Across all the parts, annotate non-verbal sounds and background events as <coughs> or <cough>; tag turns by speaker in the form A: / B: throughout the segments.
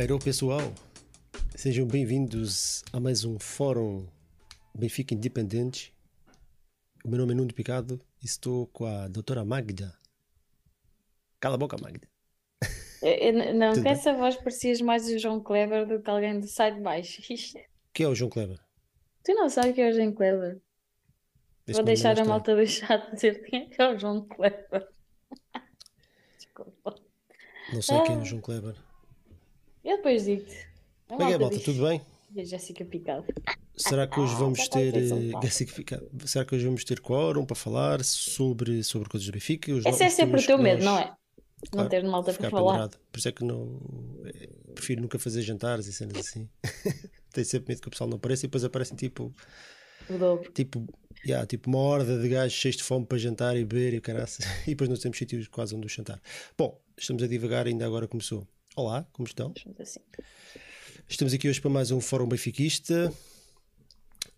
A: Aero pessoal, sejam bem-vindos a mais um Fórum Benfica Independente. O meu nome é Nuno Picado e estou com a doutora Magda. Cala a boca, Magda.
B: Eu- eu- não,
A: Tudo
B: com
A: bem?
B: essa voz parecias mais o João Kleber do que alguém do Sai de Baixo.
A: Quem é o João Kleber?
B: Tu não sabes quem é o João Kleber? Vou
A: Esse nome
B: deixar a malta do chat dizer quem é o João Kleber. <laughs> Desculpa.
A: Não sei quem é
B: Ah.
A: o João Kleber.
B: Eu depois digo-te.
A: Como é que é, malta?
B: diz-
A: Tudo bem?
B: E a Jéssica Picado.
A: Será que hoje vamos
B: já vai
A: ter.
B: São
A: eh,
B: Paulo.
A: classifica- Será que hoje vamos ter quórum para falar sobre, sobre coisas do Benfica? Os
B: Esse é sempre o teu medo,
A: nós-
B: não é? Não
A: Claro,
B: ter malta
A: ficar
B: para falar.
A: pendurado. Por isso é que não. eh, Prefiro nunca fazer jantares e cenas assim. <laughs> Tenho sempre medo que o pessoal não apareça e depois aparecem tipo.
B: O dobro.
A: Tipo, yeah, tipo uma horda de gajos cheios de fome para jantar e beber e o caraças. <laughs> E depois não temos sítios quase onde os jantar. Bom, estamos a divagar, ainda agora começou. Olá, como estão?
B: Assim.
A: Estamos aqui hoje para mais um Fórum Benfiquista.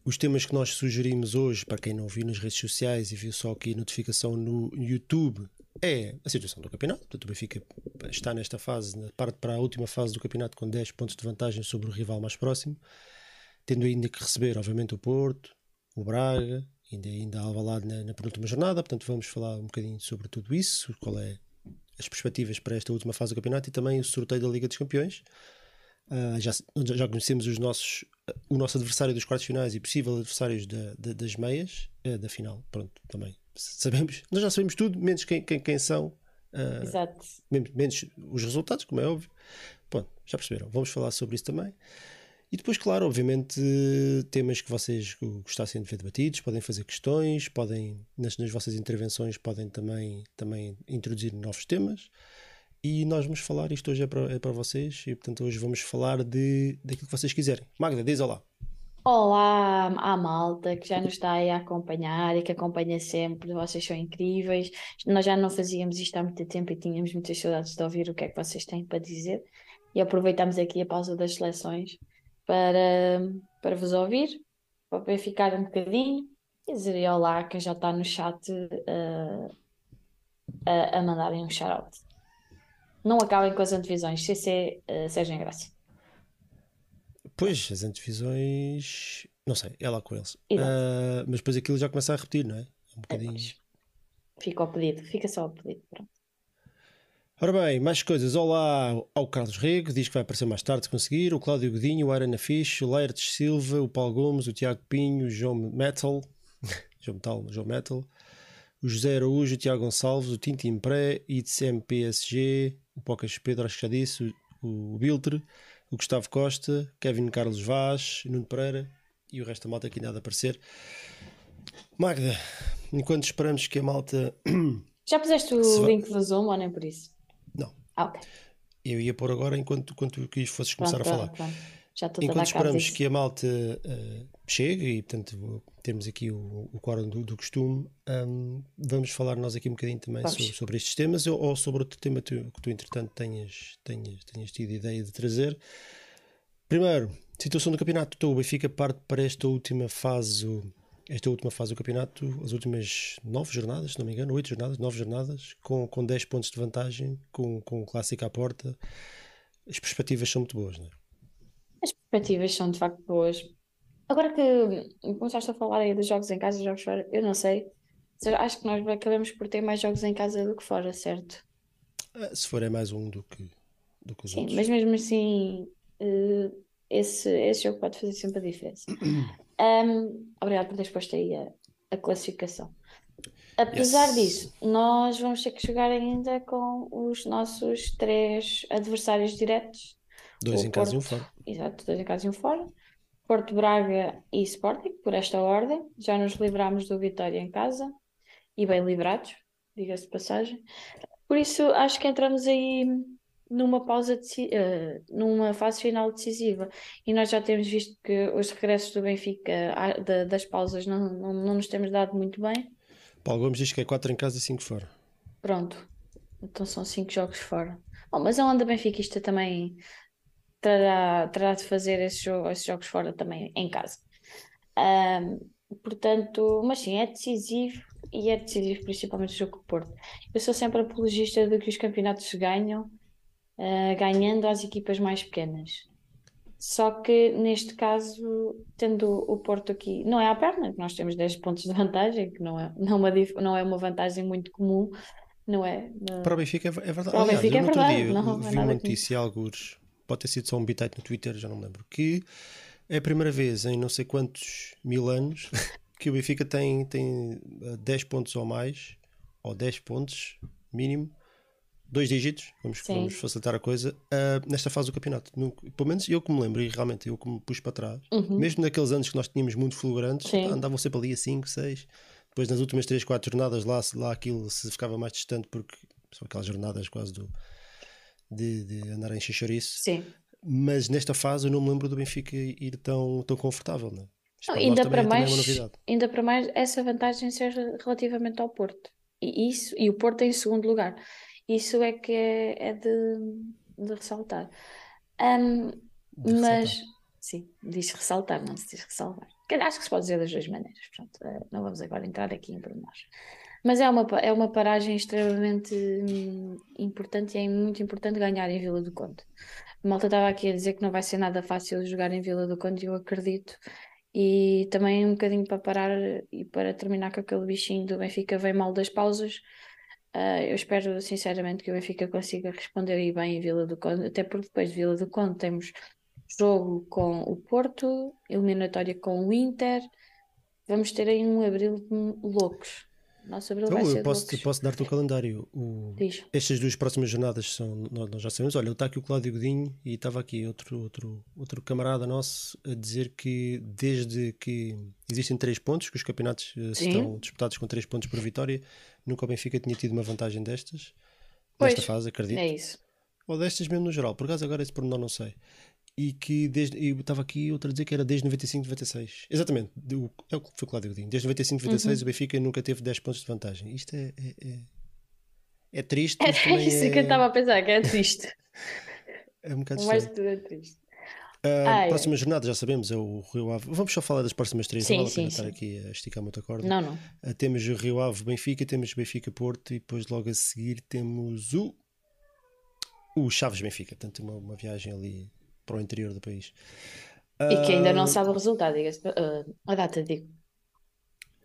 A: Os temas que nós sugerimos hoje, para quem não viu nas redes sociais e viu só aqui a notificação no YouTube, é a situação do campeonato. Portanto, o Benfica está nesta fase, na parte para a última fase do campeonato, com 10 pontos de vantagem sobre o rival mais próximo, tendo ainda que receber, obviamente, o Porto, o Braga, ainda, ainda Alvalade na, na penúltima jornada. Portanto, vamos falar um bocadinho sobre tudo isso, qual é as perspectivas para esta última fase do campeonato e também o sorteio da Liga dos Campeões. Ah, já, já conhecemos os nossos, o nosso adversário dos quartos finais e possível adversários da, da- das meias, eh, da final. Pronto, também sabemos. <laughs> Nós já sabemos tudo, menos quem, quem, quem são, ah,
B: Exato.
A: menos, menos os resultados, como é óbvio. Pronto, já perceberam. Vamos falar sobre isso também. E depois, claro, obviamente, temas que vocês gostassem de ver debatidos, podem fazer questões, podem, nas, nas vossas intervenções, podem também, também introduzir novos temas. E nós vamos falar, isto hoje é para, é para vocês, e portanto hoje vamos falar de, daquilo que vocês quiserem. Magda, diz olá.
B: Olá à malta que já nos está aí a acompanhar e que acompanha sempre, vocês são incríveis. Nós já não fazíamos isto há muito tempo e tínhamos muitas saudades de ouvir o que é que vocês têm para dizer. E aproveitamos aqui a pausa das seleções para, para vos ouvir, para ficar um bocadinho e dizer olá quem já está no chat eh, a, a mandarem um shout-out. Não acabem com as antevisões, CC uh, Sérgio Graça.
A: Pois, as antevisões. Não sei, é lá com eles. Ah, mas depois aquilo já começa a repetir, não é? Um bocadinho.
B: Fica ao pedido, fica só ao pedido. Pronto.
A: Ora bem, mais coisas. Olá ao Carlos Rego, diz que vai aparecer mais tarde se conseguir. O Cláudio Godinho, o Arana Fish, o Laertes Silva, o Paulo Gomes, o Tiago Pinho, o João Metal, <laughs> João Metal, João Metal, o José Araújo, o Tiago Gonçalves, o Tintin Pré, ITCM PSG, o Pocas Pedro, acho que já disse, o, o Biltre, o Gustavo Costa, Kevin Carlos Vaz, Nuno Pereira e o resto da malta que ainda há de aparecer. Magda, enquanto esperamos que a malta.
B: Já puseste o link do Zoom ou nem por isso? Ah, ok.
A: eu ia pôr agora enquanto, enquanto que fosses
B: Pronto,
A: começar a falar.
B: pronto, pronto. Já estou
A: Enquanto esperamos que a malta eh, chegue e, portanto, temos aqui o, o quórum do, do costume, hum, vamos falar nós aqui um bocadinho também
B: Vamos.
A: so- sobre, estes temas ou, ou sobre outro tema tu- que tu, entretanto, tenhas, tenhas, tenhas tido ideia de trazer. Primeiro, situação do campeonato. Então, o Benfica parte para esta última fase, esta última fase do campeonato, as últimas nove jornadas, se não me engano, oito jornadas, nove jornadas, com, com 10 pontos de vantagem, com, com o clássico à porta. As perspectivas são muito boas, não é?
B: As perspectivas são de facto boas. Agora que começaste a falar aí dos jogos em casa jogos fora, eu não sei. Se- Acho que nós acabamos por ter mais jogos em casa do que fora, certo?
A: Ah, Se for é mais um do que, do que os
B: Sim,
A: outros.
B: mas mesmo assim, eh, esse, esse jogo pode fazer sempre a diferença. <clears throat> Ahm, obrigado por teres posto aí a, a classificação. Apesar
A: Yes.
B: disso, nós vamos ter que jogar ainda com os nossos três adversários diretos.
A: Dois em casa e um
B: Porto.
A: fora.
B: Exato, dois em casa e um fora. Porto Braga e Sporting, por esta ordem. Já nos livrámos do Vitória em casa e bem livrados, diga-se de passagem. Por isso, acho que entramos aí numa pausa, deci- eh, numa fase final decisiva. E nós já temos visto que os regressos do Benfica ah, da- das pausas não, não, não nos temos dado muito bem.
A: Paulo Gomes diz que é 4 em casa e 5 fora.
B: Pronto, então são cinco jogos fora. Bom, mas a onda benfiquista também terá, terá de fazer esses, esses jogos fora também em casa. Ahm, portanto, mas sim, é decisivo e é decisivo principalmente o jogo com o Porto. Eu sou sempre apologista de que os campeonatos se ganham uh, ganhando às equipas mais pequenas. Só que neste caso, tendo o Porto aqui, não é à perna, nós temos 10 pontos de vantagem, que não é, não, é uma, não é uma vantagem muito comum, não é? Não...
A: Para o Benfica é, é verdade.
B: Para o
A: Aliás,
B: Benfica
A: eu
B: é verdade,
A: dia
B: não,
A: vi
B: é
A: uma notícia, alguns, pode ter sido só um bitite no Twitter, já não me lembro, que é a primeira vez em não sei quantos mil anos <laughs> que o Benfica tem, tem eh, 10 pontos ou mais, ou 10 pontos mínimo, dois dígitos, vamos, vamos facilitar a coisa, ah, nesta fase do campeonato. No- pelo menos eu que me lembro, e realmente eu que me pus para trás,
B: Uhum.
A: mesmo naqueles anos que nós tínhamos muito fulgurantes, pá, andavam sempre ali a 5, 6. Depois nas últimas 3, 4 jornadas lá, lá aquilo se ficava mais distante porque são aquelas jornadas quase do, de, de andar em xixoriço.
B: Sim.
A: Mas nesta fase eu não me lembro do Benfica ir tão, tão confortável. Não? é?
B: Não, ainda para
A: é
B: mais, ainda para mais essa vantagem ser relativamente ao Porto. E isso, e o Porto em segundo lugar. Isso é que é, é de, de ressaltar. Ahm,
A: De
B: mas
A: ressaltar.
B: sim, diz ressaltar, não se diz ressalvar. Acho que se pode dizer das duas maneiras. Portanto, eh, não vamos agora entrar aqui em pormenores. Mas é uma, é uma paragem extremamente hum, importante e é muito importante ganhar em Vila do Conde. A malta estava aqui a dizer que não vai ser nada fácil jogar em Vila do Conde e eu acredito. E também um bocadinho para parar e para terminar com aquele bichinho do Benfica vem mal das pausas. Ah, eu espero sinceramente que o Benfica consiga responder aí bem em Vila do Conde, até porque depois de Vila do Conde temos jogo com o Porto, eliminatória com o Inter. Vamos ter aí um abril loucos. Nosso abril
A: Então,
B: vai
A: eu posso, posso dar-te o calendário. O,
B: Diz.
A: estas duas próximas jornadas são, nós, nós já sabemos. Olha, está aqui o Cláudio Godinho e estava aqui outro, outro, outro camarada nosso a dizer que desde que existem três pontos, que os campeonatos eh, estão disputados com três pontos por vitória, nunca o Benfica tinha tido uma vantagem destas,
B: Pois,
A: nesta fase, acredito.
B: É isso.
A: Ou destas mesmo no geral, por acaso agora esse pormenor não sei. E que desde. e estava aqui outra a dizer que era desde 95, 96. Exatamente, é o que foi o Cláudio Godinho. Desde 95, 96
B: Uhum.
A: o Benfica nunca teve 10 pontos de vantagem. Isto é. é, é, é triste,
B: É
A: mas
B: isso que eu
A: é,
B: estava a pensar, que é triste. <laughs>
A: é um bocado
B: de tudo é triste.
A: Ah,
B: Ai,
A: próxima jornada, já sabemos, é o Rio Ave. Vamos só falar das próximas três,
B: Sim,
A: não vale a pena
B: sim,
A: estar
B: sim.
A: aqui a esticar muito a corda.
B: Não, não.
A: Ah, temos o Rio Ave Benfica, temos Benfica Porto e depois logo a seguir temos o, o Chaves Benfica. Portanto, uma, uma viagem ali para o interior do país.
B: E que ainda não
A: Ah,
B: sabe o resultado, diga-se. ah, a data, digo.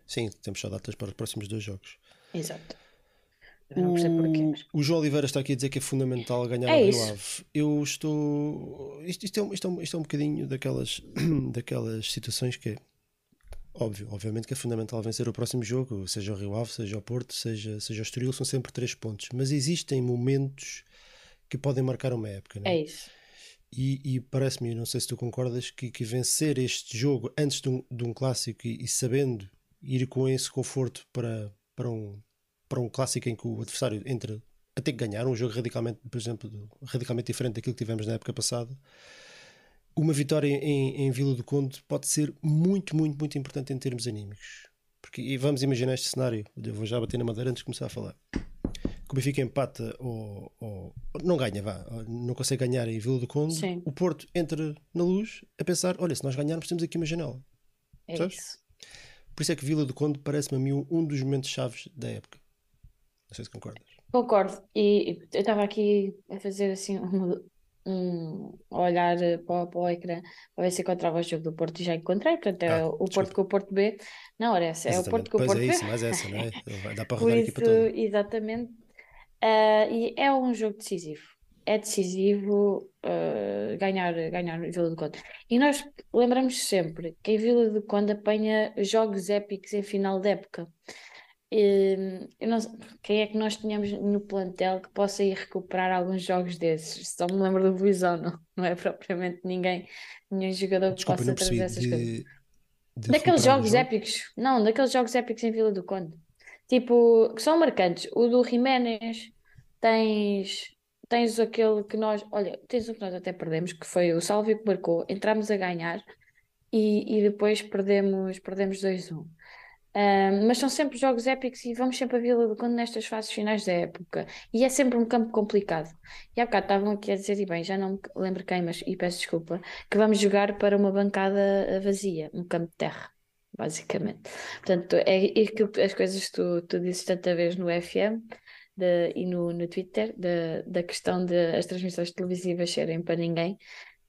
A: Sim, temos só datas para os próximos dois jogos.
B: Exato. Eu não percebo porquê. mas-
A: O João Oliveira está aqui a dizer que é fundamental ganhar
B: É
A: o Rio. Ave. Eu estou. Isto, isto é, um- isto, é um, isto é um bocadinho daquelas, <clears throat> daquelas situações que é óbvio, obviamente que é fundamental vencer o próximo jogo, seja o Rio Ave, seja o Porto, seja, seja o Estoril, são sempre três pontos. Mas existem momentos que podem marcar uma época, não é?
B: É isso.
A: E, e parece-me, não sei se tu concordas, que, que vencer este jogo antes de um, de um clássico e, e sabendo ir com esse conforto para, para, um, para um clássico em que o adversário entra a ter que ganhar, um jogo radicalmente, por exemplo, radicalmente diferente daquilo que tivemos na época passada, uma vitória em, em Vila do Conde pode ser muito, muito, muito importante em termos anímicos. Porque, e vamos imaginar este cenário, eu vou já bater na madeira antes de começar a falar. Que o Benfica empata ou, ou- não ganha, vá, não consegue ganhar em Vila do Conde,
B: Sim.
A: o Porto entra na luz a pensar: olha, se nós ganharmos, temos aqui uma janela.
B: É
A: Sabes?
B: isso.
A: Por isso é que Vila do Conde parece-me a mim um dos momentos chaves da época. Não sei se concordas.
B: Concordo. E eu estava aqui a fazer assim <laughs> um, um olhar para, o- para o ecrã para ver se encontrava o jogo do Porto e já encontrei. Portanto, é
A: Ah,
B: o Porto
A: desculpa.
B: com o Porto B. Não, era essa. É o Porto com o
A: Pois
B: Porto
A: é
B: B.
A: isso, mais essa, não é? <laughs> Dá para rodar
B: isso,
A: equipa toda.
B: exatamente. Ah, e é um jogo decisivo. É decisivo ah, ganhar, ganhar Vila do Conde. E nós lembramos sempre que em Vila do Conde apanha jogos épicos em final de época. Não quem é que nós tínhamos no plantel que possa ir recuperar alguns jogos desses? Só me lembro do Luizão, não, <laughs> não é propriamente ninguém, nenhum jogador que
A: Desculpa,
B: possa
A: não percebi.
B: trazer essas coisas.
A: De, de
B: Daqueles jogos
A: jogo?
B: épicos, não, daqueles jogos épicos em Vila do Conde. Tipo, que são marcantes. O do Jiménez, tens, tens aquele que nós, olha, tens o que nós até perdemos, que foi o Sálvio que marcou, entramos a ganhar e, e depois perdemos, perdemos 2-1. Ahm, mas são sempre jogos épicos e vamos sempre a Vila do Conde nestas fases finais da época. E é sempre um campo complicado. E há bocado estavam aqui a dizer, e bem, já não me lembro quem, mas e peço desculpa, que vamos jogar para uma bancada vazia, um campo de terra, basicamente. Portanto, é aquilo que as coisas que tu, tu dizes tanta vez no FM, de, e no, no Twitter de, da questão de as transmissões televisivas serem para ninguém.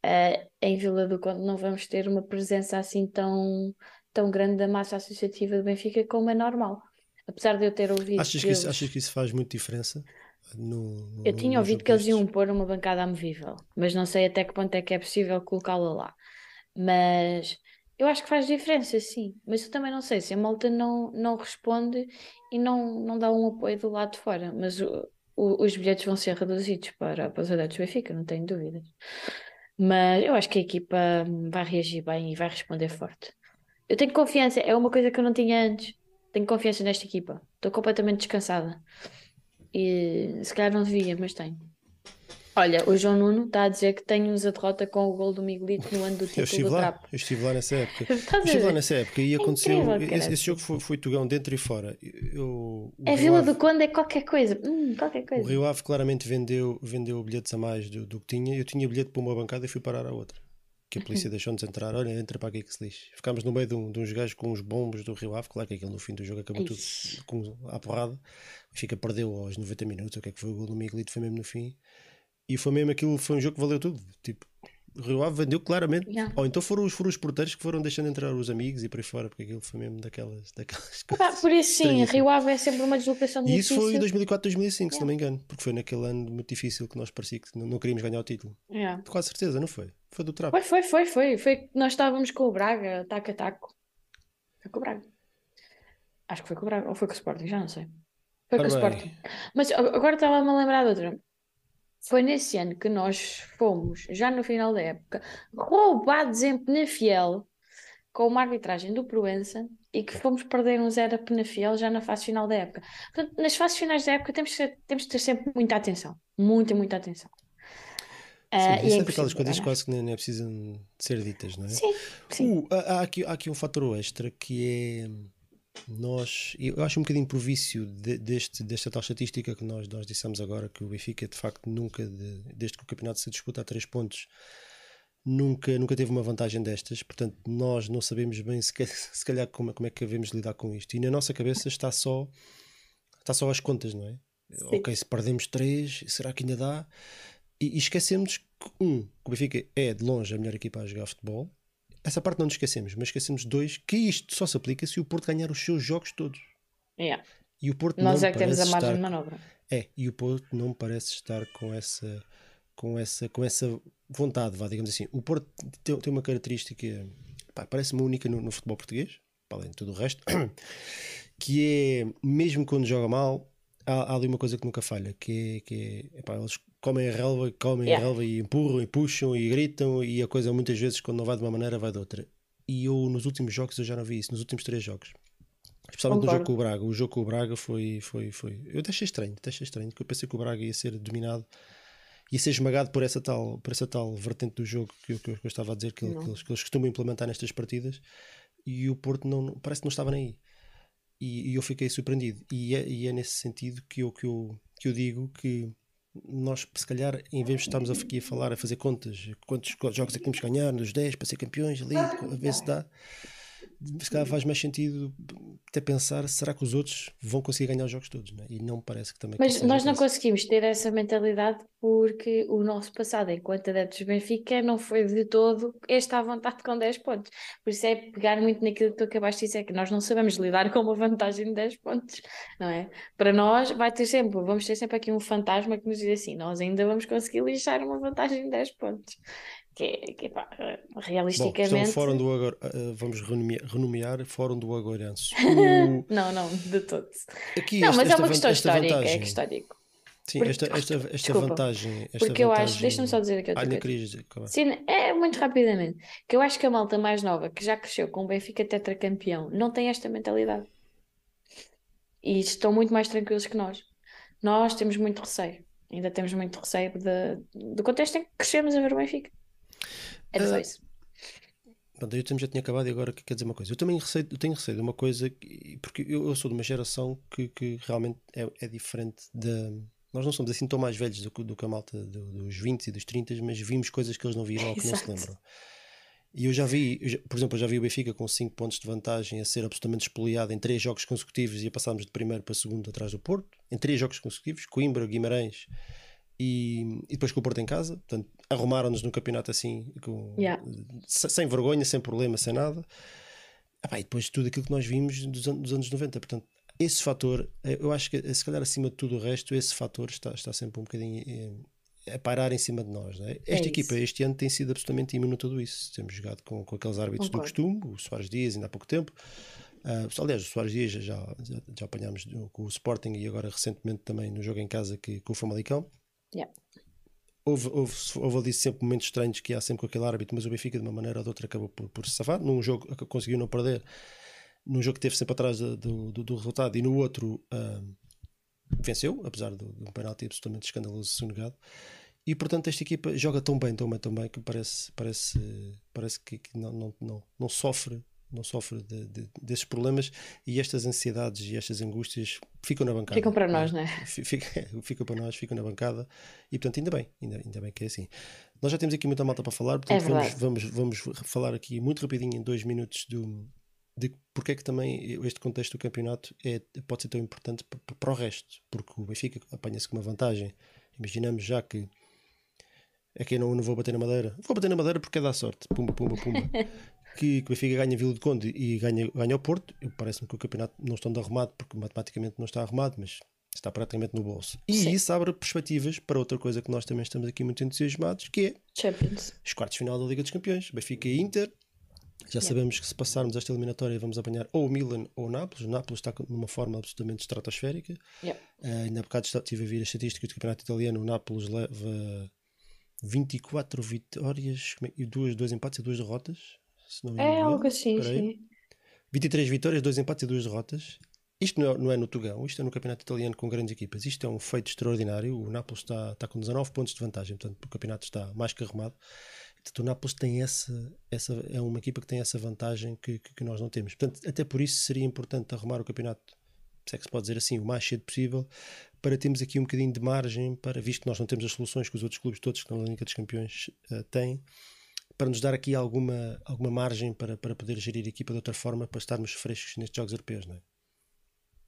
B: Uh, em Vila do Conde não vamos ter uma presença assim tão, tão grande da massa associativa do Benfica como é normal. Apesar de eu ter ouvido.
A: Achas que,
B: eles...
A: isso, achas que isso faz muita diferença? No, no,
B: eu tinha ouvido que eles iam pôr uma bancada amovível, mas não sei até que ponto é que é possível colocá-la lá. Mas eu acho que faz diferença, sim. Mas eu também não sei se a malta não, não responde e não, não dá um apoio do lado de fora. Mas o, o, os bilhetes vão ser reduzidos para, para os adeptos do Benfica, não tenho dúvidas. Mas eu acho que a equipa vai reagir bem e vai responder forte. Eu tenho confiança, é uma coisa que eu não tinha antes. Tenho confiança nesta equipa. Estou completamente descansada. E se calhar não devia, mas tenho. Olha, o João Nuno está a dizer que tenhos a derrota com o gol do Miguelito no ano do título
A: eu estive
B: do
A: lá,
B: Trapo.
A: Eu estive lá nessa época. <laughs> eu estive lá nessa época e aconteceu. Incrível, esse, esse, jogo foi, foi Tugão dentro e fora. Eu,
B: é Vila Ave, do Conde, é qualquer coisa. Hum, qualquer coisa.
A: O Rio Ave claramente vendeu, vendeu bilhetes a mais do, do que tinha. Eu tinha bilhete para uma bancada e fui parar a outra. Que a polícia deixou-nos entrar. Olha, entra para aqui que se lixe. Ficámos no meio de, um, de uns gajos com uns bombos do Rio Ave. Claro que aquilo no fim do jogo acabou tudo com, à porrada. Fica perdeu aos 90 minutos. O que é que foi o gol do Miguelito? Foi mesmo no fim. E foi mesmo aquilo, foi um jogo que valeu tudo. Tipo, Rio Ave vendeu claramente. Yeah. Ou então foram os, foram os porteiros que foram deixando entrar os amigos e por aí fora, porque aquilo foi mesmo daquelas, daquelas <laughs>
B: coisas. Ah, por isso sim, Rio Ave é sempre uma deslocação
A: E isso foi em 2004, 2005, yeah. se não me engano, porque foi naquele ano muito difícil que nós parecia que não, não queríamos ganhar o título.
B: Yeah.
A: Com certeza, não foi? Foi do trapo.
B: Foi, foi, foi, foi. foi nós estávamos com o Braga, taco a taco. Foi com o Braga. Acho que foi com o Braga, ou foi com o Sporting, já não sei. Foi com o Sporting. Mas agora estava-me a lembrar de outra. Foi nesse ano que nós fomos, já no final da época, roubados em Penafiel com uma arbitragem do Proença e que fomos perder um zero a Penafiel já na fase final da época. Portanto, nas fases finais da época temos que, ter, temos que ter sempre muita atenção. Muita, muita atenção.
A: Sim, uh, isso é, daquelas coisas quase que nem, é preciso ser ditas, não é?
B: Sim, sim.
A: Uh, há, aqui, há aqui um fator extra que é nós, eu acho um bocadinho por vício de, deste, desta tal estatística que nós, nós dissemos agora, que o Benfica de facto nunca, de, desde que o campeonato se disputa a três pontos, nunca, nunca teve uma vantagem destas, portanto nós não sabemos bem se, <laughs> se calhar como, como é que devemos lidar com isto. E na nossa cabeça está só, está só as contas, não é? Sim. Ok, se perdemos três, será que ainda dá? E, e esquecemos que, um, que o Benfica é de longe a melhor equipa a jogar futebol, essa parte não nos esquecemos, mas esquecemos dois, que isto só se aplica se o Porto ganhar os seus jogos todos.
B: Yeah.
A: E o Porto
B: Nós
A: não
B: é que temos a margem
A: estar...
B: de manobra.
A: É, e o Porto não parece estar com essa com essa, com essa vontade, vá, digamos assim. O Porto tem, tem uma característica, parece-me única no, no, futebol português, além de tudo o resto, <coughs> que é, mesmo quando joga mal, há, há ali uma coisa que nunca falha, que é, que é epá, eles comem a relva, comem yeah. a relva e empurram e puxam e gritam e a coisa muitas vezes quando não vai de uma maneira vai de outra. E eu nos últimos jogos eu já não vi isso, nos últimos três jogos. Especialmente Concordo. no jogo com o Braga. O jogo com o Braga foi, foi, foi. Eu deixei estranho, deixei estranho, porque eu pensei que o Braga ia ser dominado, ia ser esmagado por essa tal, por essa tal vertente do jogo que eu, que eu, estava a dizer que, que, eles, que eles costumam implementar nestas partidas e o Porto não, parece que não estava nem aí. E, e eu fiquei surpreendido. E é, e é nesse sentido que eu, que, eu, que eu digo que nós, se calhar, em vez de estarmos aqui a falar, a fazer contas, quantos jogos é que temos que ganhar, nos 10 para ser campeões, ali, a ver se dá se calhar faz mais sentido até pensar será que os outros vão conseguir ganhar os jogos todos não é? e não me parece que também
B: mas nós não conseguimos ter essa mentalidade porque o nosso passado enquanto adeptos do Benfica não foi de todo esta à vontade com 10 pontos por isso é pegar muito naquilo que tu acabaste de dizer que nós não sabemos lidar com uma vantagem de 10 pontos não é? para nós vai ter sempre vamos ter sempre aqui um fantasma que nos diz assim nós ainda vamos conseguir lixar uma vantagem de 10 pontos que, que pá, realisticamente. Bom,
A: fórum do Agor, uh, vamos renomear, renomear Fórum do Agorense. <laughs>
B: O... não, não, de todos.
A: Aqui,
B: não,
A: esta,
B: mas é uma questão
A: histórica,
B: vantagem... é histórico.
A: Sim, porque, esta, esta, esta desculpa, vantagem. Esta
B: porque
A: vantagem...
B: eu acho, deixa-me só dizer aqui outra
A: ah, coisa.
B: Sim, é muito rapidamente. Que eu acho que a malta mais nova, que já cresceu com o Benfica tetracampeão, não tem esta mentalidade. E estão muito mais tranquilos que nós. Nós temos muito receio. Ainda temos muito receio de, do contexto em que crescemos a ver o Benfica. É só uh, isso.
A: Pronto, eu também já tinha acabado e agora quer dizer uma coisa. Eu também receio, eu tenho receio de uma coisa, porque eu, eu sou de uma geração que, que realmente é, é diferente da. Nós não somos assim tão mais velhos do, do que a malta do, dos 20 e dos 30, mas vimos coisas que eles não viram ou que não se lembram. E eu já vi, eu já, por exemplo, eu já vi o Benfica com 5 pontos de vantagem a ser absolutamente espoliado em 3 jogos consecutivos e a passarmos de primeiro para segundo atrás do Porto, em 3 jogos consecutivos, Coimbra, Guimarães e, e depois com o Porto em casa. Portanto, arrumaram-nos no campeonato assim, com,
B: Yeah.
A: sem vergonha, sem problema, sem nada. Ah, pá, e depois tudo aquilo que nós vimos dos, an- dos anos 90. Portanto, esse fator, eh, eu acho que eh, se calhar acima de tudo o resto, esse fator está, está sempre um bocadinho eh, a pairar em cima de nós. não é? Esta
B: isso.
A: equipa este ano tem sido absolutamente imune a tudo isso. Temos jogado com, com aqueles árbitros do costume, o Soares Dias, ainda há pouco tempo. Ah, aliás, o Soares Dias já, já, já apanhámos com o Sporting e agora recentemente também no jogo em casa que, com o Famalicão.
B: Yeah.
A: Houve, houve, houve ali sempre momentos estranhos que há sempre com aquele árbitro, mas o Benfica, de uma maneira ou de outra, acabou por, por se safar. Num jogo ac- conseguiu não perder, num jogo que teve sempre atrás do, do, do- do resultado, e no outro venceu, apesar do- de um penalti absolutamente escandaloso sonegado. E portanto, esta equipa joga tão bem, tão bem, tão bem, que parece, parece, parece que, que não, não, não, não sofre. Não sofre de- de- desses problemas e estas ansiedades e estas angústias ficam na bancada.
B: Ficam para nós, não é?
A: Fi- Fica, <laughs> fica para nós, fica na bancada e portanto ainda bem, ainda, ainda bem que é assim. Nós já temos aqui muita malta para falar, portanto
B: É
A: vamos, vamos, vamos falar aqui muito rapidinho em dois minutos do, de porque é que também este contexto do campeonato é, pode ser tão importante pa- pa- para o resto, porque o Benfica apanha-se com uma vantagem. Imaginamos já que é que eu não, não vou bater na madeira, vou bater na madeira porque é dar sorte, pumba, pumba, pumba. <laughs> que, que o Benfica ganha Vila de Conde e ganha, ganha o Porto. Parece-me que o campeonato não está arrumado, porque matematicamente não está arrumado, mas está praticamente no bolso. E
B: Sim.
A: isso abre perspectivas para outra coisa que nós também estamos aqui muito entusiasmados, que é
B: Champions.
A: os quartos de final da Liga dos Campeões, Benfica e Inter. Já sabemos que se passarmos esta eliminatória vamos apanhar ou o Milan ou o Nápoles. O Nápoles está numa forma absolutamente estratosférica.
B: Yeah.
A: Uh, ainda há bocado estive a ver as estatísticas do campeonato italiano. O Nápoles leva 24 vitórias é- e duas, dois empates e duas derrotas. Se não me
B: É
A: engano.
B: algo assim, sim.
A: 23 vitórias, 2 empates e 2 derrotas. Isto não é, não é no Tugão, isto é no campeonato italiano com grandes equipas. Isto é um feito extraordinário. O Nápoles está, está com 19 pontos de vantagem, portanto, o campeonato está mais que arrumado. Portanto, o Nápoles tem essa, essa é uma equipa que tem essa vantagem que, que, que nós não temos. Portanto, até por isso seria importante arrumar o campeonato, se é que se pode dizer assim, o mais cedo possível, para termos aqui um bocadinho de margem, para visto que nós não temos as soluções que os outros clubes todos que estão na Liga dos Campeões eh, têm, para nos dar aqui alguma, alguma margem para, para poder gerir a equipa de outra forma, para estarmos frescos nestes jogos europeus, não é?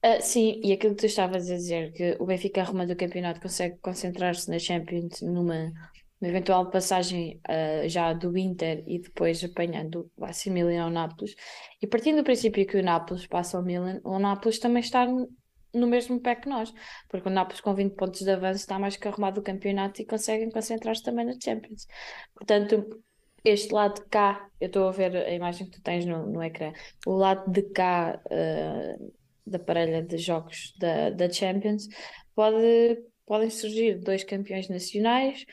B: Ah, sim, e aquilo que tu estavas a dizer, que o Benfica arrumando o campeonato consegue concentrar-se na Champions numa, numa eventual passagem ah, já do Inter e depois apanhando o AC Milan ao Nápoles. E partindo do princípio que o Nápoles passa ao Milan, o Nápoles também está no mesmo pé que nós, porque o Nápoles com 20 pontos de avanço está mais que arrumado o campeonato e conseguem concentrar-se também na Champions. Portanto, este lado de cá, eu estou a ver a imagem que tu tens no, no ecrã, o lado de cá ah, da parelha de jogos da, da Champions, pode, podem surgir dois campeões nacionais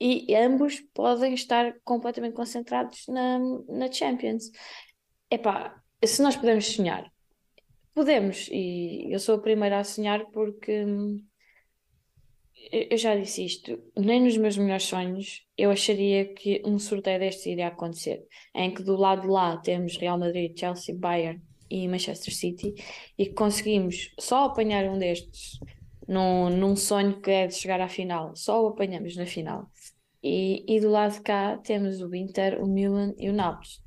B: e ambos podem estar completamente concentrados na, na Champions. Epá, se nós podemos sonhar, podemos, e eu sou a primeira a sonhar porque hum, eu já disse isto, nem nos meus melhores sonhos eu acharia que um sorteio destes iria acontecer, em que do lado de lá temos Real Madrid, Chelsea, Bayern e Manchester City e que conseguimos só apanhar um destes num, num sonho que é de chegar à final, só o apanhamos na final. E, e do lado de cá temos o Inter, o Milan e o Nápoles.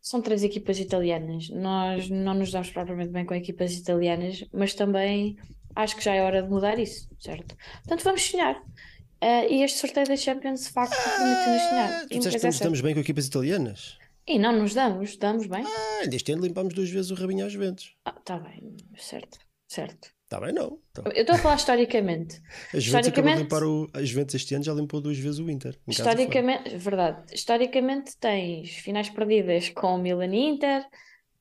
B: São três equipas italianas. Nós não nos damos propriamente bem com equipas italianas, mas também acho que já é hora de mudar isso, certo? Portanto, vamos sonhar. Ah, e este sorteio da Champions, de facto, permite-nos sonhar.
A: Ah, tu disseste que
B: é
A: nos
B: certo.
A: damos bem com equipas italianas.
B: E não nos damos, damos bem.
A: Ah, este ano limpámos duas vezes o rabinho aos ventos.
B: Ah, tá bem, certo, certo.
A: Está bem, não. Então,
B: Eu estou a falar historicamente.
A: a Juventus
B: Historicamente-
A: limpar o. A Juventus este ano já limpou duas vezes o Inter.
B: Historicamente, verdade. Historicamente tens finais perdidas com o Milan e Inter,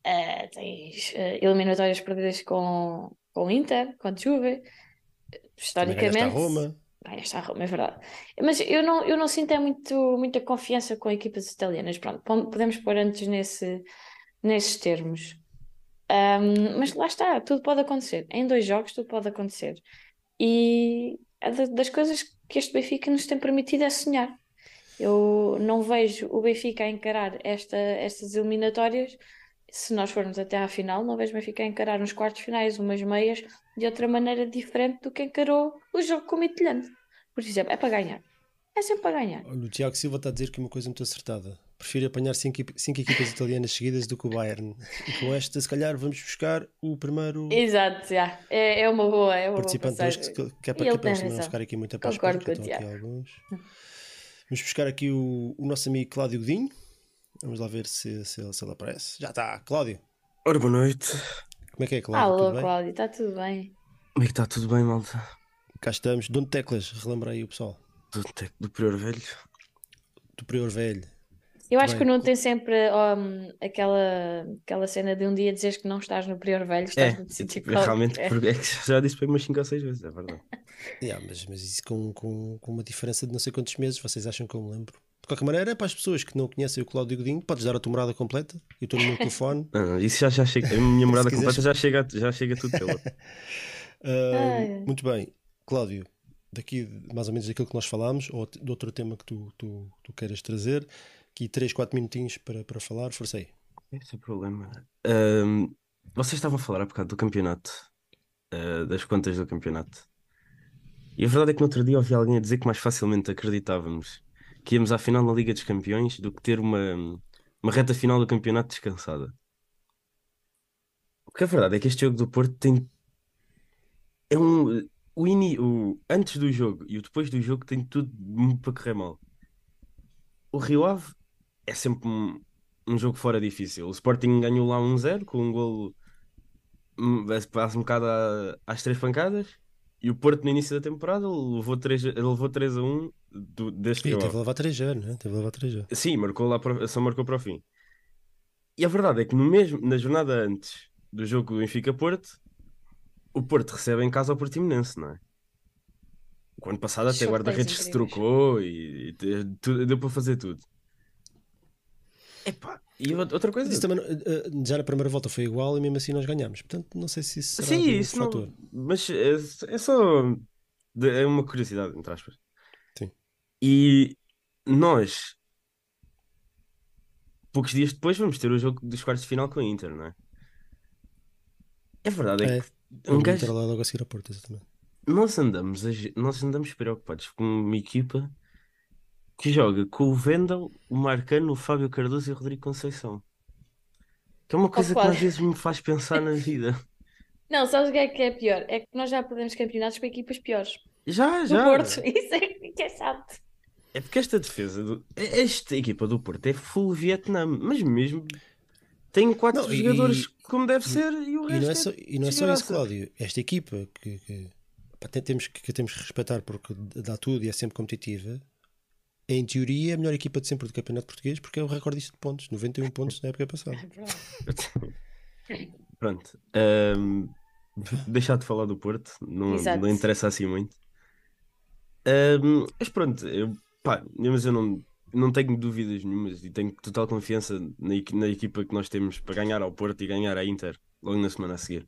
B: eh, tens eh, eliminatórias perdidas com, com o Inter, com a Juve.
A: Também
B: Historicamente,
A: a Roma.
B: ganhaste a Roma, é verdade. Mas eu não, eu não sinto é muito, muita confiança com equipas italianas. Pronto, podemos pôr antes nesse, nesses termos. Ahm, mas lá está, tudo pode acontecer. Em dois jogos, tudo pode acontecer. E é da- das coisas que este Benfica nos tem permitido é sonhar. Eu não vejo o Benfica a encarar esta, estas eliminatórias. Se nós formos até à final, não vejo Benfica a encarar uns quartos finais, umas meias, de outra maneira diferente do que encarou o jogo com o Midtjylland. Por exemplo, é para ganhar. É sempre para ganhar.
A: Olha, o Tiago Silva está a dizer que uma coisa muito acertada. prefiro apanhar cinco, cinco equipas italianas seguidas do que o Bayern. E com esta, se calhar, vamos buscar o primeiro
B: Exato, já. É, é uma boa, é uma boa
A: participante hoje, que, que é para, que é para não ficar aqui muito a
B: Concordo com o
A: aqui alguns. Vamos buscar aqui o, o nosso amigo Cláudio Godinho. Vamos lá ver se, se, ele, se ele aparece. Já está, Cláudio.
C: Ora, boa noite.
A: Como é que é, Cláudio?
B: Alô,
A: Tudo?
B: Cláudio, está tudo bem?
C: Como é que está? Tudo bem, malta?
A: Cá estamos. Dono Teclas, relembra aí o pessoal.
C: Do, Tec- do Prior Velho.
A: Do Prior Velho.
B: Eu acho que o
A: bem.
B: Nuno tem sempre um, aquela, aquela cena de um dia dizeres que não estás no Prior Velho, estás
C: É,
B: no sítio
C: tipo, realmente,
B: qualquer.
C: porque é que já disse para umas 5 ou 6 vezes, é verdade. <laughs>
A: Yeah, mas, mas isso com, com, com uma diferença de não sei quantos meses, vocês acham que eu me lembro? De qualquer maneira, para as pessoas que não conhecem o Cláudio Godinho, podes dar a tua morada completa. Eu estou no meu telefone.
C: Não, <laughs> isso já, já chega. A minha <laughs> morada completa já chega, já chega tudo pela. <laughs>
A: Ah,
B: ai.
A: muito bem, Cláudio, daqui mais ou menos daquilo que nós falámos, ou de outro tema que tu, tu, tu queiras trazer, aqui 3, 4 minutinhos para, para falar, força aí.
C: Esse é o problema. Ahm, vocês estavam a falar há bocado do campeonato, ah, das contas do campeonato. E a verdade é que no outro dia ouvi alguém a dizer que mais facilmente acreditávamos que íamos à final na Liga dos Campeões do que ter uma, uma reta final do campeonato descansada. O que é verdade é que este jogo do Porto tem. É um. O, ini, o antes do jogo e o depois do jogo tem tudo para correr mal. O Rio Ave é sempre um, um jogo fora difícil. O Sporting ganhou lá 1-0 com um golo hum, quase um bocado às três pancadas. E o Porto no início da temporada levou 3, levou 3 a 1 do, deste
A: E teve a levar 3 já, né? Teve a levar 3 já.
C: Sim, marcou lá para- só marcou para o fim. E a verdade é que no mesmo, na jornada antes do jogo do Benfica-Porto, o Porto recebe em casa o Portimonense, não é? O ano passado até guarda-redes se trocou e, e tudo- deu para fazer tudo. Epá, e outra coisa.
A: Isso também, não- eh, já na primeira volta foi igual e mesmo assim nós ganhámos. Portanto, não sei se isso será
C: Sim,
A: algum
C: isso não.
A: fator.
C: Mas é, é só. É uma curiosidade, entre aspas. E nós, poucos dias depois, vamos ter o jogo dos quartos de final com a Inter, não é? A verdade é,
A: É,
C: que
A: o
C: um
A: Inter
C: gajo,
A: lá logo a seguir a Porto, exatamente.
C: nós andamos, a nós andamos preocupados com uma equipa que joga com o Vendel, o Marcano, o Fábio Cardoso e o Rodrigo Conceição. Que é uma coisa que
B: Cláudio.
C: às vezes me faz pensar na vida. <laughs>
B: Não, sabes o que é que é pior? É que nós já perdemos campeonatos para equipas piores.
C: Já,
B: No
C: já.
B: Porto, <laughs> isso é que é chato.
C: É porque esta defesa, do- esta equipa do Porto é full Vietnam, mas mesmo tem quatro
A: Não, e-
C: jogadores como deve ser e o
A: E não é
C: resto
A: só, e não é só isso, Cláudio. Esta equipa que, que, pá, temos, que, que temos que respeitar porque dá tudo e é sempre competitiva. Em teoria, é a melhor equipa de sempre do Campeonato Português porque é o recordista de pontos 91 <laughs> pontos na época passada. <laughs>
C: Pronto. ahm, deixar de falar do Porto, não, não interessa assim muito. Ahm, mas pronto, eu, pá, mas eu não, não tenho dúvidas nenhumas e tenho total confiança na, na equipa que nós temos para ganhar ao Porto e ganhar à Inter logo na semana a seguir.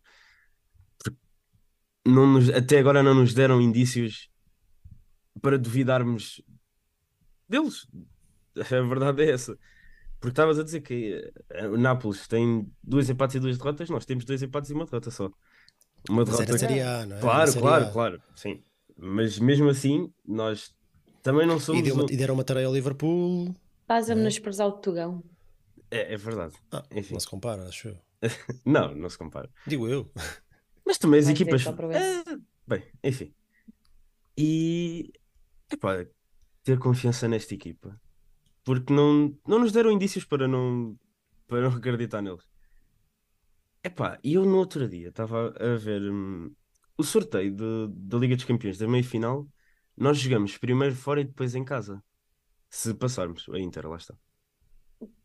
C: Não nos- até agora não nos deram indícios para duvidarmos deles. A verdade é essa. Porque estavas a dizer que eh, o Nápoles tem dois empates e duas derrotas, nós temos dois empates e uma derrota só. Uma derrota.
A: a Série A, não é?
C: Claro, claro, claro, sim. Mas mesmo assim, nós também não
A: E,
C: somos.
A: deu uma,
C: um-
A: e deram uma tarefa ao Liverpool.
B: Estás a menosprezar o Tugão.
C: É, é verdade.
A: Ah,
C: Enfim.
A: não se compara, acho eu. <laughs>
C: Não, não se compara.
A: Digo eu.
C: Mas também as
B: Vai
C: equipas. Eh, bem, enfim. E. Epá, ter confiança nesta equipa. Porque não, não nos deram indícios para não, para não acreditar neles. Epá, e eu no outro dia estava a ver hum, o sorteio de- da Liga dos Campeões da meia-final. Nós jogamos primeiro fora e depois em casa. Se passarmos, a Inter, lá está.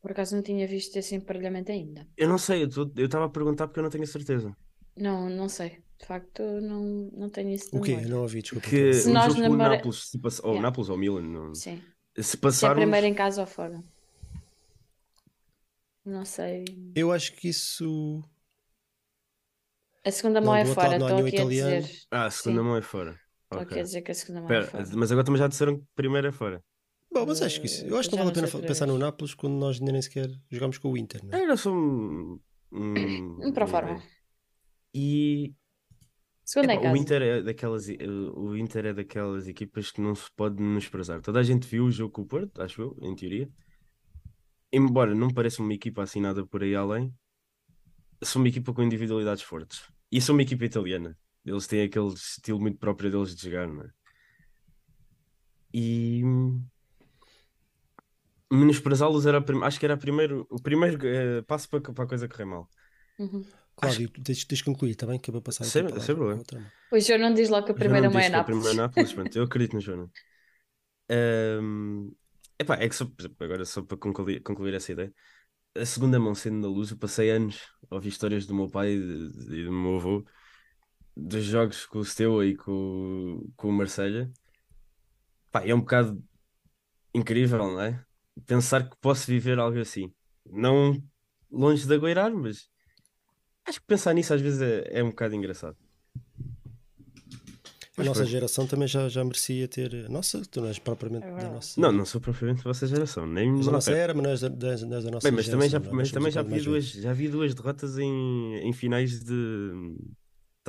B: Por acaso não tinha visto esse emparelhamento ainda.
C: Eu não sei, eu estava a perguntar porque eu não tenho a certeza.
B: Não, não sei. De facto, não, não tenho isso
A: O quê?
B: memória.
A: Não ouvi, desculpa.
C: Que
B: Se
C: o
B: nós
C: jogo
B: namora-
C: Nápoles, se passa... ou
B: Yeah.
C: Nápoles ou Milan, não...
B: Sim.
C: se
B: Se é
C: passarmos.
B: primeiro em casa ou fora. Não sei.
A: Eu acho que isso.
B: A segunda
A: Não,
B: mão é
A: do outro
B: fora,
A: não
B: estou aqui a
A: italiano.
B: dizer.
C: Ah, a segunda
B: Sim.
C: mão é fora.
B: Estou
C: Ok.
B: aqui a dizer que a segunda mão é fora.
C: mas agora também já disseram que primeiro é fora.
A: Bom, mas acho que isso. Eu acho que não vale a pena pensar no. Nápoles quando nós ainda nem sequer jogámos com o Inter, não é?
C: Era só um. Um, <clears throat>
B: Um
C: ideia. E
B: Segunda em
C: o. Inter é daquelas eh, o Inter é daquelas equipas que não se pode menosprezar. Toda a gente viu o jogo com o Porto, acho eu, em teoria. embora não pareça uma equipa assinada por aí além, são uma equipa com individualidades fortes. E são uma equipa italiana. Eles têm aquele estilo muito próprio deles de jogar, não é? E menosprezá-los era a prim- acho que era a primeiro, o primeiro eh, passo para, para a coisa correr mal.
B: Uhum.
A: Cláudio, tens, tens de concluir, está bem? Que eu vou passar
C: Sem- sem problema.
B: O João não diz logo que a primeira
C: não
B: mãe é
C: que a
B: Nápoles.
C: primeira Nápoles, pronto, eu acredito no Jonas. <laughs> Ahm, epá, é que só, agora só para concluir, concluir essa ideia, a segunda mão sendo na luz, eu passei anos a ouvir histórias do meu pai e do meu avô dos jogos com o Steaua e com, o- com o Marselha. Pá, é um bocado incrível, não é? Pensar que posso viver algo assim. Não longe de agueirar, mas acho que pensar nisso às vezes é, é um bocado engraçado.
A: A
C: Mas
A: nossa
C: pronto.
A: geração também já, já merecia ter. Nossa, tu não és propriamente
B: É
A: da nossa.
C: Não, não sou propriamente da vossa geração, nem
A: da nossa era, mas não és da, da, da nossa
C: Bem, mas também já,
A: geração, é?
C: mas também já
A: um
C: vi
A: bocado mais
C: duas, já vi duas derrotas em, em finais de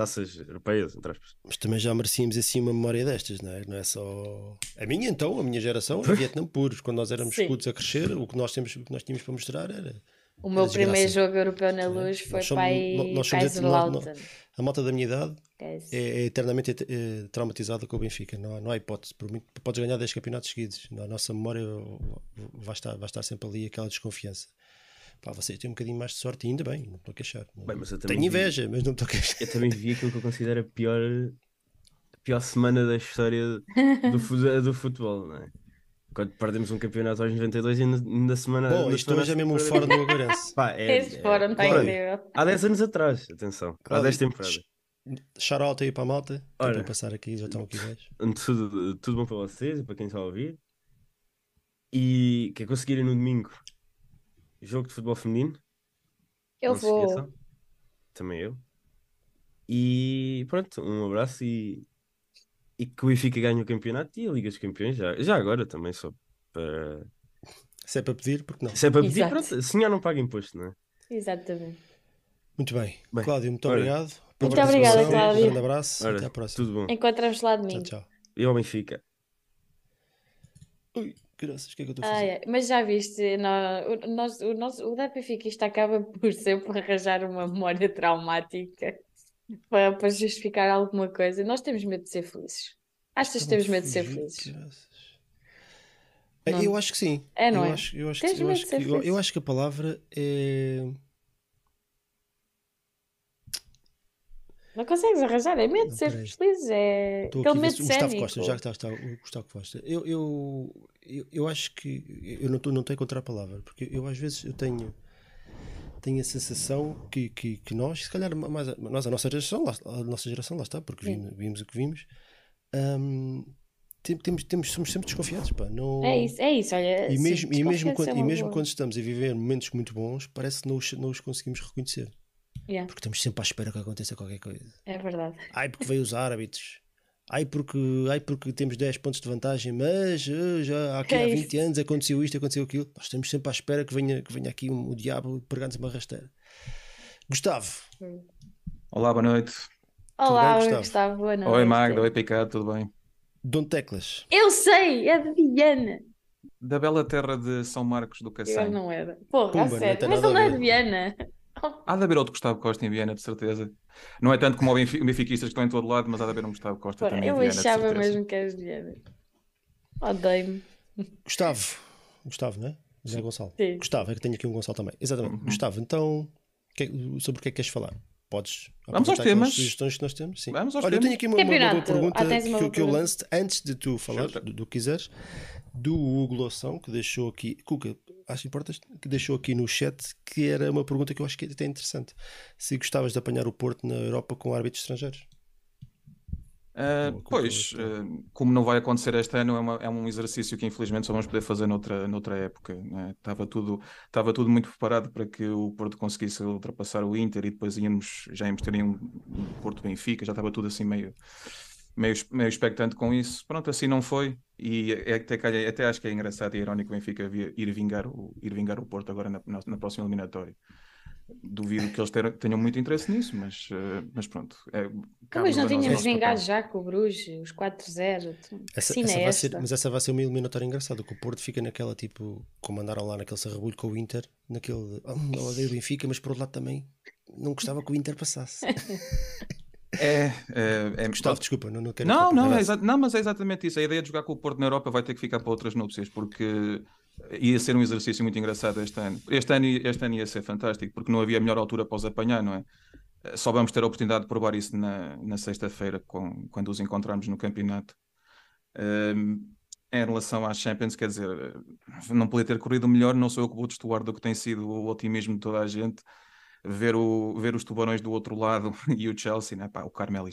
C: taças europeias, entre aspas.
A: Mas também já merecíamos assim uma memória destas, não é? Não é só. A minha então, a minha geração, é <laughs> Vietnã puros. Quando nós éramos
B: Sim.
A: putos a crescer, o que nós, temos, o que nós tínhamos para mostrar era.
B: O meu
A: Desgraça.
B: primeiro jogo europeu na
A: É.
B: luz foi
A: Nós somos-
B: para aí
A: nós- nós somos esse-
B: Kaiserslautern.
A: A malta da minha idade é, é eternamente eh, traumatizada com o Benfica. Não, há- não há hipótese. Por muito, podes ganhar 10 campeonatos seguidos. A nossa memória vai estar, vai estar sempre ali aquela desconfiança. Pá, vocês têm um bocadinho mais de sorte, e ainda bem, não estou a queixar.
C: Bem, mas eu também
A: Tenho
C: vi-
A: inveja, mas não estou a queixar.
C: Eu também vi aquilo que eu considero a pior, a pior semana da história do, <laughs> do futebol, não é? Quando perdemos um campeonato aos 92 e na, na semana.
A: Bom,
C: na
A: isto
C: semana
A: hoje é mesmo um fora do Aguarense. <laughs>
C: Pá, é,
B: Esse
C: é-
B: fórum está incrível.
C: Há 10 anos atrás, atenção. Há
A: Cláudio,
C: 10 temporadas.
A: Shout out aí para a malta. que é
C: Ora.
A: para passar aqui, já estão aqui 10. <laughs>
C: Tudo, tudo bom para vocês e para quem está a ouvir. E quem conseguirem no domingo jogo de futebol feminino,
B: Eu
C: não
B: vou.
C: Também eu. E pronto, um abraço e, e que o Benfica ganhe o campeonato e a Liga dos Campeões já, já agora também só para.
A: Se é para pedir, porque não?
C: Se é para pedir,
B: Exato.
C: pronto, sonhar não paga imposto, não é?
B: Exatamente.
A: Muito bem.
C: Bem,
A: Cláudio, muito
C: ora.
A: obrigado. pela
B: Muito obrigada. Cláudio.
A: Um grande abraço.
C: Ora,
A: Até à próxima.
C: tudo bom.
B: Encontramos lá
A: Tchau,
B: domingo.
A: tchau.
C: E ao Benfica.
A: Ui, graças, o que é que eu estou a
B: Ah,
A: fazer?
B: é. Mas já viste, nó- o, nós, o, nosso, o da Benfiquista acaba por sempre arranjar uma memória traumática para, para justificar alguma coisa. Nós temos medo de ser felizes. Achas que temos medo de ser felizes? Não.
A: Eu acho que sim.
B: É, não
A: eu
B: é?
A: Acho, eu, acho que, eu, acho que, eu, eu acho que a palavra é.
B: Não consegues arranjar, é medo de ser feliz, é
A: Estou
B: aquele medo
A: Gustavo. Costa, já que está, está o Gustavo Costa. Eu, eu, eu, eu acho que eu não estou não estou a encontrar a palavra, porque eu às vezes eu tenho, tenho a sensação que, que, que nós, se calhar mais a, nós, a nossa geração, lá, a nossa geração lá está, porque vimos, vimos o que vimos, hum, tem- temos, temos, somos sempre desconfiados. Pá, não,
B: É isso, é isso, olha,
A: E mesmo, e mesmo,
B: desconfiança
A: quando,
B: é
A: e mesmo
B: boa.
A: quando estamos a viver momentos muito bons, parece que não os, não os conseguimos reconhecer.
B: Yeah,
A: Porque estamos sempre à espera que aconteça qualquer coisa.
B: é verdade.
A: Ai, porque veio os árbitros. Ai porque, ai, porque temos 10 pontos de vantagem, mas eh, já aqui
B: É
A: há
B: isso.
A: 20 anos aconteceu isto, aconteceu aquilo. Nós estamos sempre à espera que venha, que venha aqui um, o diabo pregar-nos uma rasteira. Gustavo,
D: Olá, boa noite.
B: Olá,
A: bem, Gustavo?
B: Gustavo, boa noite.
D: Oi, Magda. Oi, Picado, tudo bem?
A: Dom Teclas.
B: Eu sei, é de Viana.
D: Da bela terra de São Marcos do
B: Eu
D: Cacém.
B: não era. Porra,
A: Pumba,
B: a sério. Mas ele não é de Viana.
D: Há de haver outro Gustavo Costa em Viena, de certeza. Não é tanto como o Benfi- o benfiquistas que estão em todo lado, mas há de haver um Gustavo Costa
B: Porra,
D: também em
B: eu
D: Viena, de
B: achava mesmo que eras de Viana. Odeio-me.
A: Gustavo. Gustavo, não é? José Gonçalo.
B: Sim.
A: Gustavo, é que tenho aqui um Gonçalo também. Exatamente.
D: Uhum.
A: Gustavo, então, que- sobre o que é que queres falar? Podes
D: Vamos aos temas.
A: sugestões que nós temos? Sim.
D: Vamos aos
A: Olha, eu tenho
D: temas.
A: aqui uma, uma pergunta
B: Ah, uma
A: que,
B: boa
A: que eu
B: pergunta.
A: lance antes de tu falar do, do que quiseres, do Hugo Loção, que deixou aqui, Cuca, acho que importas, que deixou aqui no chat, que era uma pergunta que eu acho que é até interessante. Se gostavas de apanhar o Porto na Europa com árbitros estrangeiros? Com-
D: pois, ah, como não vai acontecer este ano, é, uma- é um exercício que infelizmente só vamos poder fazer noutra, noutra época. né? Estava tudo, estava tudo muito preparado para que o Porto conseguisse ultrapassar o Inter e depois íamos, já íamos ter um, um Porto-Benfica, já estava tudo assim meio, meio, meio expectante com isso. Pronto, assim não foi. E é- até, calha- até acho que é engraçado e irónico o Benfica ir vingar o, ir vingar o Porto agora na, na, na próxima eliminatória. duvido que eles ter- tenham muito interesse nisso, mas, eh, mas pronto. É, cabe
B: mas não tínhamos vingado já com o Bruges, os 4-0.
A: Essa,
B: Sim,
A: essa
B: é
A: vai ser,
B: esta.
A: mas essa vai ser uma eliminatória engraçada, que o Porto fica naquela tipo, como andaram lá naquele sarrabulho com o Inter, naquele, oh, não odeio o Benfica, mas por outro lado também não gostava que o Inter passasse. <laughs>
D: É, é, é-
A: Gustavo, desculpa, não, não quero
D: Não, não, é não, mas é exatamente isso. A ideia de jogar com o Porto na Europa vai ter que ficar para outras núpcias, porque ia ser um exercício muito engraçado este ano. Este ano, este ano ia ser fantástico, porque não havia melhor altura para os apanhar, não é? Só vamos ter a oportunidade de provar isso na, na sexta-feira, quando os encontrarmos no campeonato. Ehm, em relação às Champions, quer dizer, não podia ter corrido melhor, não sou eu que vou destoar do que tem sido o otimismo de toda a gente. Ver, o, ver os tubarões do outro lado <laughs> e o Chelsea, né? Pá, o Carmelo.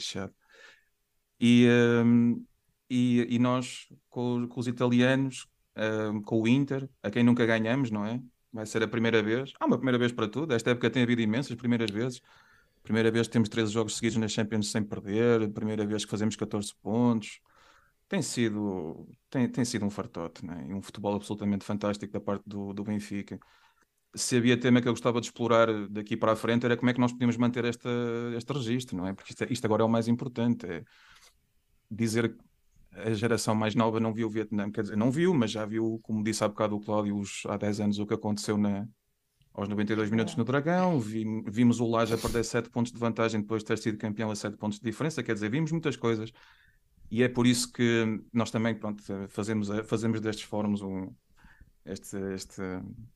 D: E, hum, e, e nós, com, com os italianos, hum, com o Inter, a quem nunca ganhamos, não é? Vai ser a primeira vez. Há uma primeira vez para tudo. Esta época tem havido imensas primeiras vezes. Primeira vez que temos 13 jogos seguidos na Champions sem perder. Primeira vez que fazemos 14 pontos. Tem sido, tem, tem sido um fartote, não é? E um futebol absolutamente fantástico da parte do, do Benfica. Se havia tema que eu gostava de explorar daqui para a frente era como é que nós podíamos manter esta, este registro, não é? Porque isto, é- isto agora é o mais importante. É dizer que a geração mais nova não viu o Vietnã, quer dizer, não viu, mas já viu, como disse há bocado o Cláudio, os- há 10 anos, o que aconteceu na, aos 92 minutos no Dragão. Vi- vimos o Laje a perder 7 pontos de vantagem depois de ter sido campeão a 7 pontos de diferença, quer dizer, vimos muitas coisas. E é por isso que nós também, pronto, fazemos, fazemos destes fóruns um, este, este,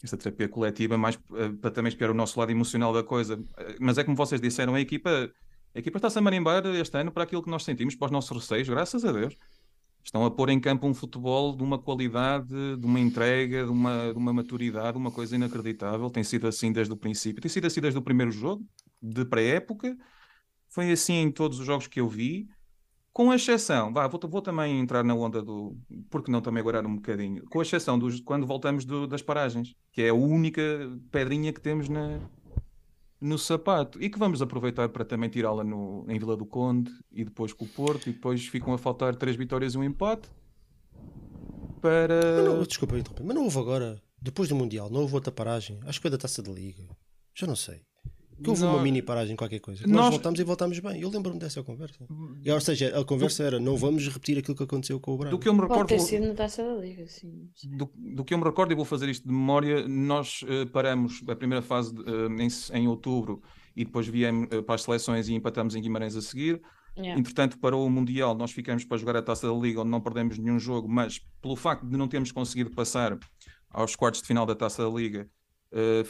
D: esta terapia coletiva, mais eh, para também espiar o nosso lado emocional da coisa. Eh, Mas é como vocês disseram, a equipa, a equipa está-se a marimbar este ano para aquilo que nós sentimos, para os nossos receios, graças a Deus. Estão a pôr em campo um futebol de uma qualidade, de uma entrega, de uma, de uma maturidade, uma coisa inacreditável. Tem sido assim desde o princípio, tem sido assim desde o primeiro jogo, de pré-época. Foi assim em todos os jogos que eu vi. Com exceção, vá, vou, vou também entrar na onda do. Porque não também agora um bocadinho. Com exceção dos quando voltamos do- das paragens, que é a única pedrinha que temos na, no sapato e que vamos aproveitar para também tirá-la em Vila do Conde e depois com o Porto, e depois ficam a faltar três vitórias e um empate para.
A: Não, desculpa interromper, mas não houve agora, depois do Mundial, não houve outra paragem. Acho que foi da taça da Liga. Já não sei. Que houve uma
D: Nós-
A: mini paragem, qualquer coisa.
D: Nós-
A: Nós voltámos e voltámos bem. Eu lembro-me dessa conversa. E, ou seja, a conversa era: não vamos repetir aquilo que aconteceu com o Braga.
D: Do que eu me
B: Pode
D: recordo.
B: ter sido na taça da Liga, sim.
D: Do, do que eu me recordo, e vou fazer isto de memória, nós eh, paramos a primeira fase de, eh, em, em outubro e depois viemos eh, para as seleções e empatamos em Guimarães a seguir.
B: Yeah.
D: Entretanto, para o Mundial, nós ficamos para jogar a taça da Liga, onde não perdemos nenhum jogo, mas pelo facto de não termos conseguido passar aos quartos de final da taça da Liga, eh,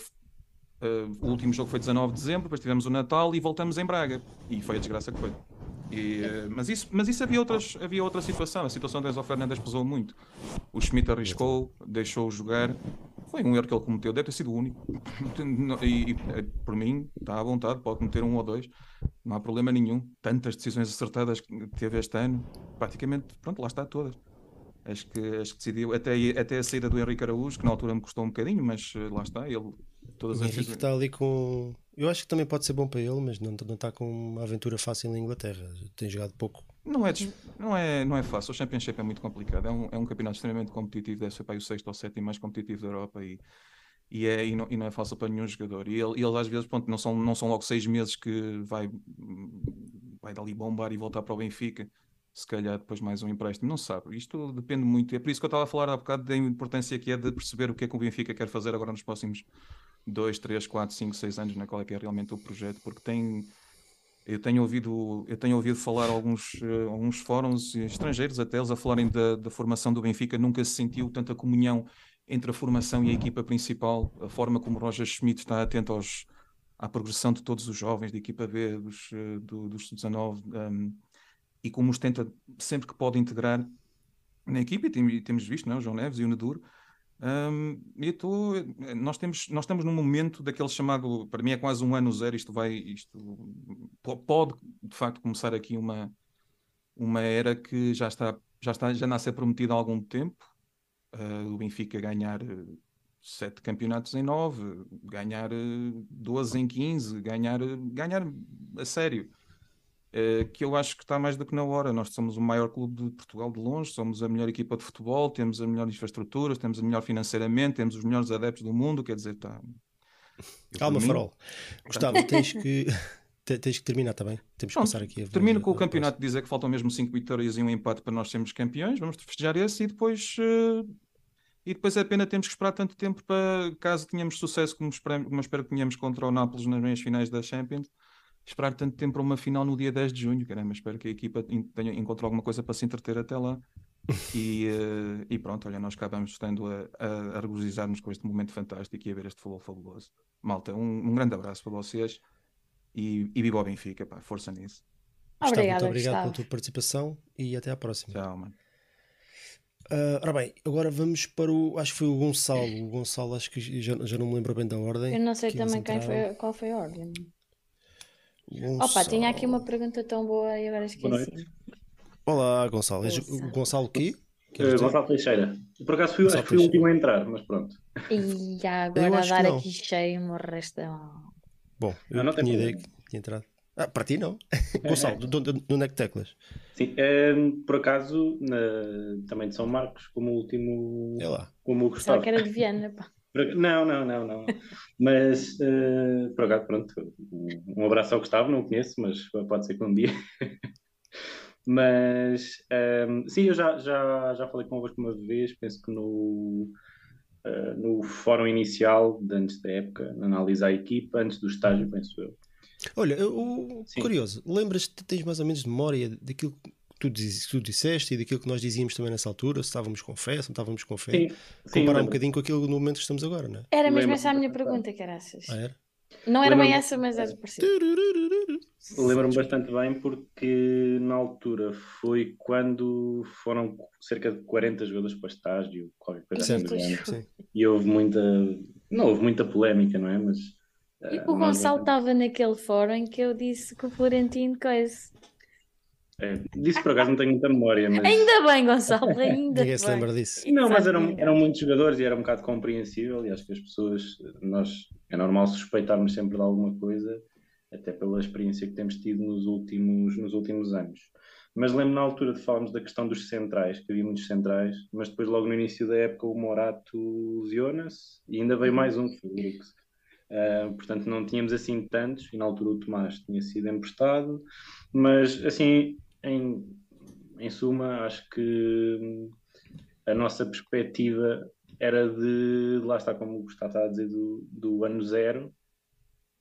D: eh, o último jogo foi 19 de dezembro, depois tivemos o Natal e voltamos em Braga. E foi a desgraça que foi. E, eh, mas, isso, mas isso havia, outras, havia outra situação. A situação de Enzo Fernandes pesou muito. O Schmidt arriscou, deixou jogar. Foi um erro que ele cometeu, deve ter sido o único. E, e, eh, por mim, está à vontade, pode cometer um ou dois, não há problema nenhum. Tantas decisões acertadas que teve este ano, praticamente, pronto, lá está todas. Acho que, acho que decidiu, até, até a saída do Henrique Araújo, que na altura me custou um bocadinho, mas eh, lá está, ele, todas
A: O Henrique está ali com. Eu acho que também pode ser bom para ele, mas não, não está com uma aventura fácil na Inglaterra. Tem jogado pouco.
D: Não é, não, é, não é fácil, o Championship é muito complicado, é um, é um campeonato extremamente competitivo, deve ser para o sexto ou sétimo mais competitivo da Europa e, e, é, e, não, e não é fácil para nenhum jogador. E ele, ele às vezes, pronto, não são, não são logo seis meses que vai, vai dali bombar e voltar para o Benfica, se calhar depois mais um empréstimo, não se sabe. Isto depende muito, é por isso que eu estava a falar há bocado da importância que é de perceber o que é que o Benfica quer fazer agora nos próximos dois, três, quatro, cinco, seis anos, na qual é que é realmente o projeto, porque tem eu tenho ouvido, eu tenho ouvido falar alguns, eh, alguns fóruns estrangeiros até eles a falarem da, da formação do Benfica, nunca se sentiu tanta comunhão entre a formação e a equipa principal, a forma como Roger Schmidt está atento aos, à progressão de todos os jovens da equipa B, dos, eh, do, dos 19, um, e como os tenta sempre que pode integrar na equipa, e tem- temos visto, não é? o João Neves e o Nadur, um, eu tô, nós, temos, nós estamos num momento daquele chamado, para mim é quase um ano zero, isto vai, isto po- pode de facto começar aqui uma, uma era que já está, já está, já nasce prometida há algum tempo, uh, o Benfica ganhar eh, sete campeonatos em nove, ganhar eh, 12 em 15, ganhar, eh, ganhar a sério. Eh, que eu acho que está mais do que na hora. Nós somos o maior clube de Portugal de longe, somos a melhor equipa de futebol, temos a melhor infraestrutura, temos a melhor financeiramente, temos os melhores adeptos do mundo, quer dizer, está,
A: Calma,
D: mim-
A: Farol. Gustavo, tens que, <laughs> te- tens que terminar também. Temos que
D: Pronto,
A: passar aqui a
D: Termino com o campeonato, dizer que faltam mesmo 5 vitórias e um empate para nós sermos campeões. Vamos festejar esse e depois. eh, E depois é pena termos que esperar tanto tempo para, caso tenhamos sucesso, como espero, como espero que tenhamos contra o Nápoles nas meias finais da Champions, esperar tanto tempo para uma final no dia 10 de junho. Caramba, espero que a equipa en- tenha, encontre alguma coisa para se entreter até lá. E, eh, e pronto, olha, nós acabamos estando a, a, a regozijar-nos com este momento fantástico e a ver este futebol fabuloso. Malta, um, um grande abraço para vocês e, e viva o Benfica, pá, força nisso.
A: Gustavo,
B: Obrigada,
A: muito obrigado
B: Gustavo.
A: pela tua participação e até à próxima.
D: Tchau, mano.
A: Ah, ora bem, agora vamos para o. Acho que foi o Gonçalo. O Gonçalo, acho que já, já não me lembro bem da ordem.
B: Eu não sei também quem foi, qual foi a ordem.
A: Gonçalo.
B: Opa, tinha aqui uma pergunta tão boa e agora esqueci.
A: Olá, Gonçalo.
B: Gonçalo.
A: Gonçalo quê? Dizer?
E: Gonçalo Teixeira. Por acaso fui,
A: Gonçalo
E: acho que fui o último a entrar, mas pronto.
B: E <laughs> agora a dar
A: não.
B: aqui cheio uma resta.
A: Bom, eu
E: Ah, não tem
A: tinha ideia que tinha entrado. Ah, para ti não. <laughs> Gonçalo, de onde de onde é que teclas?
E: Sim, eh, por acaso, na- também de São Marcos, como o último,
A: É lá.
E: como o
B: Só
E: Gustavo.
B: que era de Viana, pá.
E: Não, não, não, não. Mas, eh, por acaso, pronto, um abraço ao Gustavo, não o conheço, mas pode ser que um dia. <laughs> Mas, ehm, sim, eu já, já, já falei convosco uma vez, penso que no, eh, no fórum inicial, de antes da época, na análise à equipa, antes do estágio, penso eu.
A: Olha, eu- curioso, lembras-te, tens mais ou menos memória daquilo que tu, diz- que tu disseste e daquilo que nós dizíamos também nessa altura, se estávamos com fé, se não estávamos com fé,
E: Sim, sim,
A: comparar um
E: lembro.
A: bocadinho com aquilo no momento que estamos agora, não é?
B: Era mesmo essa a minha pergunta, caraças.
A: Ah, era?
B: Não era bem essa, mas era parecido.
E: Lembro-me bastante bem porque na altura foi quando foram cerca de 40 jogadores para estágio, qualquer coisa assim do
A: Certo,
E: género.
A: sim.
E: E houve muita, não houve muita polémica, não é? Mas
B: E
E: eh,
B: o Gonçalo estava naquele fórum em que eu disse que o Florentino coisa.
E: É, disse por acaso não tenho muita memória, mas
B: Ainda bem, Gonçalo, <laughs> ainda
A: Ninguém se
B: bem.
A: lembra disso.
E: não, mas eram, eram muitos jogadores e era um bocado compreensível e acho que as pessoas, nós é normal suspeitarmos sempre de alguma coisa, até pela experiência que temos tido nos últimos, nos últimos anos. Mas lembro na altura de falarmos da questão dos centrais, que havia muitos centrais, mas depois logo no início da época o Morato lesionou-se e ainda veio mais um. Uh, portanto, não tínhamos assim tantos, e na altura o Tomás tinha sido emprestado, mas assim, em, em suma, acho que hum, a nossa perspectiva era de, lá está como o Gustavo está a dizer, do, do ano zero,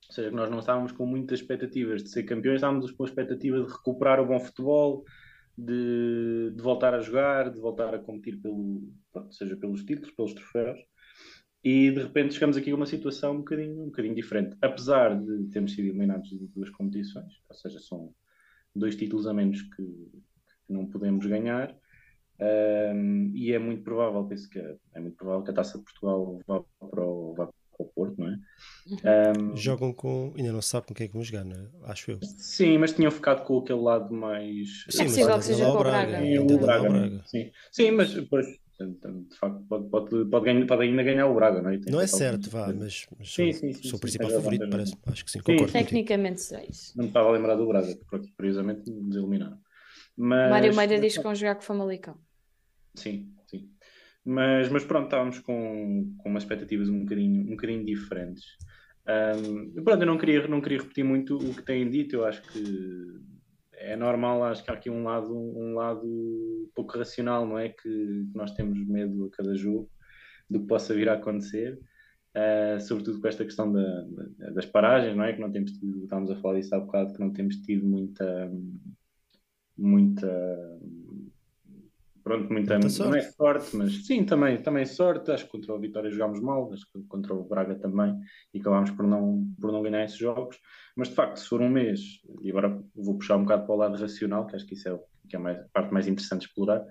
E: ou seja, que nós não estávamos com muitas expectativas de ser campeões, estávamos com a expectativa de recuperar o bom futebol, de, de voltar a jogar, de voltar a competir pelo, seja pelos títulos, pelos troféus. E de repente chegamos aqui a uma situação um bocadinho, um bocadinho diferente. Apesar de termos sido eliminados de duas competições, ou seja, são dois títulos a menos que, que não podemos ganhar. Um, e é muito provável, penso que é, é muito provável que a Taça de Portugal vá para o, vá para o Porto, não é? Um,
A: Jogam com. Ainda não se sabe com quem é que vão jogar, não é? Acho eu.
E: Sim, mas tinham ficado com aquele lado mais.
A: Sim, mas
B: possível
A: ainda
B: que seja com
A: o
B: Braga.
A: Braga.
E: Sim, o Braga, é?
A: Braga.
E: Mas depois, de facto, pode, pode, pode, ganhar, pode ainda ganhar o Braga, não é? Tem
A: Não é certo, vá, mas, mas
E: Sim,
A: sou,
E: sim, sim,
A: sou o
E: sim,
A: principal favorito, parece. Acho que sim,
E: Sim,
A: concordo contigo.
B: Tecnicamente seis.
E: Não me estava a lembrar do Braga, porque curiosamente nos eliminaram. Mas,
B: Mário Meira diz que vão jogar com o Famalicão.
E: Sim, sim. Mas, mas pronto, estávamos com, com umas expectativas um bocadinho, um bocadinho diferentes. Um, pronto, eu não queria, não queria repetir muito o que têm dito, eu acho que é normal, acho que há aqui um lado, um lado pouco racional, não é? Que, que nós temos medo a cada jogo do que possa vir a acontecer, uh, sobretudo com esta questão da, da- das paragens, não é? Que não temos tido, estávamos a falar disso há bocado, que não temos tido muita, muita, pronto, muita,
A: Muita
E: não é
A: sorte.
E: mas sim, também, também sorte. Acho que contra o Vitória jogámos mal, acho que contra o Braga também, e acabámos por não, por não ganhar esses jogos. Mas de facto, se for um mês, e agora vou puxar um bocado para o lado racional, que acho que isso é, o- que é mais- a parte mais interessante de explorar.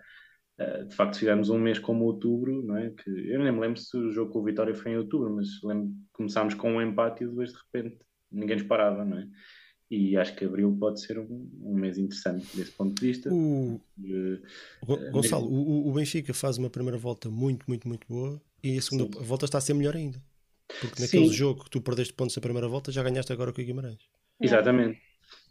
E: eh, de facto, se fizermos um mês como outubro, não é? Que eu nem me lembro se o jogo com o Vitória foi em outubro, mas lembro que começámos com um empate e depois de repente ninguém nos parava, não é? E acho que abril pode ser um, um mês interessante desse ponto de vista.
A: O,
E: Eh,
A: Go- Gonçalo, o, o Benfica faz uma primeira volta muito, muito, muito boa e a segunda
E: Sim.
A: volta está a ser melhor ainda. Porque
E: Sim.
A: naquele jogo que tu perdeste pontos na primeira volta, já ganhaste agora com o Guimarães.
E: Exatamente,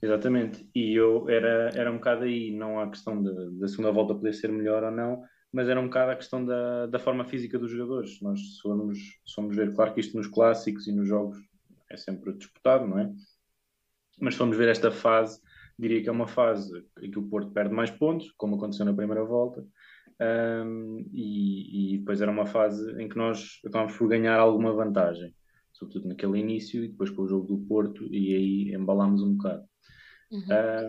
E: exatamente. E eu era, era um bocado aí, não a questão da, da segunda volta poder ser melhor ou não, mas era um bocado a questão da, da forma física dos jogadores. Nós se formos ver, claro que isto nos clássicos e nos jogos é sempre disputado, não é? Mas se formos ver esta fase, diria que é uma fase em que o Porto perde mais pontos, como aconteceu na primeira volta, um, e, e, depois era uma fase em que nós acabámos por ganhar alguma vantagem, sobretudo naquele início, e depois com o jogo do Porto, e aí embalámos um bocado. Uhum.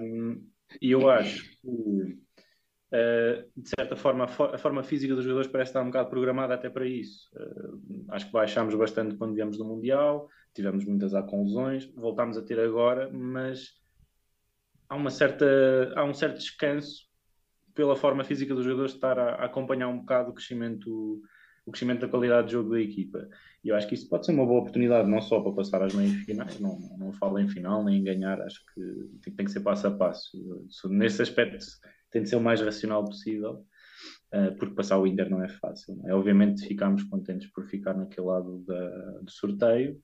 E: Um, e eu acho que, uh, de certa forma, a, forma física dos jogadores parece estar um bocado programada até para isso. Uh, acho que baixámos bastante quando viemos do Mundial, tivemos muitas conlusões, voltámos a ter agora, mas há, uma certa, há um certo descanso pela forma física dos jogadores estar a, a, acompanhar um bocado o crescimento, o crescimento da qualidade de jogo da equipa. E eu acho que isso pode ser uma boa oportunidade, não só para passar às meias finais, não, não falo em final nem em ganhar, acho que tem que ser passo a passo. Nesse aspecto, tem de ser o mais racional possível, uh, porque passar o Inter não é fácil. É? Obviamente, ficámos contentes por ficar naquele lado da, do sorteio.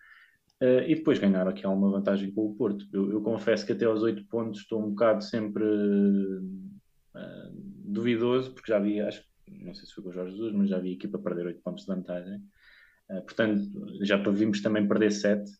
E: Uh, e depois ganhar aqui alguma vantagem com o Porto. Eu, eu confesso que até aos oito pontos estou um bocado sempre uh, duvidoso, porque já vi, acho não sei se foi com o Jorge Jesus, mas já vi a equipa perder oito pontos de vantagem. Uh, portanto, já vimos também perder sete.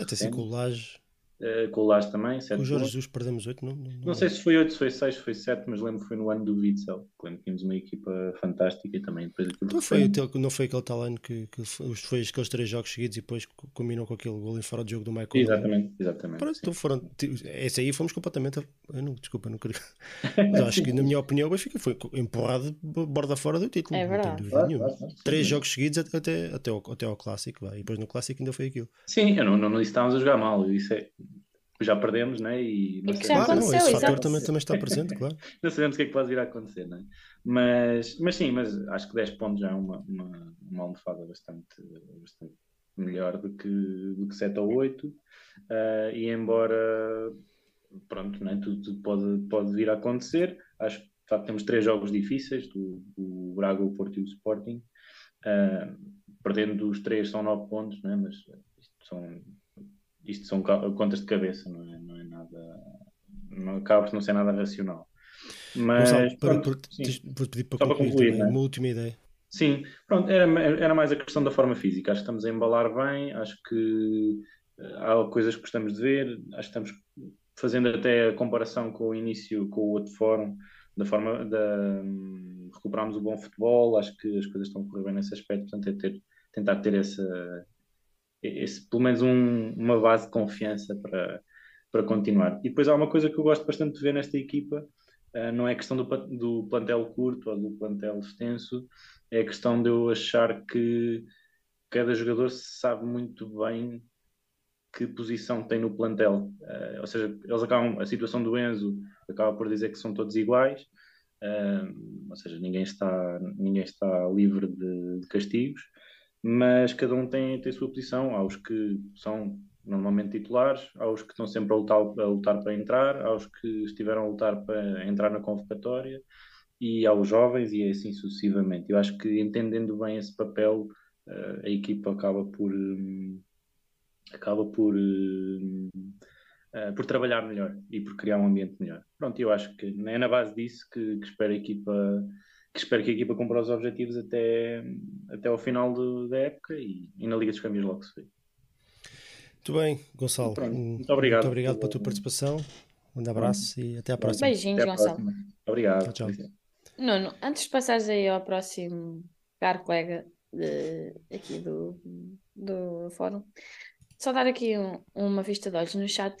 A: Até ser com o Laje
E: Uh, com o Lage também.
A: Com o Jorge Jesus perdemos 8, não, não,
E: não, não sei se foi 8, se foi 6, se foi 7, mas lembro que foi no ano do Witzel. Lembro que tínhamos uma equipa fantástica e também depois
A: aquilo então foi. Não foi aquele tal ano que, que foi aqueles três jogos seguidos e depois combinou com aquele gol em fora de jogo do Michael.
E: Exatamente, exatamente.
A: Pronto, então foram, esse aí fomos completamente. Eu não, desculpa, não queria. <laughs> Mas acho que, na minha opinião, o Benfica foi empurrado borda fora do título.
B: É verdade.
A: Claro, claro, claro, três jogos seguidos até, até, ao, até ao clássico. Vai. E depois no clássico ainda foi aquilo.
E: Sim, eu não, não, não disse que estávamos a jogar mal. Eu disse, é, já perdemos, né? E
B: não já claro,
A: não, esse fator também, também está presente, claro. <laughs>
E: não sabemos o que é que pode vir a acontecer, né? Mas, mas sim, mas acho que 10 pontos já é uma, uma, uma almofada bastante, bastante melhor do que, do que 7 ou 8. Uh, eh, e embora, pronto, né? tudo, tudo pode, pode vir a acontecer, acho que de facto temos três jogos difíceis: do, do Braga, o Porto e o Sporting. Uh, perdendo os três são 9 pontos, né? mas são isto são contas de cabeça, não é, não é nada. Não, acaba por não ser nada racional. Mas.
A: Gonçalo, pronto, para, vou pedir para concluir, para concluir também, é? uma última ideia.
E: Sim, pronto, era, era mais a questão da forma física. Acho que estamos a embalar bem, acho que eh, há coisas que gostamos de ver, acho que estamos fazendo até a comparação com o início, com o outro fórum, da forma da um, recuperarmos o bom futebol, acho que as coisas estão a correr bem nesse aspecto, portanto é ter, tentar ter essa, esse, pelo menos um, uma base de confiança para, para continuar. E depois há uma coisa que eu gosto bastante de ver nesta equipa, uh, não é questão do, do plantel curto ou do plantel extenso, é a questão de eu achar que cada jogador sabe muito bem que posição tem no plantel. Uh, ou seja, eles acabam, a situação do Enzo acaba por dizer que são todos iguais, uh, ou seja, ninguém está, ninguém está livre de, de castigos mas cada um tem, tem sua posição. Há os que são normalmente titulares, há os que estão sempre a lutar, a lutar para entrar, há os que estiveram a lutar para entrar na convocatória e há os jovens e assim sucessivamente. Eu acho que entendendo bem esse papel, eh, a equipa acaba por hum, acaba por hum, eh, por trabalhar melhor e por criar um ambiente melhor. Pronto, eu acho que é na base disso que, que espero a equipa que espero que a equipa cumpra os objetivos até, até ao final do, da época e, e, na Liga dos Câmbios logo se vê.
A: Muito bem, Gonçalo.
E: Pronto, muito obrigado.
A: Muito obrigado pela tua participação. Um abraço e até à próxima.
B: Beijinhos, Gonçalo.
E: Obrigado.
A: Tchau, tchau.
B: Nuno, antes de passares aí ao próximo caro colega de, aqui do, do fórum, só dar aqui um, uma vista de olhos no chat.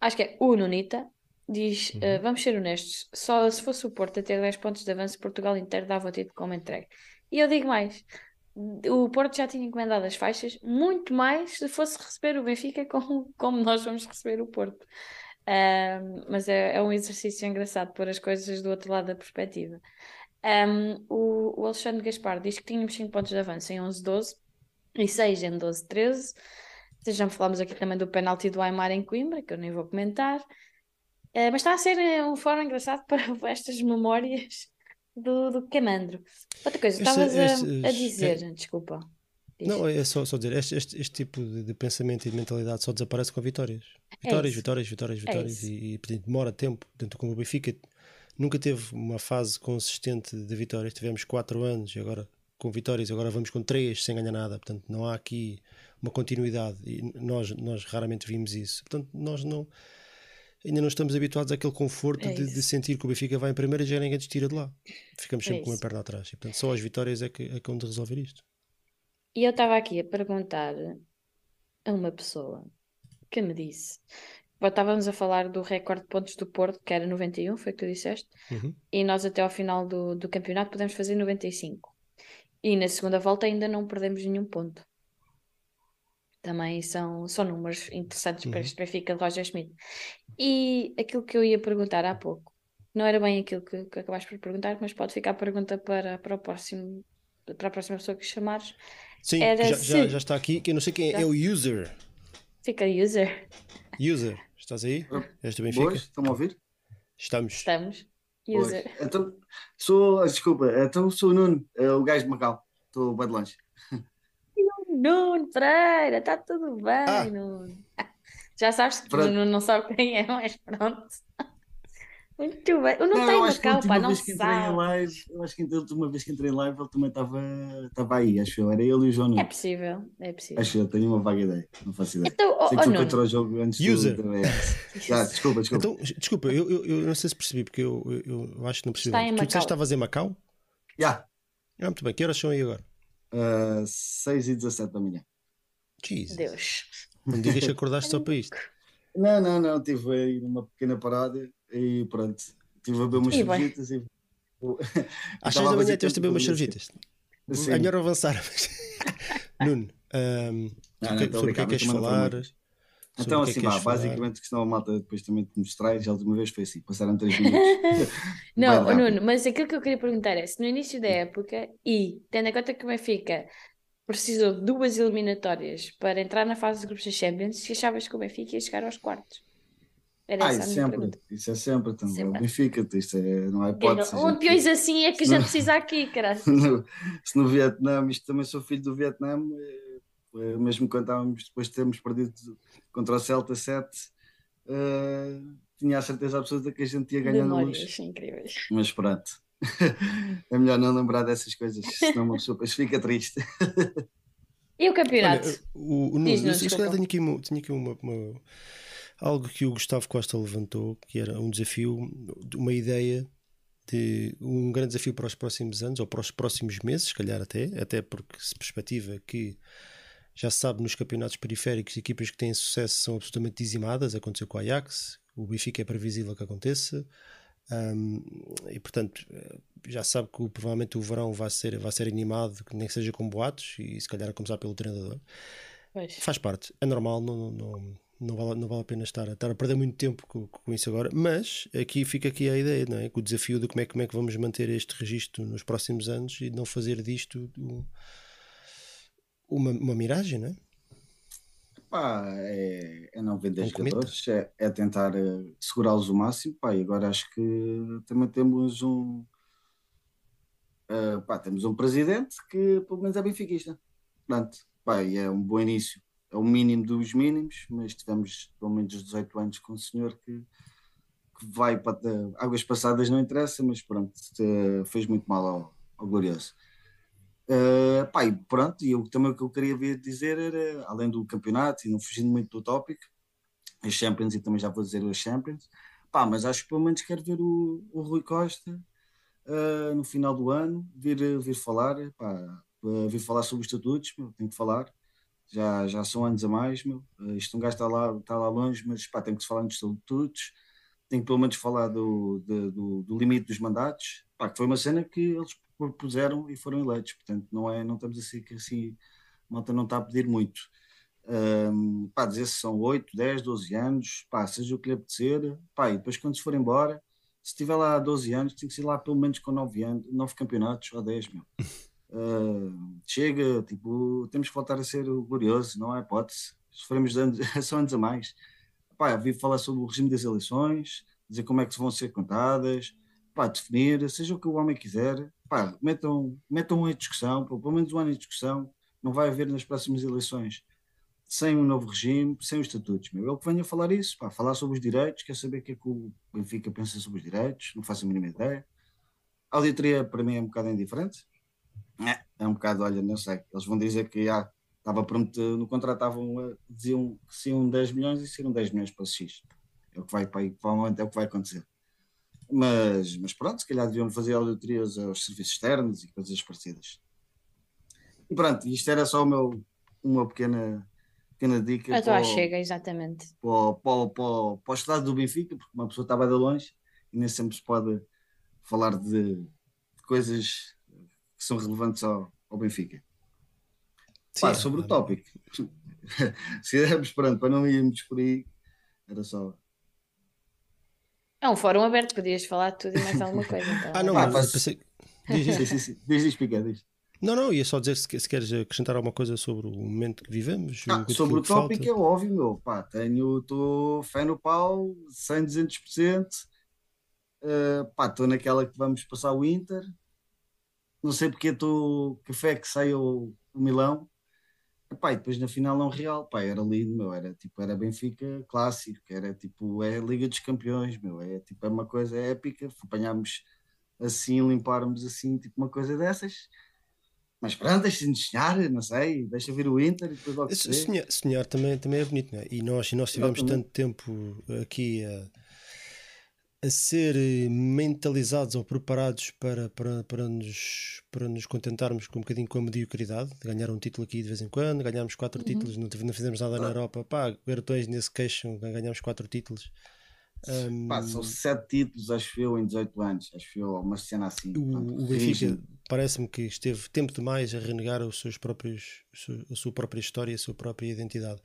B: Acho que é o Nunita, Diz, uhum. uh, vamos ser honestos, só se fosse o Porto a ter 10 pontos de avanço, Portugal inteiro dava o título como entregue. E eu digo mais, o Porto já tinha encomendado as faixas, muito mais se fosse receber o Benfica <laughs> como, como nós vamos receber o Porto. Mas é, é, um exercício engraçado pôr as coisas do outro lado da perspectiva. Um, o, o, Alexandre Gaspar diz que tínhamos 5 pontos de avanço em 11-12 e 6 em 12-13. Já falamos aqui também do penalti do Aymar em Coimbra, que eu nem vou comentar. Uh, mas está a ser eh, um fórum engraçado <laughs> para estas memórias do, do Camandro. Outra coisa, estavas a, a, dizer, é, desculpa.
A: Diz. Não, é só, só dizer, este, este, este tipo de, de, pensamento e de mentalidade só desaparece com vitórias. Vitórias, é vitórias, vitórias, vitórias. É e, e demora tempo. Portanto, como o Benfica nunca teve uma fase consistente de vitórias, tivemos 4 anos e agora com vitórias, agora vamos com 3 sem ganhar nada. Portanto, não há aqui uma continuidade e nós, nós raramente vimos isso. Portanto, nós não ainda não estamos habituados àquele conforto
B: É
A: de, de sentir que o Benfica vai em primeira e já ninguém te tira de lá. Ficamos
B: É
A: sempre com uma perna atrás. E, portanto, só as vitórias é que, é que vão de resolver isto.
B: E eu estava aqui a perguntar a uma pessoa que me disse. Estávamos a falar do recorde de pontos do Porto, que era 91, foi o que tu disseste,
A: Uhum.
B: e nós até ao final do, do campeonato podemos fazer 95. E na segunda volta ainda não perdemos nenhum ponto. Também são, são números interessantes para
A: Uhum.
B: este Benfica de Roger Schmidt. E aquilo que eu ia perguntar há pouco, não era bem aquilo que, que acabaste por perguntar, mas pode ficar a pergunta para, para o próximo, para a próxima pessoa que chamares.
A: Sim,
B: Era
A: já, já,
B: se-
A: já está aqui, que eu não sei quem é,
B: Já.
A: é o user.
B: Fica user.
A: User, estás aí? És do Benfica?
F: Boas, estão a ouvir?
A: Estamos.
B: Estamos.
F: Boas.
B: User.
F: Então, sou, ah, desculpa, então sou o Nuno, eh, o gajo de Macau. Estou bem de longe.
B: Nuno Pereira, está tudo bem,
A: Ah.
B: Nuno. <laughs> Já sabes que o
F: Pronto.
B: Nuno não sabe quem é, mas pronto. <laughs> Muito bem. O
F: eu acho que a
B: Macau,
F: última
B: pá, não
F: em
B: sabe.
F: live, eu acho que a última vez que entrei em live ele também estava estava aí, acho eu. Era ele e o João
B: É
F: Nuno.
B: possível, é possível.
F: Acho eu, tenho uma vaga ideia, não faço ideia.
B: Então, oh,
F: Sei
B: oh,
F: que foi
B: Nuno,
F: contra o jogo antes
A: User.
F: do. <laughs> Já, desculpa, desculpa.
A: Então, desculpa, eu, eu, eu não sei se percebi, porque eu, eu, eu acho que não percebi.
B: Está em
A: tu disseste que estavas em Macau?
F: Já,
A: Ah, muito bem. Que horas são aí agora?
F: Ah, 6 e 17 da manhã.
A: Jesus.
B: Deus.
A: Não me digas que acordaste só para isto. <laughs>
F: Não, não, não, estive aí numa pequena parada e pronto. Estive a beber umas
B: E
F: cervejitas e.
A: Às 6
F: Estava
A: da manhã tiveste a beber umas cervejitas.
F: Sim.
A: É melhor avançar. <laughs> Nuno, ahm,
F: Não,
A: sobre
F: não,
A: o que-
F: estou a
A: sobre o que é que queres falar?
F: muito. Então,
A: que é
F: assim,
A: que
F: vá,
A: queres falar?
F: basicamente, que senão a malta depois também te distrai. Já a última vez foi assim, passaram 3 <laughs> minutos. <laughs>
B: Não. Nuno, mas aquilo que eu queria perguntar é se no início da época e tendo em conta que o Benfica precisou de duas eliminatórias para entrar na fase de grupos da Champions, se achavas que o Benfica ia chegar aos quartos? Era
F: Ah, isso sempre, isso é sempre. Então,
B: Sempre.
F: o Benfica, isto é, não há hipótese.
B: Um peões assim é que já precisa aqui, <laughs> caralho.
F: se no Vietnã, isto também sou filho do Vietnã, eh, mesmo quando estávamos, depois de termos perdido contra o Celta 7, eh, tinha a certeza absoluta que a gente ia ganhar na luz.
B: Memórias incríveis.
F: Mas pronto, <laughs> é melhor não lembrar dessas coisas, senão uma pessoa depois fica triste. <laughs>
B: E o campeonato?
A: Olha, o, o Nuno, eu se calhar
B: desculpa.
A: tenho aqui, uma, tenho aqui uma, uma- algo que o Gustavo Costa levantou, que era um desafio, uma ideia de um grande desafio para os próximos anos, ou para os próximos meses, se calhar até, até porque se perspectiva que já se sabe nos campeonatos periféricos, equipas que têm sucesso são absolutamente dizimadas, aconteceu com o Ajax, o Benfica é previsível que aconteça, hum, e portanto eh, já se sabe que provavelmente o verão vai ser, vai ser animado, nem que seja com boatos, e se calhar a começar pelo treinador.
B: Pois.
A: Faz parte, é normal, não, não, não, vale, não vale a pena estar, a- estar a perder muito tempo com, com isso agora, mas aqui fica aqui a ideia, não é? Que o desafio de como é, como é que vamos manter este registro nos próximos anos e não fazer disto um- uma, uma miragem, não é?
F: Pá, é, é não vender
A: Um
F: jogadores, é, é tentar eh, segurá-los o máximo. Pá, e agora acho que também temos um. eh, pá, temos um presidente que pelo menos é benfiquista. Pronto, pá, é um bom início. É o mínimo dos mínimos, mas tivemos pelo menos 18 anos com um senhor que, que vai para. águas passadas não interessa, mas pronto, eh, fez muito mal ao, ao Glorioso. Uh, pá, e pronto, e eu, também o que eu queria dizer era, além do campeonato, e não fugindo muito do tópico, as Champions, e também já vou dizer as Champions, pá, mas acho que pelo menos quero ver o, o Rui Costa uh, no final do ano, vir, vir falar, pá, vir falar sobre os estatutos, meu, tenho que falar, já, já são anos a mais, meu, uh, isto um gajo está lá, está lá longe, mas pá, tem que se falar nos estatutos, tem que pelo menos falar do, de- do, do limite dos mandatos, pá, que foi uma cena que eles propuseram e foram eleitos, portanto não é, não estamos assim que assim, a malta não está a pedir muito. Um, pá, dizer se são 8, 10, 12 anos, pá, seja o que lhe apetecer, pá, e depois quando se for embora, se estiver lá há 12 anos, tem que ser lá pelo menos com 9 anos, 9 campeonatos ou 10, meu. <laughs> Uh, chega, tipo, temos que voltar a ser glorioso, não há hipótese. Se formos anos, <laughs> são anos a mais. Pá, vi falar sobre o regime das eleições, dizer como é que vão ser contadas, pá, definir, seja o que o homem quiser, pá, metam, metam em discussão, pelo menos um ano em discussão, não vai haver nas próximas eleições, sem um novo regime, sem os estatutos, meu. Eu que a falar isso, pá, falar sobre os direitos, quer saber o que é que o Benfica pensa sobre os direitos, não faço a mínima ideia. A auditoria para mim é um bocado indiferente, é, é um bocado, olha, não sei, eles vão dizer que há, Estava pronto, no contrato estavam, diziam que se iam 10 milhões e seriam 10 milhões para o X. É o que vai, para aí, provavelmente é o que vai acontecer. Mas, mas pronto, se calhar deviam fazer auditorias aos serviços externos e coisas parecidas. E pronto, isto era só o meu, uma pequena, pequena dica
B: à
F: para,
B: chega, exatamente.
F: para, o- para, para, para o estado do Benfica, porque uma pessoa estava de longe e nem sempre se pode falar de, de coisas que são relevantes ao, ao Benfica. Pá,
A: Sim,
F: sobre o
A: é-
F: tópico, <laughs> se éramos pronto, para não irmos por aí, era só.
B: É um fórum aberto, podias falar de tudo e mais alguma coisa. Então.
A: Ah, não,
F: Ah,
A: mas pensei. Diz, diz.
F: Sim, sim, sim. Diz, diz, Pica, diz.
A: Não, não, ia só dizer se, se queres acrescentar alguma coisa sobre o momento que vivemos.
F: Ah, sobre o
A: que falta.
F: tópico é óbvio, meu. Pá, tenho, estou fé no pau, 100, 200%. Uh, pá, estou naquela que vamos passar o Inter. Não sei porque estou café que saiu o, o Milão. Epá, e depois na final não real, pá, era lindo, meu. Era tipo, era Benfica clássico, era tipo, é Liga dos Campeões, meu. É tipo, é uma coisa épica. Apanhámos assim, limparmos assim, tipo uma coisa dessas. Mas pronto, deixa-nos sonhar, não sei, deixa vir o Inter e depois logo.
A: Sonhar, sonhar também, também é bonito, não é? E nós, e nós tivemos tanto tempo aqui a, a ser eh, mentalizados ou preparados para, para, para, nos, para nos contentarmos com um bocadinho com a mediocridade, de ganhar um título aqui de vez em quando, ganhámos quatro
B: Uhum.
A: títulos, não, não fizemos nada na Europa, pá, garotões nesse queixam, ganhámos quatro títulos. Ahm,
F: Pá, são sete títulos, acho eu, em 18 anos. Acho eu, uma cena assim.
A: o, o Benfica parece-me que esteve tempo demais a renegar os seus próprios, a sua própria história, a sua própria identidade.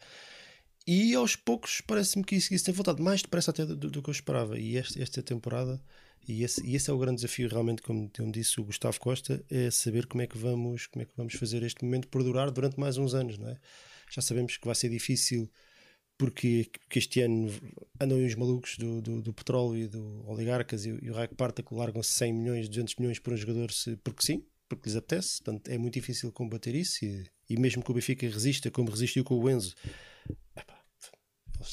A: E aos poucos parece-me que isso, isso tem voltado mais depressa até do, do- que eu esperava. E esta, esta temporada, e esse, e esse é o grande desafio realmente, como, como disse o Gustavo Costa, é saber como é que vamos, como é que vamos fazer este momento perdurar durante mais uns anos, não é? Já sabemos que vai ser difícil porque, porque este ano andam os malucos do, do, do petróleo e do oligarcas e, e o Raio Parta que largam 100 milhões, 200 milhões por um jogador se, porque sim, porque lhes apetece. Portanto, é muito difícil combater isso e, e mesmo que o Benfica resista, como resistiu com o Enzo,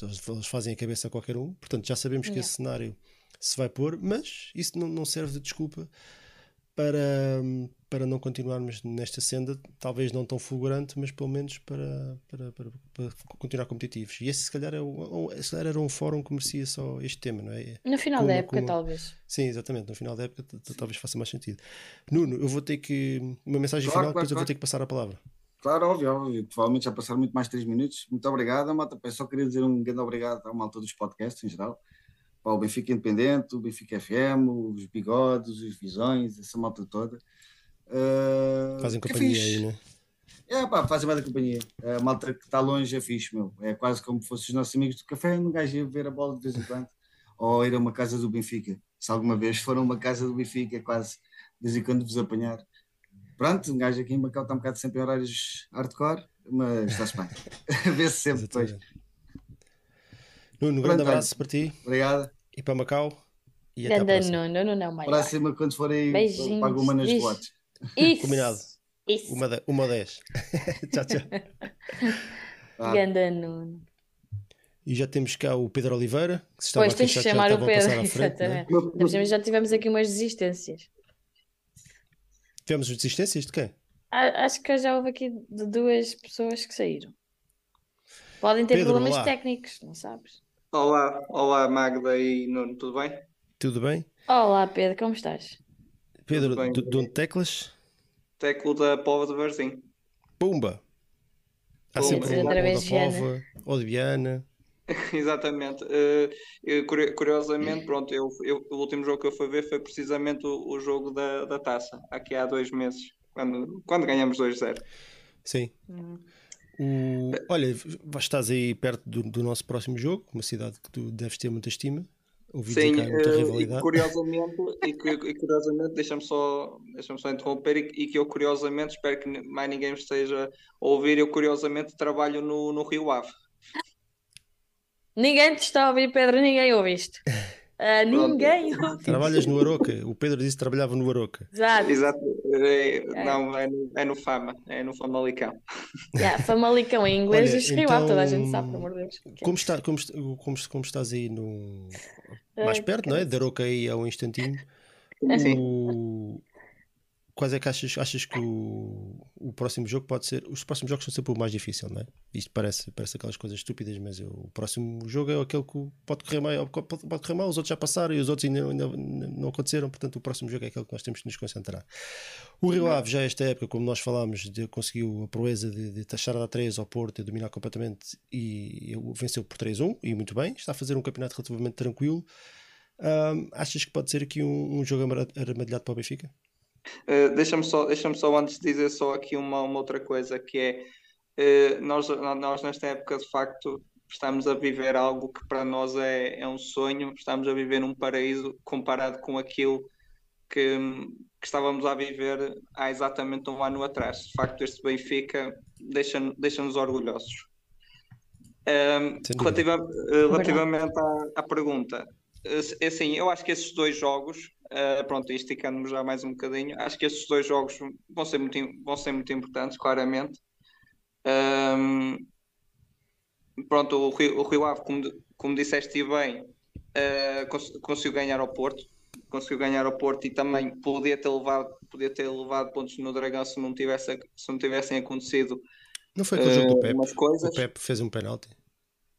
A: eles, fazem a cabeça a qualquer um. Portanto, já sabemos que
B: Yeah.
A: esse cenário se vai pôr, mas isso não, não serve de desculpa para, para não continuarmos nesta senda, talvez não tão fulgurante, mas pelo menos para, para, para, para continuar competitivos. E esse, se calhar, é um, um- se calhar era um fórum que merecia só este tema, não é?
B: No final
A: Como-
B: da época,
A: como-
B: talvez.
A: Sim, exatamente. No final da época talvez faça mais sentido. Nuno, eu vou ter que. Uma mensagem
F: Claro,
A: final,
F: claro,
A: depois eu vou
F: claro.
A: ter que passar a palavra.
F: Claro, óbvio, óbvio. Provavelmente já passaram muito mais 3 minutos. Muito obrigado, malta. Eu só queria dizer um grande obrigado à malta dos podcasts em geral. Para o Benfica Independente, o Benfica FM, os Bigodes, os Visões, essa malta toda. Uh,
A: Fazem companhia aí, né?
F: É pá, fazem mais da companhia. A malta que está longe é fixe, meu. É quase como se fossem os nossos amigos do café, um gajo ia ver a bola de vez em quando. Ou ir a uma casa do Benfica. Se alguma vez foram a uma casa do Benfica, é quase de vez em quando vos apanhar. Pronto, um gajo aqui em Macau está um bocado sempre em horários hardcore, mas está-se bem. <laughs> <laughs> Vê-se sempre depois.
A: Exatamente. Nuno, um grande
F: Pronto,
A: abraço para ti
F: Obrigado.
A: e para Macau. E até
B: Ganda
A: próxima.
B: Nuno, não, maior.
F: Próxima, quando for aí,
B: Beijinhos.
F: pago uma nas botes.
B: Isso.
A: Combinado.
B: Isso.
A: Uma, de, uma dez. <laughs> tchau, tchau.
B: Ganda Nuno.
A: E já temos cá o Pedro Oliveira, que se estava
B: Pois
A: a
B: tens que
A: queixar que já
B: chamar o
A: a
B: Pedro.
A: passar à frente. né?
B: Exatamente. Ainda por cima Já tivemos aqui umas desistências.
A: Tivemos desistências de quem?
B: Acho que já houve aqui de duas pessoas que saíram. Podem ter
A: Pedro,
B: problemas
A: olá.
B: técnicos, não sabes?
G: Olá, olá Magda e Nuno, tudo bem?
A: Tudo bem?
B: Olá, Pedro, como estás?
A: Pedro,
G: bem,
A: de, onde teclas?
G: Teclo da Pova de Varzim.
A: Pumba! Há
G: Pumba.
A: sempre um da. Pova, ou de Viana. <laughs>
G: Exatamente. Curio- curiosamente, pronto, eu, eu- o último jogo que eu fui ver foi precisamente o, o jogo da, da taça, aqui há dois meses, quando, quando ganhamos 2-0.
A: Sim.
B: Hum.
A: O... Olha, estás aí perto do, do nosso próximo jogo, uma cidade que tu deves ter muita estima. Ouvi dizer
G: Sim,
A: que há muita
G: eh, e
A: rivalidade.
G: curiosamente, e, e curiosamente, deixa-me só, deixa só interromper, e, e que eu curiosamente, espero que mais ninguém me esteja a ouvir, eu curiosamente trabalho no, no Rio Ave.
B: Ninguém te está a ouvir, Pedro, ninguém ouve isto. <laughs> Ah, ninguém ouve.
A: Trabalhas no Aroca. O Pedro disse que trabalhava no Aroca.
B: Exato.
G: Exato, é, não, é no, é no Fama, é no Famalicão. <laughs>
B: Yeah, Famalicão em inglês
A: Olha,
B: e Rio Ave, toda a gente
A: então,
B: sabe, pelo amor de Deus.
A: Como, está, como, como, como estás aí no... mais
B: Ai,
A: perto, não é? De Aroca aí a um instantinho.
G: Sim.
A: O... quais é que achas, achas que o, o próximo jogo pode ser? Os próximos jogos são sempre o mais difícil, não é? Isto parece, parece aquelas coisas estúpidas, mas eu, o próximo jogo é aquele que pode correr mal, pode, pode correr mal, os outros já passaram e os outros ainda, ainda não aconteceram, portanto o próximo jogo é aquele que nós temos que nos concentrar. O Rio Ave já esta época, como nós falámos, de, conseguiu a proeza de, de taxar a 3 ao Porto e dominar completamente e venceu por 3-1 e muito bem, está a fazer um campeonato relativamente tranquilo. Um, achas que pode ser aqui um, um jogo armadilhado para o Benfica?
G: Uh, deixa-me só, deixa só antes dizer só aqui uma, uma outra coisa que é uh, nós, nós nesta época de facto estamos a viver algo que para nós é, é um sonho, estamos a viver um paraíso comparado com aquilo que, que estávamos a viver há exatamente um ano atrás. De facto, este Benfica deixa-nos deixa orgulhosos. Um, relativa, relativamente à, à pergunta, assim, eu acho que esses dois jogos, uh, pronto, esticando-me já mais um bocadinho, acho que esses dois jogos vão ser muito, vão ser muito importantes, claramente. Um, pronto, o Rio, o Rio Ave, como, como disseste bem, uh, cons conseguiu ganhar ao Porto, conseguiu ganhar ao Porto e também podia ter levado, podia ter levado pontos no Dragão se não, tivesse, se não tivessem acontecido.
A: Não foi com o jogo do Pepe? O Pepe fez um penalti.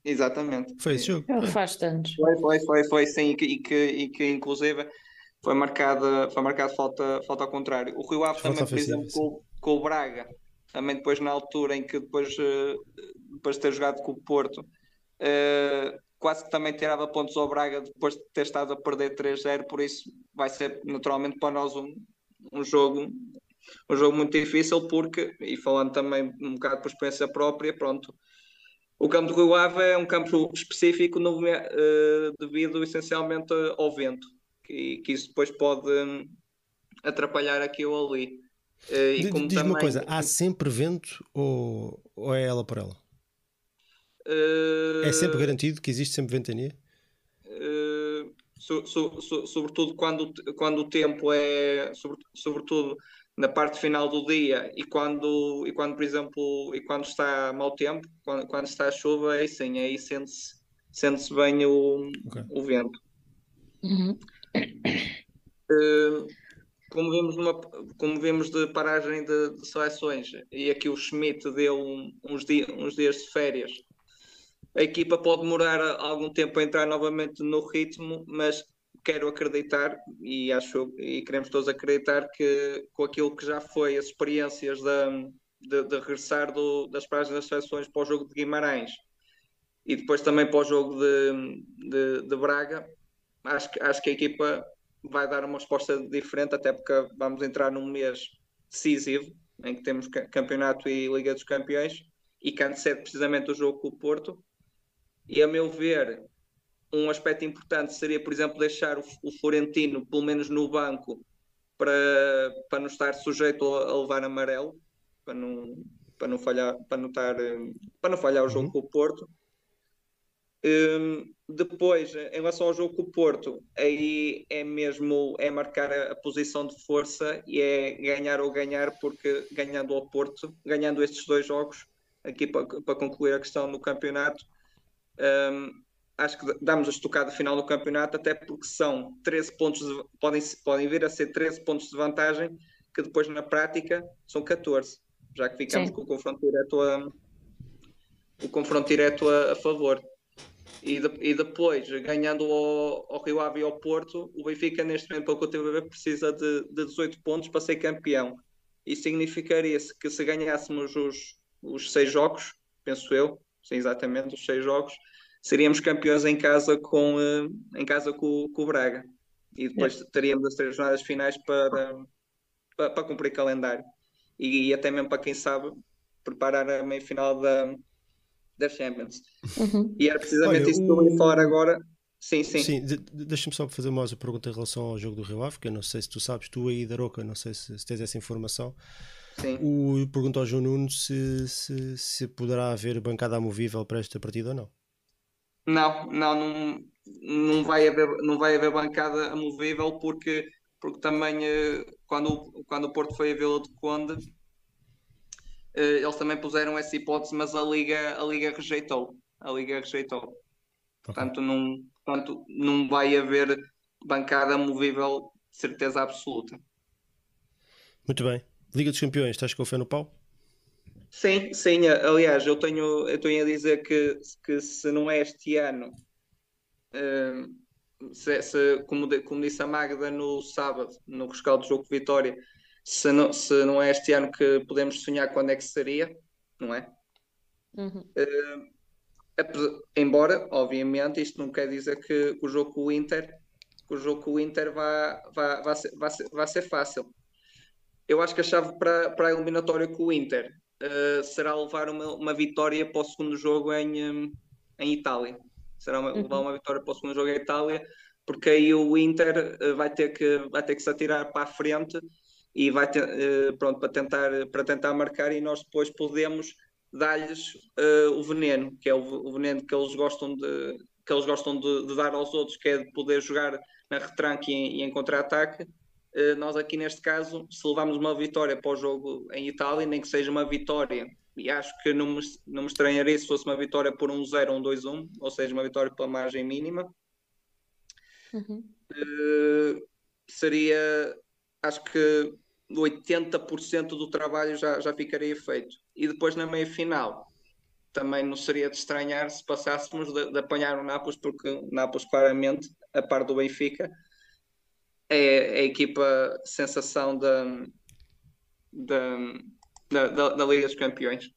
G: Exatamente.
A: Foi esse jogo.
B: Ele faz tantos.
G: Foi, foi, foi, foi sim, e que, e que, e que inclusive foi marcada, foi marcado falta, falta ao contrário. O Rio Ave também, por exemplo, com, com, o Braga, também depois na altura em que depois, eh, depois de ter jogado com o Porto, uh, quase que também tirava pontos ao Braga depois de ter estado a perder 3-0, por isso vai ser naturalmente para nós um, um jogo um jogo muito difícil porque, e falando também um bocado por experiência própria, pronto, o campo do Rio Ave é um campo específico no, uh, devido essencialmente ao vento, que, que isso depois pode um, atrapalhar aqui ou ali.
A: Uh, Diz-me também... uma coisa, há sempre vento ou, ou é ela por ela? Uh... É sempre garantido que existe sempre ventania?
G: So, so, so, sobretudo quando, quando o tempo é sobre, sobretudo na parte final do dia e quando, e quando por exemplo, e quando está mau tempo, quando, quando está a chuva, aí sim, aí sente-se sente bem o, okay. o vento.
B: Uhum.
G: Uh, como vemos, numa, como vemos de paragem de, de seleções, e aqui o Schmidt deu uns, dia, uns dias de férias, a equipa pode demorar algum tempo a entrar novamente no ritmo, mas quero acreditar e acho e queremos todos acreditar que com aquilo que já foi as experiências de, de, de regressar do, das páginas das seleções para o jogo de Guimarães e depois também para o jogo de, de, de Braga, acho que, acho que a equipa vai dar uma resposta diferente, até porque vamos entrar num mês decisivo em que temos campeonato e Liga dos Campeões e que antecede precisamente o jogo com o Porto. E a meu ver, um aspecto importante seria, por exemplo, deixar o, o Florentino, pelo menos no banco, para, para não estar sujeito a, a levar amarelo, para não, para não falhar, para não, estar, para não falhar o jogo uhum. com o Porto. Um, depois, em relação ao jogo com o Porto, aí é mesmo é marcar a, a, posição de força e é ganhar ou ganhar, porque ganhando ao Porto, ganhando estes dois jogos, aqui para, para concluir a questão do campeonato, um, acho que damos a estocada final do campeonato, até porque são 13 pontos, de, podem, podem vir a ser 13 pontos de vantagem, que depois na prática são 14, já que ficamos Sim. com o confronto direto a, o confronto direto a, a favor. E, de, e, depois, ganhando ao, ao, Rio Ave e ao Porto, o Benfica, neste momento, pelo que eu tive a ver, precisa de, de 18 pontos para ser campeão. Isso significaria -se que se ganhássemos os, os seis jogos, penso eu, sim, exatamente, os seis jogos, seríamos campeões em casa com, uh, em casa com, com, o Braga. E depois é. teríamos as três jornadas finais para, para, para cumprir calendário. E, e, até mesmo para quem sabe preparar a meia final da, da Champions.
B: Uhum.
G: E era precisamente Olha, isso que eu ia falar agora. Sim, sim.
A: Sim, de, deixa-me só fazer mais uma pergunta em relação ao jogo do Rio Ave, que eu não sei se tu sabes, tu aí da Roca, não sei se, se tens essa informação.
G: Sim.
A: O, pergunto ao João Nuno se, se, se poderá haver bancada amovível para esta partida ou não.
G: Não, não, não, não, vai haver, não vai haver bancada amovível porque, porque também eh, quando, quando o Porto foi a Vila de Conde eles também puseram essa hipótese, mas a Liga, a Liga rejeitou. A Liga rejeitou. Portanto, não, portanto, não vai haver bancada movível de certeza absoluta.
A: Muito bem. Liga dos Campeões, estás com o fé no pau?
G: Sim, sim. Aliás, eu tenho, eu tenho a dizer que, que se não é este ano, hum, se, se- como, como disse a Magda no sábado, no rescaldo do jogo de Vitória, se não, se não é este ano que podemos sonhar quando é que seria, não é?
B: Uhum.
G: Ape- Embora, obviamente, isto não quer dizer que, o jogo com o Inter, que o jogo com o Inter vá, vá, vá, ser, vá, ser, vá ser fácil. Eu acho que a chave para, para a eliminatória com o Inter eh, será levar uma, uma vitória para o segundo jogo em, em Itália. Será uma,
B: Uhum.
G: levar uma vitória para o segundo jogo em Itália, porque aí o Inter eh, vai ter que, vai ter que se atirar para a frente e vai ter, eh, pronto, para tentar, para tentar marcar e nós depois podemos dar-lhes eh, o veneno, que é o, o veneno que eles gostam de que eles gostam de, de dar aos outros, que é de poder jogar na retranque e em, em contra-ataque. Eh, nós aqui neste caso, se levarmos uma vitória para o jogo em Itália, nem que seja uma vitória, e acho que não me, não me estranharia se fosse uma vitória por um 0 ou um 2-1, ou seja, uma vitória pela margem mínima,
B: Uhum.
G: seria, acho que 80% do trabalho já, já ficaria feito. E depois na meia final, também não seria de estranhar se passássemos de, de apanhar o Nápoles, porque o Nápoles claramente, a par do Benfica, é a equipa sensação da, da, da, da, da Liga dos Campeões.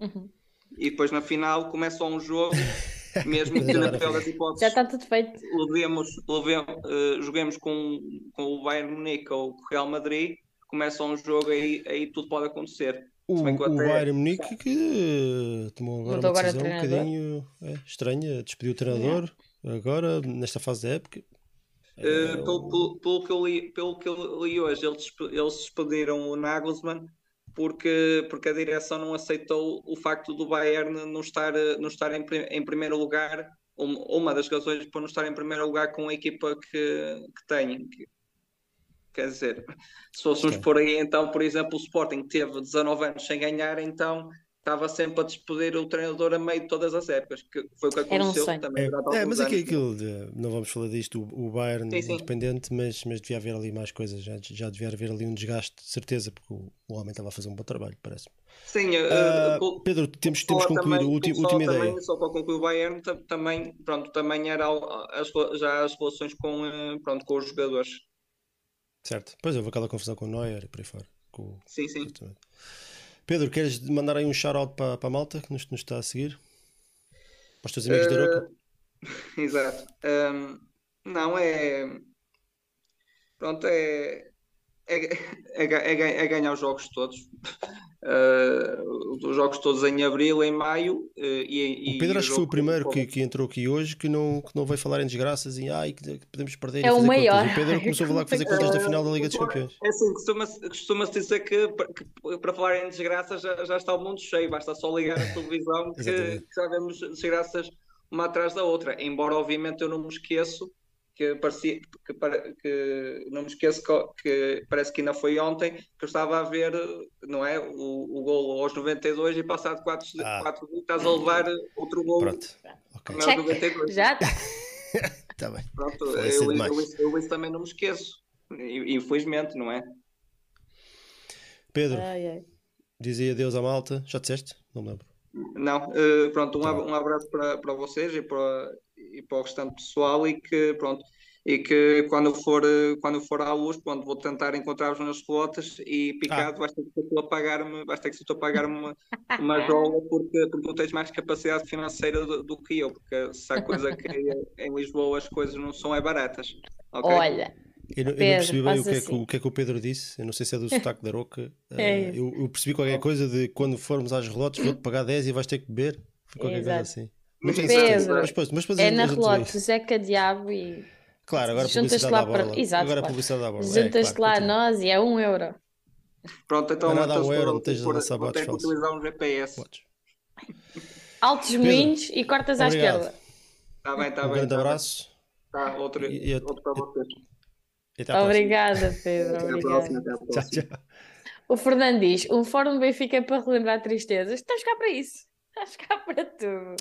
B: Uhum.
G: E depois na final começa um jogo, <laughs> mesmo <laughs> que na pior das
B: Já
G: hipóteses
B: está tudo feito.
G: levemos, levemos, eh, joguemos com, com o Bayern Munique ou com o Real Madrid, começa um jogo aí, aí tudo pode acontecer.
A: O,
G: até-
A: Bayern Munique que tomou agora
B: Mudou
A: uma
B: agora
A: decisão um
B: treinador.
A: bocadinho é, estranha, despediu o treinador agora, nesta fase da época. É,
G: pelo, pelo, pelo que eu li, pelo que eu li hoje, eles, eles despediram o Nagelsmann porque, porque a direção não aceitou o facto do Bayern não estar, não estar em, em primeiro lugar, uma, das razões por não estar em primeiro lugar com a equipa que, que tem. Que- quer dizer, se fôssemos
A: Sim.
G: por aí, então, por exemplo, o Sporting teve 19 anos sem ganhar, então estava sempre a despedir o treinador a meio de todas as épocas, que foi o que
B: Era um
G: aconteceu
B: sonho.
G: também
A: É, é, mas aqui
G: anos.
A: aquilo, de- não vamos falar disto, o, o Bayern
G: Sim, sim.
A: independente, mas, mas devia haver ali mais coisas, já, já devia haver ali um desgaste, de certeza, porque o, o homem estava a fazer um bom trabalho, parece-me.
G: Sim,
A: Ah,
G: pelo-
A: Pedro, temos, temos que concluir
G: também-
A: a última
G: também,
A: ideia.
G: Só para concluir o Bayern, ta- também, pronto, também era as, já as relações com, eh, pronto, com os jogadores.
A: Certo. Pois houve aquela confusão com o Neuer e por aí fora. com o-
G: Sim, sim.
A: exatamente. Pedro, queres mandar aí um shout-out para, para a malta que nos, nos está a seguir? Para os teus amigos da Aroca? <laughs>
G: Exato. Ahm, não, é. Pronto, é. É, é, é, ga- é ganhar os jogos todos. Ah, os jogos todos em abril, em maio. eh, e,
A: O
G: e
A: Pedro acho que foi o primeiro que, que entrou aqui hoje que não, que não veio falar em desgraças e ai, que que podemos perder e
B: É o maior.
A: contas. O Pedro começou a falar que fazer <laughs> contas da final da Liga dos Campeões.
G: É assim, costuma-se costuma-se dizer que, que para falar em desgraças já, já está o mundo cheio, basta só ligar a televisão <laughs> que, que já vemos desgraças uma atrás da outra. Embora, obviamente, eu não me esqueço que parecia que, que não me esqueço que, que parece que ainda foi ontem que eu estava a ver, não é? O, o gol aos 92 e passado 4
A: Ah.
G: quatro minutos estás a levar outro gol
A: Pronto. Ok.
G: aos
B: Check.
G: 92.
B: Já está. <laughs>
A: Bem.
G: Pronto, eu,
A: cedo
G: eu, eu, eu isso também não me esqueço. E- Infelizmente, não é?
A: Pedro,
B: Ai, ai.
A: diz aí adeus à malta. Já disseste? Não me lembro.
G: Não, eh, pronto, um,
A: Tá
G: um abraço para, para vocês e para, e para o restante pessoal e que, pronto, e que quando eu for, quando eu for à luz, pronto, vou tentar encontrar-vos nas rotas e picado, vais ter que tu a pagar-me, vais ter que ser tu a pagar-me uma, <laughs> uma jola porque, porque tu tens mais capacidade financeira do, do que eu, porque se há coisa que <laughs> é- em Lisboa as coisas não são é baratas. ok?
B: Olha,
A: Eu não, eu não
B: Pedro,
A: percebi bem o que, é que,
B: assim.
A: o que é que o Pedro disse. Eu não sei se é do <laughs> sotaque da Roca.
B: É
A: Eh, eu, eu percebi qualquer coisa de quando formos às relotes vou-te pagar 10 e vais ter que beber. Qualquer coisa
B: Exato.
A: assim. Não tenho
G: Pedro.
A: Mas, depois- mas
B: é na relote,
A: isso.
B: Zeca Diabo e
A: Claro, agora a
B: Juntas-te
A: publicidade
B: lá
A: borla.
B: para- Exato,
A: agora a
B: claro.
A: publicidade à borla. É,
B: juntas-te
A: claro,
B: lá a nós e é um euro.
G: Pronto, então,
A: Não é nada
G: então
A: um euro, não tens de
G: for-
A: lançar
G: vou ter que utilizar um GPS.
B: Altos moinhos e cortas à esquerda.
G: Está bem, está
A: Um
G: bem.
A: grande
G: tá
A: abraço.
G: Tá, outro,
A: E-
G: outro para vocês.
A: E.
B: Obrigada, Pedro. Obrigada.
G: próxima, até à
A: Tchau,
G: próxima.
A: tchau.
B: O Fernando diz: um fórum do Benfica é para relembrar tristezas. Estás cá para isso. <laughs> Acho que há para tudo.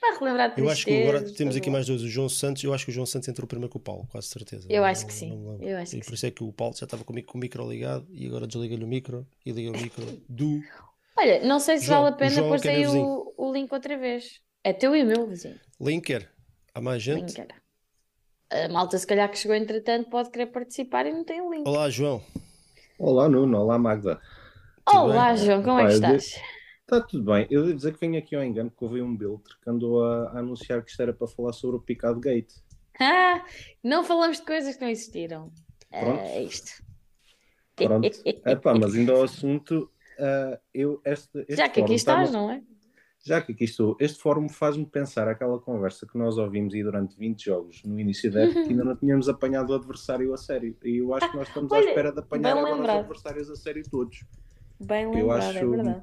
B: Para relembrar
A: Eu acho que agora temos
B: tá
A: aqui mais dois. O João Santos, eu acho que o João Santos entrou primeiro com o Paulo, quase certeza.
B: Eu
A: Não-
B: acho que sim, eu acho
A: E
B: que
A: por isso é que o Paulo já estava comigo com o micro ligado e agora desliga-lhe o micro e liga o micro do.
B: Olha, não sei se
A: João,
B: vale a
A: o
B: pena pôr
A: é
B: aí o, o link outra vez. É teu e meu vizinho.
A: Linker. Há mais gente?
B: Link era. A malta, se calhar, que chegou entretanto, pode querer participar e não tem o link.
A: Olá, João.
H: Olá, Nuno. Olá, Magda.
A: tudo
B: Olá,
A: bem?
B: João, como é que estás?
H: Está tudo bem. Eu devo dizer que venho aqui ao engano porque houve um biltre que andou a, a anunciar que isto era para falar sobre o Picado Gate.
B: Ah, não falamos de coisas que não existiram.
H: Pronto.
B: É isto.
H: Pronto. Epá, mas ainda ao assunto, ah, eu, este, este
B: Já que aqui estás, não é?
H: Já que aqui estou, este fórum faz-me pensar aquela conversa que nós ouvimos aí durante 20 jogos no início da época que ainda não tínhamos apanhado o adversário a sério. E eu acho que nós estamos à
B: Olha,
H: espera de apanhar agora
B: lembrado.
H: os adversários a sério todos.
B: Bem
H: Eu
B: lembrado, é
H: acho-
B: verdade.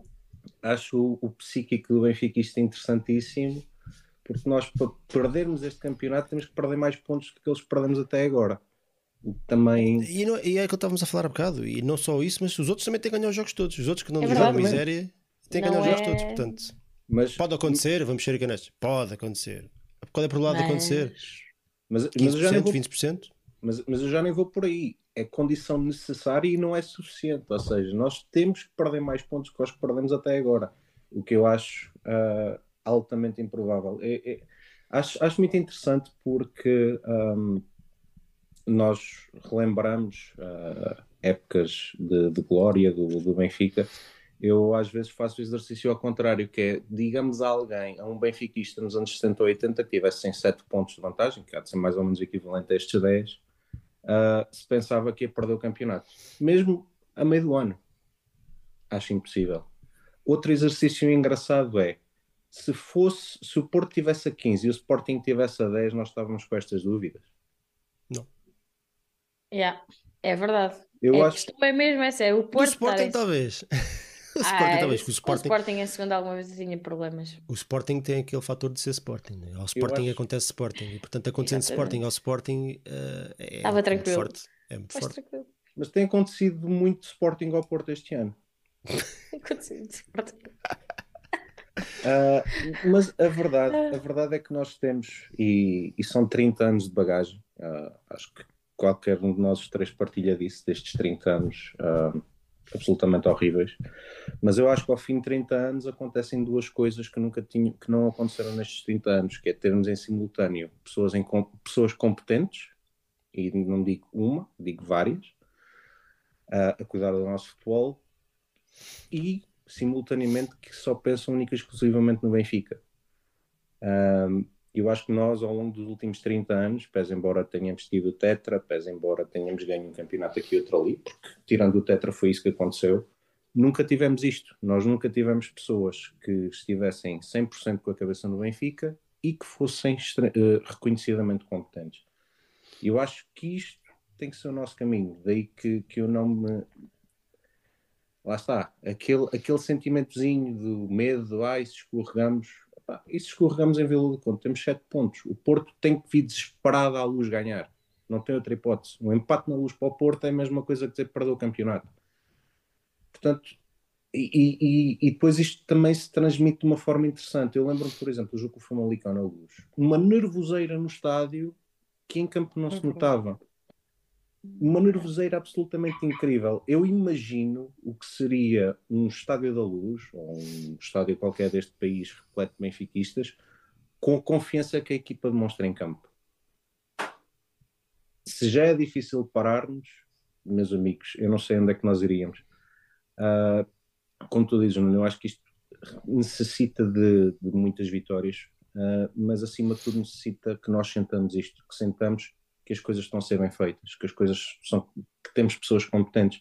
H: Acho o, o psíquico do Benfica interessantíssimo, porque nós, para perdermos este campeonato, temos que perder mais pontos do que aqueles que perdemos até agora. Também.
A: E, não- e é que estávamos a falar há bocado. E não só isso, mas os outros também têm que ganhar os jogos todos. Os outros que não
B: É verdade.
A: miséria têm que
B: Não
A: ganhar os jogos
B: é-
A: todos. Portanto,
H: Mas,
A: pode acontecer, vamos ser honestos. Pode acontecer. Qual é a probabilidade de acontecer?
H: mas, mas, eu já
A: 15%,
H: vou,
A: 20%?
H: mas, mas eu já nem vou por aí. É condição necessária e não é suficiente. Ou seja, nós temos que perder mais pontos que os que perdemos até agora. O que eu acho ah, altamente improvável. É- é- acho, acho muito interessante porque ahm, nós relembramos ah, épocas de, de glória do, do Benfica. Eu às vezes faço o exercício ao contrário, que é, digamos a alguém, a um benfiquista nos anos 70 ou 80 que tivesse 7 pontos de vantagem, que há de ser mais ou menos equivalente a estes 10, ah, se pensava que ia perder o campeonato. Mesmo a meio do ano. Acho impossível. Outro exercício engraçado é, se fosse, se o Porto tivesse a 15 e o Sporting tivesse a 10, nós estávamos com estas dúvidas.
B: Yeah, é verdade.
H: Eu
B: É, a
H: acho
B: questão é mesmo essa, é o Porto
A: Sporting,
B: estar em-
A: talvez. <laughs> o
B: Ah,
A: Sporting, talvez. que O
B: o
A: Sporting,
B: Sporting em segunda alguma vez tinha problemas.
A: o Sporting tem aquele fator de ser Sporting. né? Ao Sporting
H: acho-
A: acontece Sporting. E, portanto, acontecendo
B: Exatamente.
A: Sporting ao Sporting eh, é
B: Estava
A: muito
B: tranquilo.
A: forte. É muito
B: Mas
A: forte.
B: tranquilo.
H: Mas tem acontecido muito Sporting ao Porto este ano. <laughs>
B: Aconteceu de Sporting.
H: Ah, mas a verdade, a verdade é que nós temos, e, e são 30 anos de bagagem, ah, acho que qualquer um de nós os três partilha disso, destes 30 anos ah, absolutamente horríveis, mas eu acho que ao fim de 30 anos acontecem duas coisas que nunca tinham, que não aconteceram nestes 30 anos, que é termos em simultâneo pessoas, em, pessoas competentes, e não digo uma, digo várias, ah, a cuidar do nosso futebol, e simultaneamente que só pensam única e exclusivamente no Benfica. Ahm, eu acho que nós, ao longo dos últimos 30 anos, pese embora tenhamos tido o Tetra, pese embora tenhamos ganho um campeonato aqui e outro ali, porque tirando o Tetra foi isso que aconteceu, nunca tivemos isto. Nós nunca tivemos pessoas que estivessem 100% com a cabeça no Benfica e que fossem eh, reconhecidamente competentes. Eu acho que isto tem que ser o nosso caminho, daí que, que eu não me lá está, aquele, aquele sentimentozinho do medo, do ai, se escorregamos, epá, e se escorregamos em Vila do Conde, temos sete pontos. O Porto tem que vir desesperado à luz ganhar. Não tem outra hipótese. Um empate na luz para o Porto é a mesma coisa que dizer perdeu o campeonato. Portanto, e, e- e- depois isto também se transmite de uma forma interessante. Eu lembro-me, por exemplo, o jogo com o Famalicão na luz. Uma nervoseira no estádio que em campo não se notava uma nervoseira absolutamente incrível. Eu imagino o que seria um estádio da luz, ou um estádio qualquer deste país repleto de benfiquistas, com a confiança que a equipa demonstra em campo. Se já é difícil pararmos, meus amigos, eu não sei onde é que nós iríamos. Ah, como tu dizes, eu acho que isto necessita de, de muitas vitórias, ah, mas acima de tudo necessita que nós sentamos isto, que sentamos que as coisas estão a ser bem feitas, que as coisas são, que temos pessoas competentes.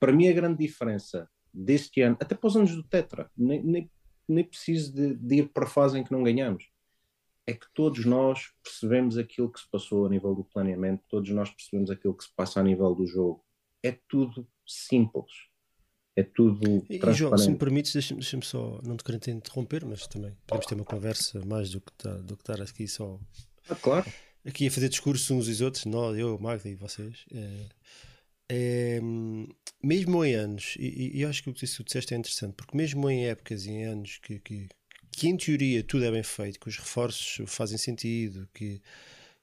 H: Para mim, a grande diferença deste ano, até para os anos do Tetra, nem, nem, nem preciso de, de ir para a fase em que não ganhamos, é que todos nós percebemos aquilo que se passou a nível do planeamento, todos nós percebemos aquilo que se passa a nível do jogo. É tudo simples. É tudo
A: E. João, se me permites, deixa-me deixa só, não te querendo te interromper, mas também podemos ter uma conversa mais do que, tá, do que estar aqui só
H: Ah, claro.
A: Aqui a fazer discurso uns e outros, nós, eu, Magda e vocês. É, é, mesmo em anos, e, e acho que o que tu disseste é interessante, porque mesmo em épocas e em anos que, que, que em teoria tudo é bem feito, que os reforços fazem sentido, que,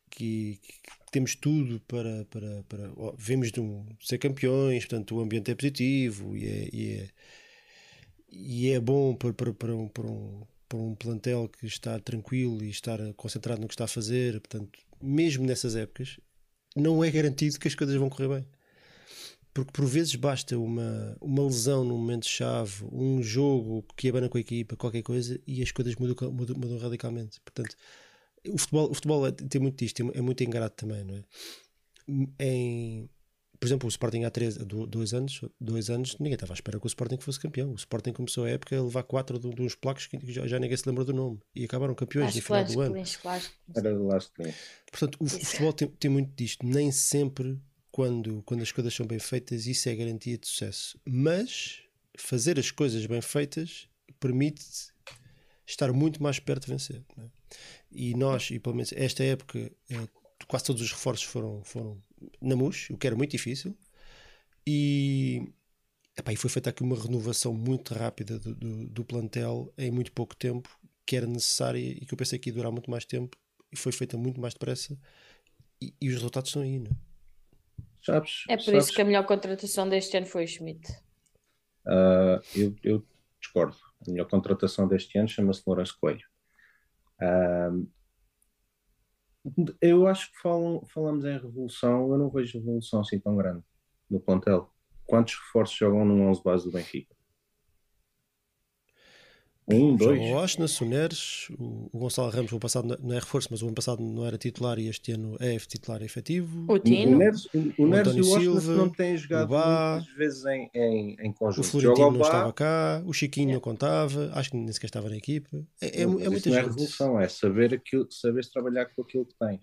A: que, que temos tudo para, para, para ó, vemos de um, ser campeões, portanto o ambiente é positivo e é, e é, e é bom para, para, para, um, para, um, para um plantel que está tranquilo e estar concentrado no que está a fazer, portanto, mesmo nessas épocas, não é garantido que as coisas vão correr bem. Porque por vezes basta uma, uma lesão num momento-chave, um jogo que abana com a equipa, qualquer coisa, e as coisas mudam, mudam, mudam radicalmente. Portanto, o futebol, o futebol é, tem muito disto, é muito ingrato também, não é? Em, por exemplo, o Sporting há três, dois, anos, dois anos, ninguém estava à espera que o Sporting fosse campeão. O Sporting começou a época a levar quatro de, de uns placos que já, já, ninguém se lembra do nome e acabaram campeões no final do ano.
H: Era
A: Portanto, o, futebol tem, tem muito disto. Nem sempre, quando, quando as coisas são bem feitas, isso é garantia de sucesso. Mas fazer as coisas bem feitas permite estar muito mais perto de vencer. É? E nós, e pelo menos esta época, é, quase todos os reforços foram, foram na MUS, o que era muito difícil. E, epá, e foi feita aqui uma renovação muito rápida do, do, do, plantel em muito pouco tempo, que era necessária e que eu pensei que ia durar muito mais tempo. E foi feita muito mais depressa. E, e os resultados estão aí, não é?
H: Sabes,
B: é por
H: sabes,
B: isso que a melhor contratação deste ano foi o Schmidt.
H: Uh, eu, eu, discordo. A melhor contratação deste ano chama-se Lourenço Coelho. Uh, eu acho que falam, falamos em revolução, eu não vejo revolução assim tão grande no plantel. Quantos reforços jogam no 11 base do Benfica? Um, dois.
A: O Osna, Soneres, o, o Gonçalo Ramos, o passado não é reforço, mas o ano passado não era titular e este ano é titular efetivo.
B: O Tino.
H: O Neres, o, o, Neres e o Osna não têm jogado muitas vezes em, em, em conjunto.
A: O Florentino não estava cá, o Chiquinho é. não contava, acho que nem sequer estava na equipa. É, é, é muita
H: não
A: é
H: revolução, é saber aquilo, saber trabalhar com aquilo que tens.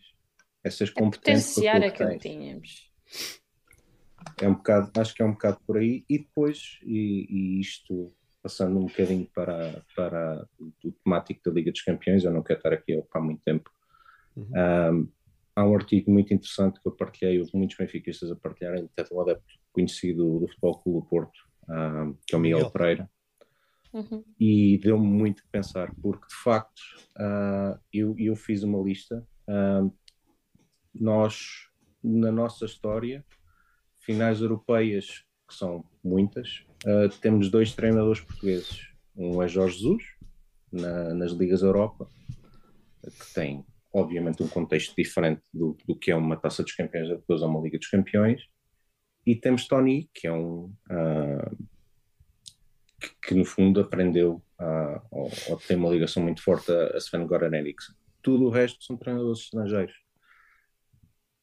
H: Essas competências. É
B: potenciar aquilo que tínhamos.
H: É um bocado, acho que é um bocado por aí, e depois, e, e isto passando um bocadinho para, para o temático da Liga dos Campeões, eu não quero estar aqui a ocupar muito tempo. Uhum. Um, há um artigo muito interessante que eu partilhei, houve muitos benfiquistas a partilharem, até um adepto conhecido do Futebol Clube do Porto, um, que é o Miguel, Miguel. Pereira, uhum. e deu-me muito a pensar, porque de facto uh, eu, eu fiz uma lista, uh, nós, na nossa história, finais europeias, que são muitas, uh, temos dois treinadores portugueses. Um é Jorge Jesus, na, nas Ligas Europa, que tem, obviamente, um contexto diferente do, do que é uma taça dos campeões, depois é uma Liga dos Campeões. E temos Tony, que é um. Uh, que, que, no fundo aprendeu uh, ou, ou, tem uma ligação muito forte a, a Sven Goran Eriksson. Tudo o resto são treinadores estrangeiros.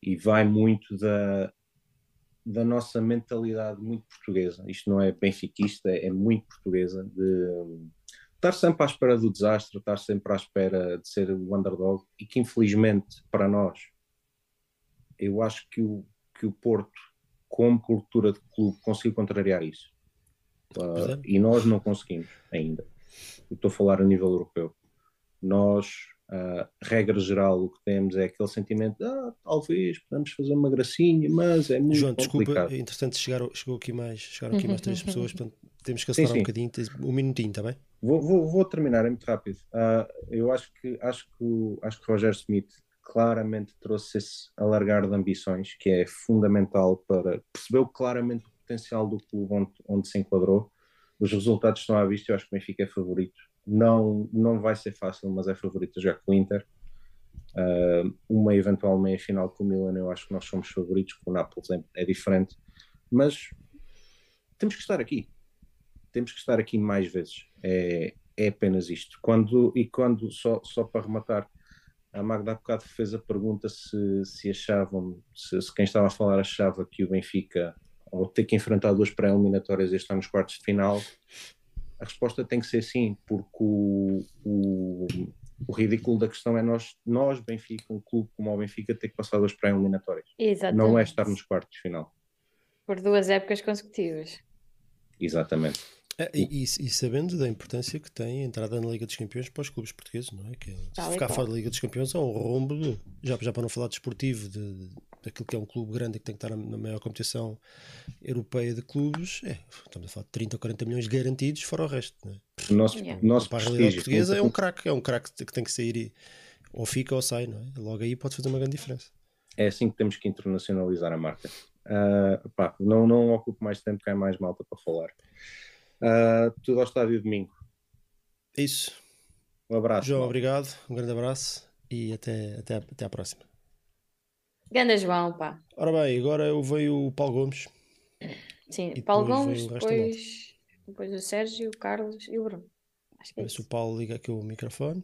H: E vai muito da, da nossa mentalidade muito portuguesa. Isto não é benfiquista, é muito portuguesa, de estar sempre à espera do desastre, estar sempre à espera de ser o underdog e que infelizmente para nós, eu acho que o, que o Porto, como cultura de clube, conseguiu contrariar isso. Uh, e nós não conseguimos ainda. Eu estou a falar a nível europeu. Nós Uh, regra geral, o que temos é aquele sentimento de ah, talvez podemos fazer uma gracinha, mas é muito João, complicado.
A: desculpa, entretanto chegaram, chegou aqui mais, chegaram aqui mais três pessoas, portanto temos que acelerar sim, sim. um bocadinho, um minutinho, está bem?
H: Vou, vou, vou, terminar, é muito rápido. Uh, eu acho que, acho, que o, acho que o Roger Smith claramente trouxe esse alargar de ambições, que é fundamental para. percebeu claramente o potencial do clube onde, onde se enquadrou. Os resultados estão à vista, eu acho que o Benfica é favorito não, não vai ser fácil, mas é favorito já com o Inter. Uh, uma eventual meia final com o Milan, eu acho que nós somos favoritos, com o Nápoles é, é, diferente, mas temos que estar aqui. Temos que estar aqui mais vezes. É, é apenas isto. Quando, e quando, só, só para rematar, a Magda há bocado fez a pergunta se, se achavam, se, se quem estava a falar achava que o Benfica, ao ter que enfrentar duas pré-eliminatórias, está nos quartos de final, a resposta tem que ser sim, porque o, o, o ridículo da questão é nós, nós, Benfica, um clube como o Benfica, ter que passar duas pré-eliminatórias. Não é estar nos quartos de final.
B: Por duas épocas consecutivas.
H: Exatamente.
A: É, e, e, sabendo da importância que tem a entrada na Liga dos Campeões para os clubes portugueses, não é? Que é, ficar fora da Liga dos Campeões é um rombo, já, já para não falar desportivo, de, de aquilo que é um clube grande e que tem que estar na maior competição europeia de clubes, é, estamos a falar de 30 ou 40 milhões garantidos, fora o resto. Né?
H: O nosso,
B: Yeah.
H: nosso
A: Para a realidade portuguesa é um craque, é um craque que tem que sair e ou fica ou sai, não é? Logo aí pode fazer uma grande diferença.
H: É assim que temos que internacionalizar a marca. Ah, pá, não, não ocupo mais tempo, que há mais malta para falar. Ah, tudo ao estádio domingo.
A: É isso.
H: Um abraço.
A: João, obrigado, um grande abraço e até, até, até à próxima.
B: Ganda João, pá.
A: Ora bem, agora eu veio o Paulo Gomes.
B: Sim,
A: E
B: Paulo
A: depois
B: Gomes, depois, depois o Sérgio, o Carlos e o Bruno. Acho que é isso.
A: o Paulo liga aqui o microfone.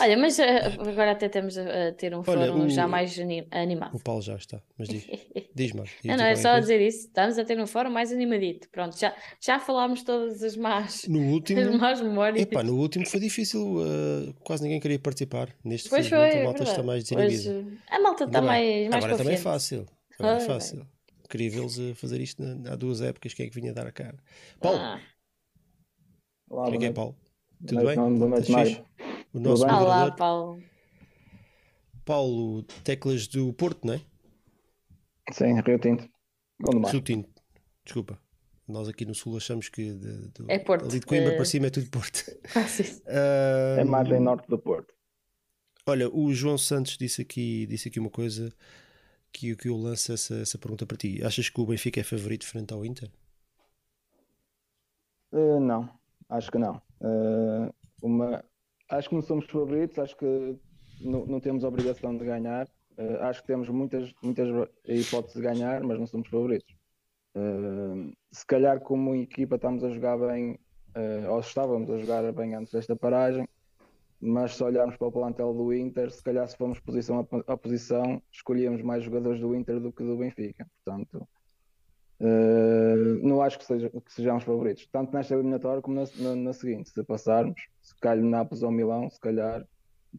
B: Olha, mas eh, agora até estamos a, ter um
A: Olha,
B: fórum
A: o-
B: já mais ani- animado.
A: O Paulo já está, mas diz, <laughs> diz mais.
B: Não, não, é só a dizer isso. Estamos a ter um fórum mais animadito. Pronto, já, já falámos todas as más,
A: No
B: as
A: último,
B: más memórias.
A: epá, no último foi difícil, uh, quase ninguém queria participar. Neste
B: Pois foi,
A: a
B: é
A: malta está
B: verdade.
A: mais
B: Hoje,
A: desinibida.
B: a malta está
A: bem.
B: mais, mais
A: Agora também é
B: confiante.
A: fácil. Agora é fácil. Queria vê-los a fazer isto na- há duas épocas. Quem é que vinha dar a cara? Paulo,
B: Ah,
I: Olá,
A: como é que é,
I: boa
A: Paulo? Tudo bem?
I: Boa noite, Mário.
A: O nosso?
B: Olá,
A: moderador,
B: Paulo.
A: Paulo, teclas do Porto, não é?
I: Sim, Rio Tinto.
A: Rio Tinto. Desculpa. Nós aqui no Sul achamos que de, do-
B: É Porto.
A: ali de Coimbra
B: Eh,
A: para cima é tudo Porto.
B: Quase <laughs> isso.
A: Ah,
I: É margem norte do Porto.
A: Olha, o João Santos disse aqui, disse aqui uma coisa que, que eu lanço essa, essa pergunta para ti. Achas que o Benfica é favorito frente ao Inter?
I: Eh, não, acho que não. Eh, uma, acho que não somos favoritos, acho que não, não temos obrigação de ganhar. Eh, acho que temos muitas, muitas hipóteses de ganhar, mas não somos favoritos. Eh, se calhar, como equipa, estamos a jogar bem, eh, ou estávamos a jogar bem antes desta paragem, mas se olharmos para o plantel do Inter, se calhar, se formos posição a, posição, escolhíamos mais jogadores do Inter do que do Benfica. Portanto, Não acho que, seja, que sejamos favoritos, tanto nesta eliminatória como na, na, na seguinte. Se passarmos, se calhar Nápoles ou Milão, se calhar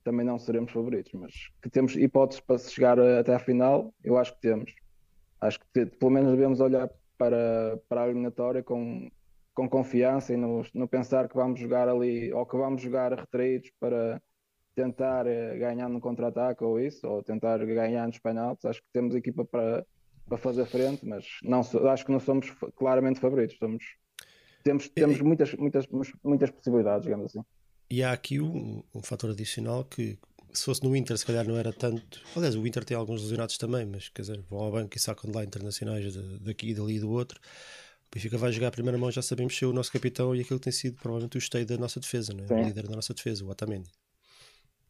I: também não seremos favoritos, mas que temos hipóteses para chegar a- até à final, eu acho que temos. Acho que pelo menos devemos olhar para, para a eliminatória com, com confiança e não, não pensar que vamos jogar ali ou que vamos jogar retraídos para tentar eh, ganhar no contra-ataque ou isso, ou tentar ganhar nos penaltis. Acho que temos equipa para para fazer frente, mas não, acho que não somos claramente favoritos. Somos, temos temos muitas, muitas, muitas possibilidades, digamos assim.
A: E há aqui um, um fator adicional que, se fosse no Inter, se calhar não era tanto. Aliás, o Inter tem alguns lesionados também, mas quer dizer, vão ao banco e sacam de lá internacionais de- daqui, dali e do outro. O Benfica vai jogar a primeira mão, já sabemos ser o nosso capitão e aquilo tem sido provavelmente o esteio da nossa defesa, não é? o líder da nossa defesa, o Otamendi.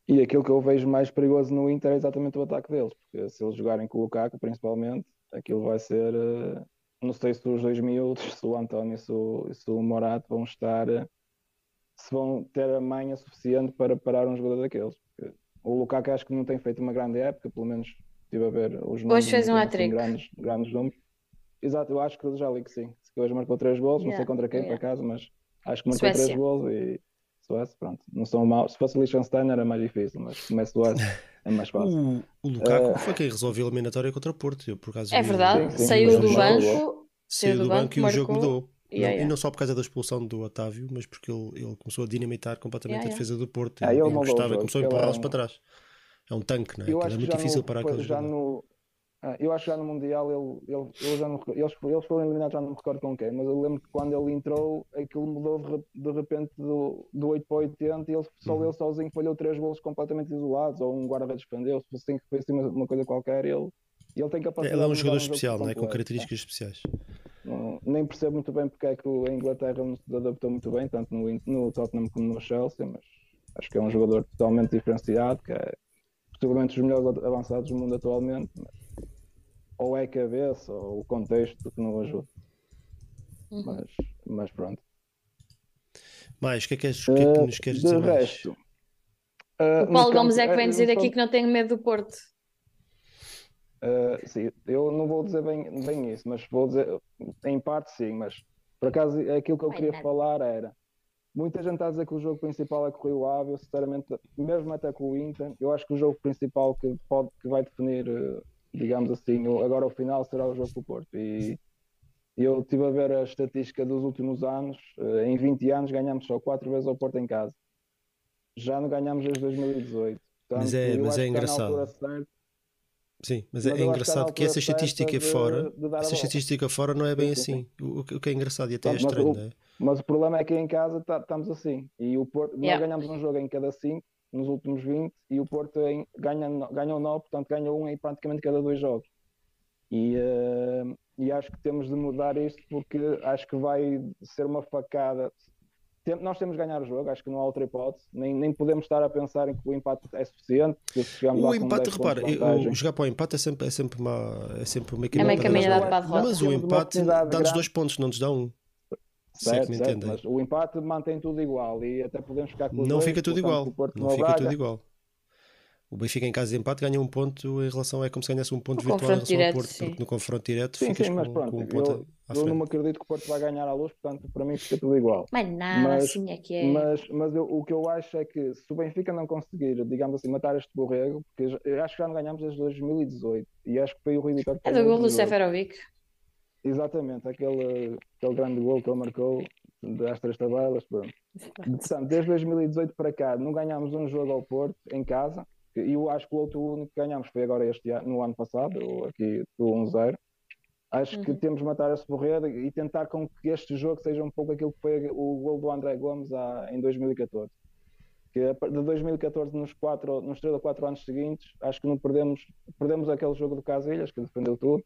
I: E aquilo que eu vejo mais perigoso no Inter é exatamente o ataque deles, porque se eles jogarem com o Lukaku, principalmente, aquilo vai ser. eh, Não sei se os dois miúdos, <laughs> se o António e se o, se o Morato vão estar. eh, Se vão ter a manha suficiente para parar um jogador daqueles. Porque o Lukaku acho que não tem feito uma grande época, pelo menos estive a ver os números.
B: fez
I: não
B: um
I: assim, grandes, grandes números. Exato, eu acho que já li que sim. Que hoje marcou três gols, não sei
B: Yeah,
I: contra quem,
B: yeah.
I: por acaso, mas acho que marcou
B: Suécia.
I: três gols e Suécia, pronto. Não são maus. Se fosse Liechtenstein era mais difícil, mas como é Suécia, é mais <laughs> fácil.
A: O, o Lukaku
I: Eh,
A: foi quem resolveu a eliminatória contra o Porto. Eu, por acaso,
B: É verdade,
I: Sim, sim,
B: saiu do
I: o
B: banco,
I: jogo-
A: saiu do banco, e o jogo mudou.
B: Yeah,
A: Não-
B: yeah.
A: E não só por causa da expulsão do Otávio, mas porque ele, ele começou a dinamitar completamente
B: Yeah,
A: a defesa do Porto.
I: Ah, o
A: encostava,
I: jogo,
A: começou a
I: ele
A: empurrá-los
I: é um-
A: para trás. É um tanque, não é?
I: Eu
A: Aquilo
I: acho
A: é muito difícil
I: no,
A: parar
I: foi-
A: aquele
I: já
A: jogador.
I: no, ah, eu acho que já no Mundial ele, ele, eu já não, eles, eles foram eliminados, já não me recordo com quem, mas eu lembro que quando ele entrou, aquilo mudou de, de repente do, do 8 para 80 e ele, só
A: Uhum.
I: ele sozinho falhou três golos completamente isolados, ou um guarda-redes defendeu-se, fosse assim que foi assim uma, uma coisa qualquer, ele, ele tem capacidade
A: Ele é um jogador especial, não é? Com características especiais.
I: Não- nem percebo muito bem porque é que a Inglaterra não se adaptou muito bem, tanto no, no Tottenham como no Chelsea, mas acho que é um jogador totalmente diferenciado, que é possivelmente os melhores avançados do mundo atualmente, mas ou é a cabeça ou o contexto que não ajuda.
B: Uhum.
I: Mas, mas pronto.
A: Mais, o que é que, és- que, é que nos queres dizer mais?
I: resto, ah,
B: O Paulo Gomes
I: campo-
B: é que vem dizer aqui que não tem medo do Porto.
I: Uh, sim, eu não vou dizer bem, bem isso, mas vou dizer, em parte sim, mas por acaso aquilo que eu queria falar era muita gente está a dizer que o jogo principal é com o Rio Ave, eu sinceramente, mesmo até com o Inter, eu acho que o jogo principal que, pode, que vai definir, uh, digamos assim, agora o final será o jogo com o Porto. E eu estive a ver a estatística dos últimos anos, uh, em 20 anos ganhamos só 4 vezes ao Porto em casa. Já não ganhamos desde 2018.
A: Mas
I: Portanto,
A: é- mas é
I: que está na
A: engraçado.
I: certa.
A: Sim, mas,
I: Mas
A: é, engraçado que essa estatística
I: de-
A: fora,
I: de
A: essa estatística fora não é bem
I: Sim, sim,
A: assim. O, o que- o que é engraçado e até é
I: Pronto, mas
A: estranho,
I: o-
A: é?
I: Mas o problema é que em casa tá- estamos assim. E o Porto, nós
B: Yeah.
I: ganhamos um jogo em cada 5 nos últimos 20 e o Porto em, ganha, ganhou 9, portanto ganha um em praticamente cada dois jogos. E, eh, e acho que temos de mudar isto porque acho que vai ser uma facada. Tem- nós temos de ganhar o jogo, acho que não há outra hipótese. Nem, nem podemos estar a pensar em que o empate é suficiente.
A: O empate,
I: 10 pontos
A: repara, eu- jogar para o empate é sempre, é sempre, uma, é sempre uma
B: É meio
A: caminhada
B: andado para a derrota.
A: Mas o
I: uma
A: empate dá-nos dois pontos, não nos dá um. É
I: Certo, certo, mas o empate mantém tudo igual e até podemos ficar com os
A: Não
I: dois,
A: fica tudo
I: portanto,
A: igual.
I: o Porto
A: Não fica
I: Braga.
A: tudo igual. O Benfica em casa de empate ganha um ponto em relação. É como se ganhasse um ponto
B: No
A: virtual em relação ao
B: direto,
A: Porto,
B: sim.
A: porque no confronto direto
I: Sim,
A: ficas
I: sim, mas
A: com,
I: pronto,
A: com um ponto
I: eu,
A: à
I: eu não acredito que o Porto vai ganhar à luz, portanto, para mim fica tudo igual.
B: Mas nada,
I: Mas-
B: assim é que é.
I: Mas, mas eu- o que eu acho é que se o Benfica não conseguir, digamos assim, matar este borrego, porque eu acho que já não ganhamos desde 2018 e acho que foi o Rui Vitória que
B: É do
I: o
B: gol do. Seferovic.
I: Exatamente, aquele, aquele grande gol que ele marcou das três tabelas. Pronto. Portanto, desde 2018 para cá, não ganhámos um jogo ao Porto em casa. E eu acho que o outro único que ganhámos foi agora este ano, no ano passado, aqui do 1-0. Acho que
B: Uhum.
I: temos de matar esse borrego e tentar com que este jogo seja um pouco aquilo que foi o gol do André Gomes há- em 2014. Que de 2014, nos, quatro, nos 3 ou 4 anos seguintes, acho que não perdemos, perdemos aquele jogo do Casilhas, que defendeu tudo,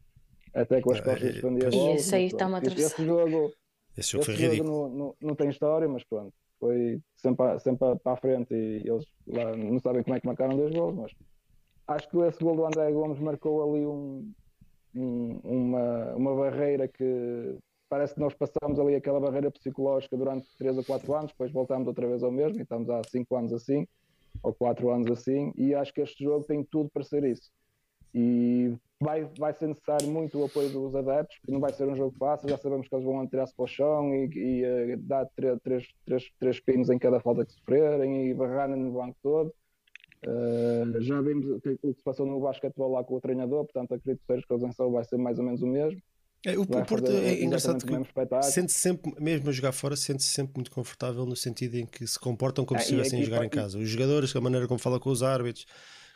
I: até com as costas a
A: pois-
I: bola.
B: Esse aí
I: mas
B: está-me a
I: pronto. Esse-
B: atravessar.
I: jogo,
A: Esse jogo
I: esse jogo não, não, não tem história, mas pronto, foi sempre, a- sempre para a frente e eles lá não sabem como é que marcaram dois gols, mas acho que esse gol do André Gomes marcou ali um, um- uma, uma barreira que parece que nós passamos ali aquela barreira psicológica durante 3 ou 4 anos, depois voltamos outra vez ao mesmo e estamos há 5 anos assim, ou 4 anos assim, e acho que este jogo tem tudo para ser isso. E vai, vai ser necessário muito o apoio dos adeptos, porque não vai ser um jogo fácil, já sabemos que eles vão atirar-se para o chão e, e eh, dar três, três, três, três pinos em cada falta que sofrerem e barrar no banco todo. Eh, já vimos o que, o que se passou no basquetebol lá com o treinador, portanto acredito que o Sérgio Cozenção vai ser mais ou menos o mesmo.
A: É, o, o Porto é engraçado que sente sempre, mesmo a jogar fora, sente-se sempre muito confortável no sentido em que se comportam como
I: Ah,
A: se
I: a
A: estivessem a jogar em casa. Os jogadores, a maneira como fala com os árbitros,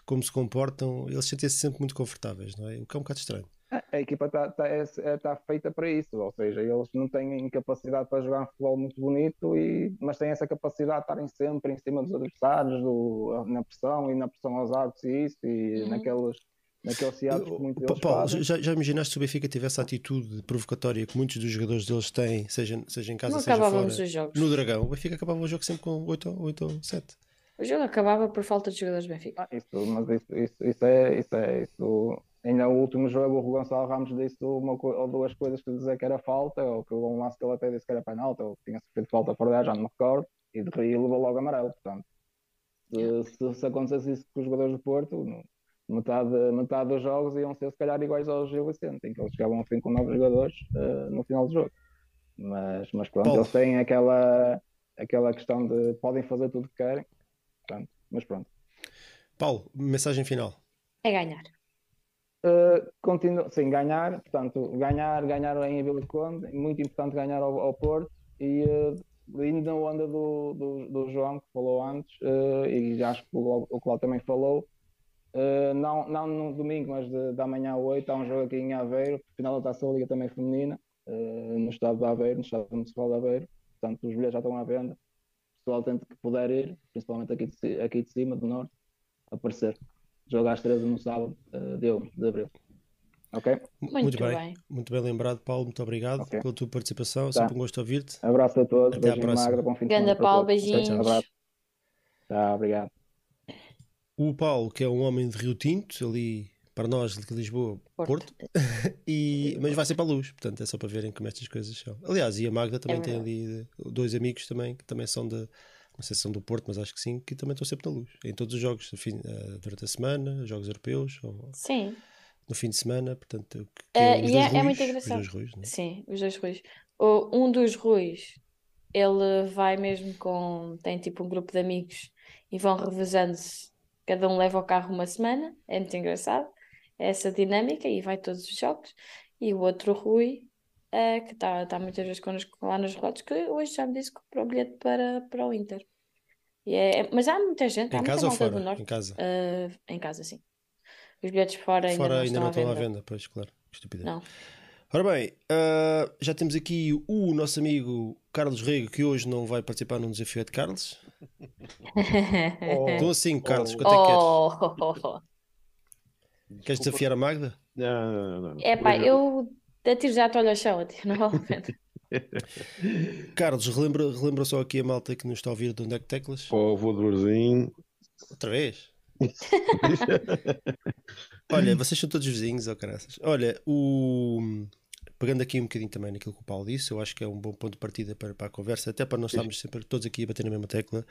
A: como se comportam, eles sentem-se sempre muito confortáveis, não é? O que é um bocado estranho.
I: A equipa está tá, é- é- tá feita para isso, ou seja, eles não têm capacidade para jogar um futebol muito bonito, e, mas têm essa capacidade de estarem sempre em cima dos adversários, do- na pressão e na pressão aos árbitros e isso, e
B: Uhum.
I: naqueles, naqueles teatros que muitos
A: Paulo,
I: fazem.
A: já, já imaginaste se o Benfica tivesse a atitude provocatória que muitos dos jogadores deles têm, seja, seja em casa,
B: Não
A: seja fora,
B: os jogos.
A: no Dragão? O Benfica acabava o jogo sempre com 8 ou, 8 ou 7.
B: O jogo acabava por falta de jogadores do Benfica.
I: Ah, isso, mas isso, isso, isso é, isso é, isso. Ainda o último jogo, o Gonçalo Ramos disse uma ou duas coisas que dizer que era falta, ou que um lance que ele até disse que era penalti, ou que tinha sofrido falta fora da área, já não me recordo, e de rir levou logo amarelo. Portanto, se, se, se acontecesse isso com os jogadores do Porto, no- metade, metade dos jogos iam ser se calhar iguais aos Gil Vicente, em que eles chegavam ao fim com novos jogadores eh, no final do jogo. Mas, mas pronto,
A: Paulo.
I: eles têm aquela, aquela questão de podem fazer tudo o que querem, portanto, mas pronto.
A: Paulo, mensagem final.
B: É ganhar.
I: Uh, continu- sim, ganhar, portanto, ganhar, ganhar em Vila de Conde, muito importante ganhar ao, ao Porto e uh, indo na onda do, do, do João que falou antes, uh, e já acho que o, o Cláudio também falou, uh, não, não no domingo, mas de, da manhã às 8 há um jogo aqui em Aveiro, final da Taça da Liga também feminina, uh, no estado de Aveiro, no estado municipal de Aveiro, portanto os bilhetes já estão à venda, pessoal tenta que puder ir, principalmente aqui de, aqui de cima, do norte, aparecer. Jogo às 13 no sábado, uh, de, de abril. Ok?
B: Muito,
A: bem.
B: bem.
A: Muito bem lembrado, Paulo. Muito obrigado
I: Ok.
A: pela tua participação. É
I: Tá.
A: sempre um gosto de ouvir-te.
I: Abraço a todos,
A: Até à próxima.
I: magro, bom fim de
B: Ganda Paulo, beijinhos.
I: Abraço. Tá, obrigado.
A: O Paulo, que é um homem de Rio Tinto, ali para nós de Lisboa, Porto,
B: Porto. <laughs>
A: e, mas vai sempre à luz, portanto é só para verem como estas coisas são. Aliás, e a Magda também
B: É
A: tem ali eh, dois amigos também, que também são de, não sei se são do Porto, mas acho que sim, que também estão sempre na luz, em todos os jogos, enfim, eh, durante a semana, jogos europeus, ou
B: Sim,
A: no fim de semana, portanto, que,
B: Eh,
A: os
B: e
A: dois
B: é- é
A: Ruis,
B: muito
A: os
B: engraçado.
A: dois Ruis, né?
B: sim, os dois Ruis. O, um dos Ruis, ele vai mesmo com. Tem tipo um grupo de amigos e vão revezando-se. Cada um leva o carro uma semana, é muito engraçado. Essa dinâmica e vai todos os jogos. E o outro Rui, eh, que está tá muitas vezes connosco lá nos relatos, que hoje já me disse que comprou o bilhete para, para o Inter. E é, é- mas há muita gente, há
A: Em
B: muita
A: casa ou
B: malta do
A: fora?
B: Norte.
A: Em casa.
B: eh, em casa, sim. Os bilhetes fora ainda
A: Fora
B: não
A: ainda
B: estão
A: não
B: à
A: estão à
B: venda.
A: venda, pois, claro. Estupidez.
B: Não.
A: Ora bem, ah, já temos aqui o nosso amigo Carlos Rego, que hoje não vai participar num desafio de Carlos. <laughs> Então assim, Carlos, quanto é que queres?
B: Oh, <laughs>
A: Queres desafiar a Magda?
J: Não, não, não. não.
B: é pá, eu atiro já a toalha ao chão, não vale a pena. <laughs>
A: Carlos, relembra, relembra só aqui a malta que nos está a ouvir de onde é que teclas?
J: Para o voadorzinho.
A: Outra vez? <laughs> Olha, vocês são todos vizinhos, ou caraças. Olha, o... pegando aqui um bocadinho também naquilo que o Paulo disse, eu acho que é um bom ponto de partida para, para a conversa, até para não estarmos sempre todos aqui a bater na mesma tecla.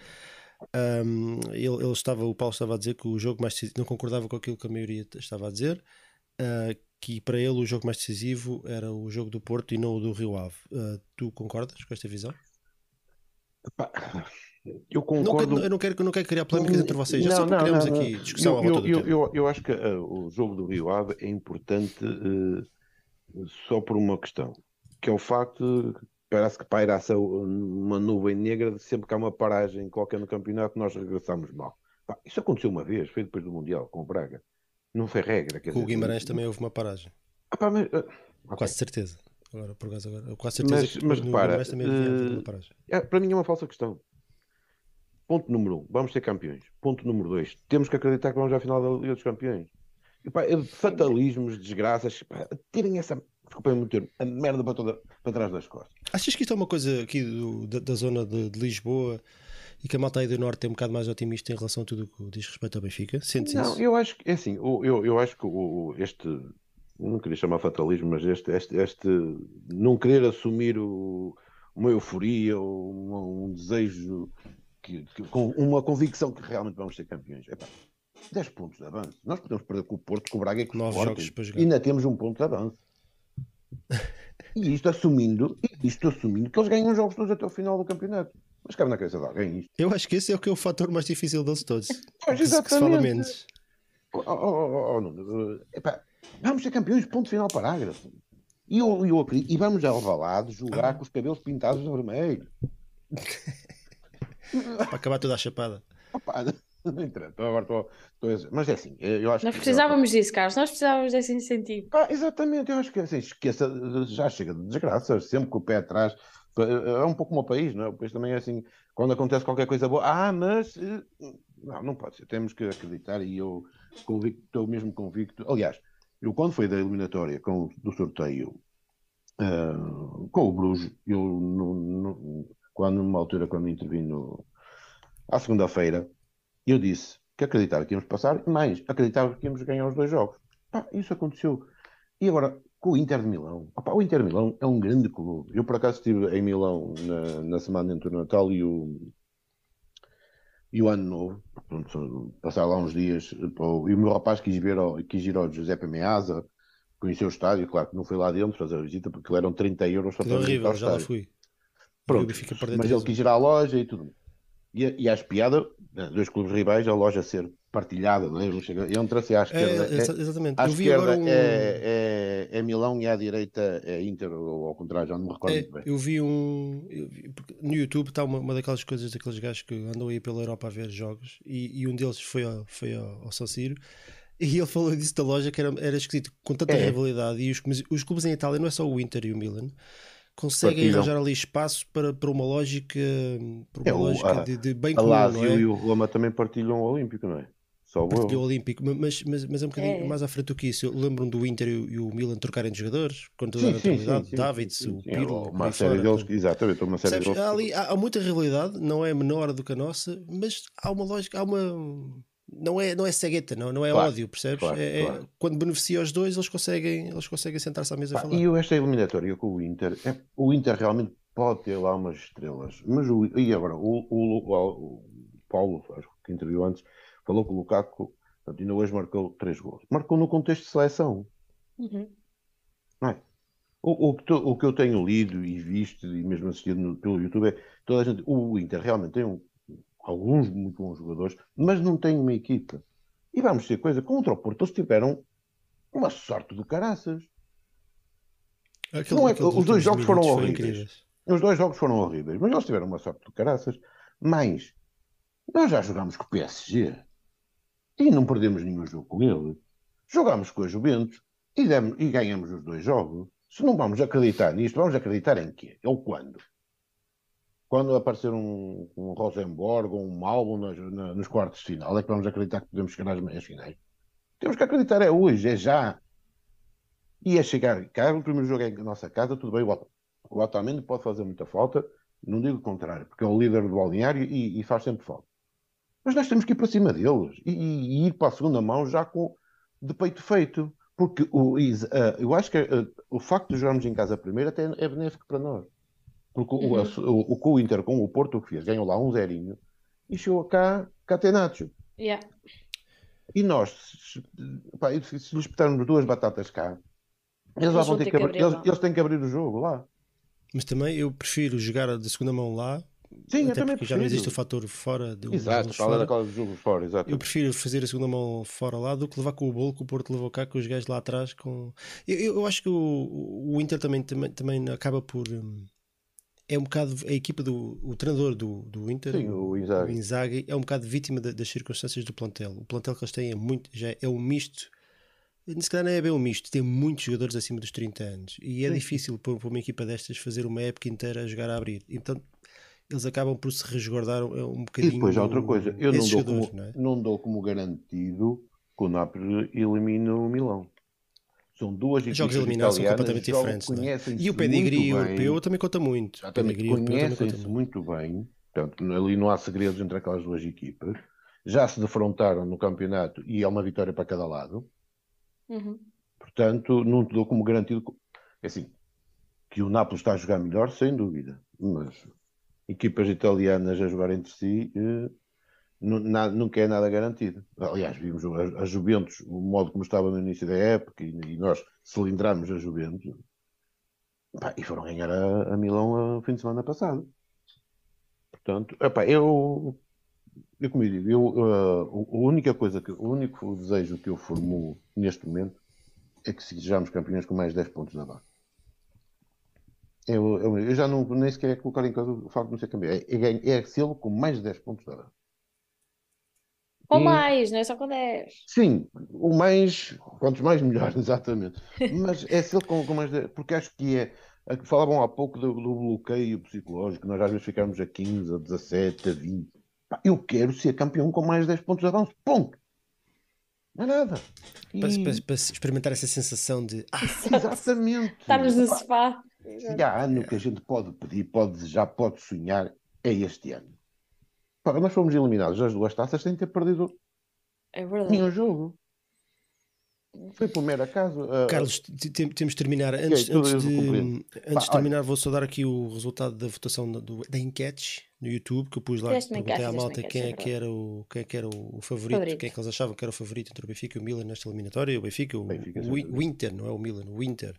A: Um, ele, ele estava, o Paulo estava a dizer que o jogo mais decisivo, não concordava com aquilo que a maioria estava a dizer, uh, que para ele o jogo mais decisivo era o jogo do Porto e não o do Rio Ave. Uh, tu concordas com esta visão?
J: Pá, Eu
A: Não,
J: concordo.
A: quero- eu não quero, eu não quero criar polémicas entre vocês, é
J: Não,
A: só
J: não,
A: criarmos
J: não,
A: aqui
J: não.
A: discussão à
J: eu,
A: volta do
J: eu,
A: tema.
J: eu, eu acho que eh, o jogo do Rio Ave é importante só por uma questão, que é o facto de parece que paira-se uma nuvem negra de sempre que há uma paragem qualquer no campeonato nós regressamos mal. Pá, isso aconteceu uma vez, foi depois do Mundial, com o Braga. Não foi regra. Quer
A: Com o Guimarães também houve uma paragem.
J: Ah, pá, mas, eh,
A: Quase certeza. Agora, por acaso, agora. Quase certeza
J: Mas,
A: que
J: mas repara,
A: Guimarães também havia havido
J: eh,
A: uma paragem.
J: é, para mim é uma falsa questão. Ponto número um, vamos ser campeões. Ponto número dois, temos que acreditar que vamos à final da Liga dos Campeões. E, pá, fatalismos, desgraças, pá, tirem essa, desculpem me termo, a merda para, toda, para trás das costas.
A: Achas que isto é uma coisa aqui do- da, da zona de, de Lisboa e que a malta aí do Norte é um bocado mais otimista em relação a tudo o que diz respeito ao Benfica? Sentes
J: Não,
A: isso?
J: eu acho que, é assim, o- eu, eu acho que o, o- este, não queria chamar fatalismo, mas este, este, este não querer assumir o, uma euforia ou uma- um desejo, que, que- com uma convicção que realmente vamos ser campeões. Epá, 10 pontos de avanço. Nós podemos perder com o Porto, com o Braga e com o Sporting. E ainda temos um ponto de avanço. E isto assumindo, isto assumindo que eles ganham os jogos todos até o final do campeonato. Mas cabe na cabeça de alguém isto.
A: Eu acho que esse é o que é o fator mais difícil deles todos.
J: Pois,
A: que, se- que se fala
J: exatamente.
A: menos.
J: Oh, oh, oh, oh, Nuno, epá, vamos ser campeões, ponto final, parágrafo. E, eu, eu e vamos ao Alvalade jogar com os cabelos pintados de vermelho. <laughs>
A: Para acabar toda a chapada.
J: Opa, <laughs> não interessa, agora estou, estou a dizer. Mas é assim, eu acho
B: Nós
J: que-
B: precisávamos disso, Carlos, nós precisávamos desse incentivo.
J: Ah, exatamente, eu acho que assim, esqueça, já chega de desgraças, sempre com o pé atrás. É um pouco como o país, não é? O país também é assim, quando acontece qualquer coisa boa, ah, mas eh, não, não pode ser, temos que acreditar e eu convicto, estou mesmo convicto. Aliás, eu quando foi da eliminatória com, do sorteio ah, com o Bruges, eu no, no- quando numa altura quando intervim no, à segunda-feira, eu disse que acreditava que íamos passar, mais, acreditava que íamos ganhar os dois jogos. Pá, isso aconteceu. E agora, com o Inter de Milão, opá, o Inter de Milão é um grande clube. Eu, por acaso, estive em Milão na, na semana entre o Natal e o, e o Ano Novo. Pronto, passar lá uns dias. pô, e o meu rapaz quis, ver quis ir ao Giuseppe Meazza, conhecer o estádio. Claro que não foi lá dentro fazer a visita, porque eram 30 euros só para
A: horrível, já lá fui.
J: Pronto, mas
A: 3-1.
J: ele quis ir à loja e tudo. E, e às piadas, né, dois clubes rivais, a loja ser partilhada, não é? Entra-se à esquerda.
A: É, exa- exatamente.
J: À
A: Eu
J: esquerda
A: agora um-
J: é, é, é Milão e à direita é Inter, ou ao contrário, já não me recordo
A: É,
J: muito bem.
A: eu vi um. eu vi- no YouTube está uma, uma daquelas coisas daqueles gajos que andam aí pela Europa a ver jogos e, e um deles foi ao, foi ao, ao San Siro <laughs> e ele falou disso da loja que era, era esquisito com tanta
J: É.
A: rivalidade e os, os clubes em Itália, não é só o Inter e o Milan, conseguem
J: Partilham.
A: arranjar ali espaço para, para uma lógica, para
J: É,
A: uma
J: o-
A: lógica
J: a-
A: de, de bem
J: A
A: comum, não
J: Lazio
A: é?
J: e o Roma também partilham o Olímpico, não é? Só o
A: Partilha o Olímpico, mas, mas, mas é um bocadinho
B: É.
A: mais à frente do que isso. Eu lembro-me do Inter e o, e o Milan trocarem de jogadores quando toda a naturalidade, Davids,
J: sim,
A: o. Pirlo,
J: uma série deles, exatamente, uma série
A: Percebes?
J: deles.
A: Há, ali, há, há muita rivalidade, não é menor do que a nossa, mas há uma lógica, há uma. Não é, não é cegueta, não, não é
J: Claro,
A: ódio, percebes?
J: claro,
A: É- é-
J: claro.
A: quando beneficia os dois, eles conseguem, eles conseguem sentar-se à mesa a
J: Pá,
A: falar.
J: e eu, esta eliminatória com o Inter, é- o Inter realmente pode ter lá umas estrelas, mas o, e agora, o, o, o- o Paulo, acho que interviu antes, falou que o Lukaku, portanto, ainda hoje marcou três gols. Marcou no contexto de seleção,
B: Uhum.
J: não é? O, o, que to- o que eu tenho lido e visto, e mesmo assistido no- pelo YouTube, é toda a gente, o Inter realmente tem um- alguns muito bons jogadores, mas não tem uma equipa. E vamos ter coisa, contra o Porto, eles tiveram uma sorte do caraças. Não é- os dois jogos foram horríveis.
A: incríveis.
J: Os dois jogos foram horríveis, mas eles tiveram uma sorte do caraças. Mas nós já jogámos com o PSG e não perdemos nenhum jogo com ele. Jogámos com a Juventus e, demos, e ganhamos os dois jogos. Se não vamos acreditar nisto, vamos acreditar em quê? Ou quando? Quando aparecer um, um Rosenborg ou um Malmo nos, nos quartos de final, é que vamos acreditar que podemos chegar às meias finais. Temos que acreditar, é hoje, é já. E é chegar cá, o primeiro jogo é em nossa casa, tudo bem, o, Otamendi pode fazer muita falta, não digo o contrário, porque é o líder do balneário e, e faz sempre falta. Mas nós temos que ir para cima deles e, e ir para a segunda mão já com de peito feito. Porque o, uh, eu acho que uh, o facto de jogarmos em casa primeiro até é benéfico para nós. Porque uhum. o, o, o, Inter com o Porto o que fez? Ganhou lá um zerinho e chegou cá Catenaccio.
B: Yeah.
J: E nós, se, pá, se lhes petarmos duas batatas cá, eles, eles vão ter que, abrir, eles, eles, têm que abrir o jogo lá.
A: Mas também eu prefiro jogar de segunda mão lá.
J: Sim,
A: até
J: eu
A: porque já não existe o fator fora do
J: Exato, fala daquela do jogo fora, exato.
A: Eu prefiro fazer a segunda mão fora lá do que levar com o bolo que o Porto levou cá com os gajos lá atrás. Com... Eu, eu acho que o, o Inter também, também, também acaba por. Hum, é um bocado a equipa do o treinador do, do Inter,
J: Sim, o, Inzaghi.
A: o Inzaghi, é um bocado vítima das circunstâncias do plantel. O plantel que eles têm é muito, já é um misto. Se calhar não é bem um misto, tem muitos jogadores acima dos 30 anos e é Sim. difícil para, para uma equipa destas fazer uma época inteira a jogar a abrir. Então eles acabam por se resguardar um bocadinho.
J: E depois há outra coisa, eu não dou, como, não, é? não dou como garantido que o Napoli elimine o Milão. São duas equipes
A: Jogos eliminados são completamente diferentes. É? E o pedigree europeu também conta muito.
J: Conhecem-se muito bem. Portanto, ali não há segredos entre aquelas duas equipas. Já se defrontaram no campeonato e é uma vitória para cada lado.
B: Uhum.
J: Portanto, não te dou como garantido. É assim, que o Napoli está a jogar melhor, sem dúvida. Mas equipas italianas a jogar entre si eh, nunca é nada garantido. Aliás, vimos a, a, Juventus, o modo como estava no início da época, e, e nós cilindramos a Juventus, pá, e foram ganhar a, a Milão no fim de semana passado. Portanto, epá, eu, eu como eu digo, eu, uh, a única coisa que, o único desejo que eu formulo neste momento é que sejamos campeões com mais 10 pontos na barra. Eu, eu, eu, já não, nem sequer é colocar em causa o facto de não ser campeão. É, é, é sê-lo com mais de 10 pontos da barra.
B: Ou e... mais, não é só com 10.
J: Sim, o mais, quantos mais melhor, <laughs> exatamente. Mas é ser com, com mais 10, porque acho que é. Falavam há pouco do, do, bloqueio psicológico, nós às vezes ficamos a 15, a 17, a 20. Eu quero ser campeão com mais 10 pontos de avanço. Ponto. Não é nada.
A: E... Para, para, para, experimentar essa sensação de.
J: Ah, exatamente.
B: Estamos no sofá.
J: Se há ano que a gente pode pedir, pode desejar, pode sonhar, é este ano. Pá, nós fomos eliminados das duas taças sem ter perdido
B: é verdade.
J: nenhum jogo. Foi por mero acaso. Uh,
A: Carlos, temos de terminar. Antes, okay, antes, de, antes de terminar, olha. vou só dar aqui o resultado da votação da, do, da enquete no YouTube que eu pus lá. Perguntei à malta quem é, que era o, quem é que era o favorito, favorito, quem é que eles achavam que era o favorito entre o Benfica e o Milan nesta eliminatória. O Benfica, o, Benfica, o, o Inter, não é o Milan, o Inter.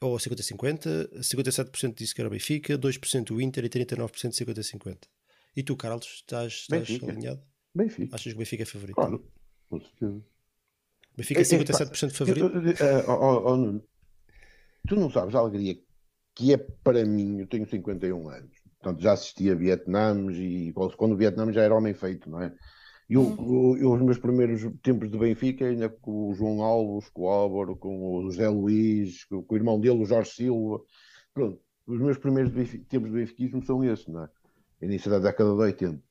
A: Ou 50-50, 57% disse que era o Benfica, 2% o Inter e 39% 50-50. E tu, Carlos, estás, estás alinhado?
J: Benfica.
A: Achas que o Benfica é favorito?
J: Claro, com certeza.
A: Benfica é 57% é, favorito?
J: oh, oh, tu não sabes a alegria que é para mim, eu tenho 51 anos, portanto já assisti a Vietnãs e quando o Vietnã já era homem feito, não é? E eu, uhum. eu, os meus primeiros tempos de Benfica, ainda com o João Alves, com o Álvaro, com o José Luís, com, com o irmão dele, o Jorge Silva, pronto, os meus primeiros tempos de benfiquismo são esses, não é? Início da década de 80.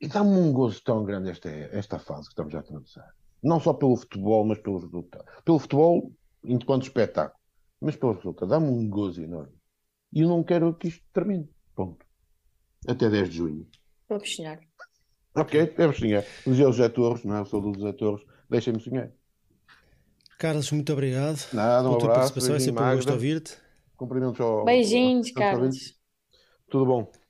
J: E dá-me um gozo tão grande esta, esta fase que estamos a atravessar. Não só pelo futebol, mas pelo resultado. Pelo futebol, enquanto espetáculo, mas pelo resultado. Dá-me um gozo enorme. E eu não quero que isto termine. Ponto. Até 10 de junho.
B: Vamos sonhar.
J: Ok, vamos sonhar. O José Torres, não é? Eu sou do José Torres. Deixem-me sonhar.
A: Carlos, muito obrigado.
J: Nada, um abraço.
A: participação. É sempre um gosto ouvir-te.
J: Cumprimentos ao.
B: Beijinhos, ao, Carlos.
J: Tudo bom.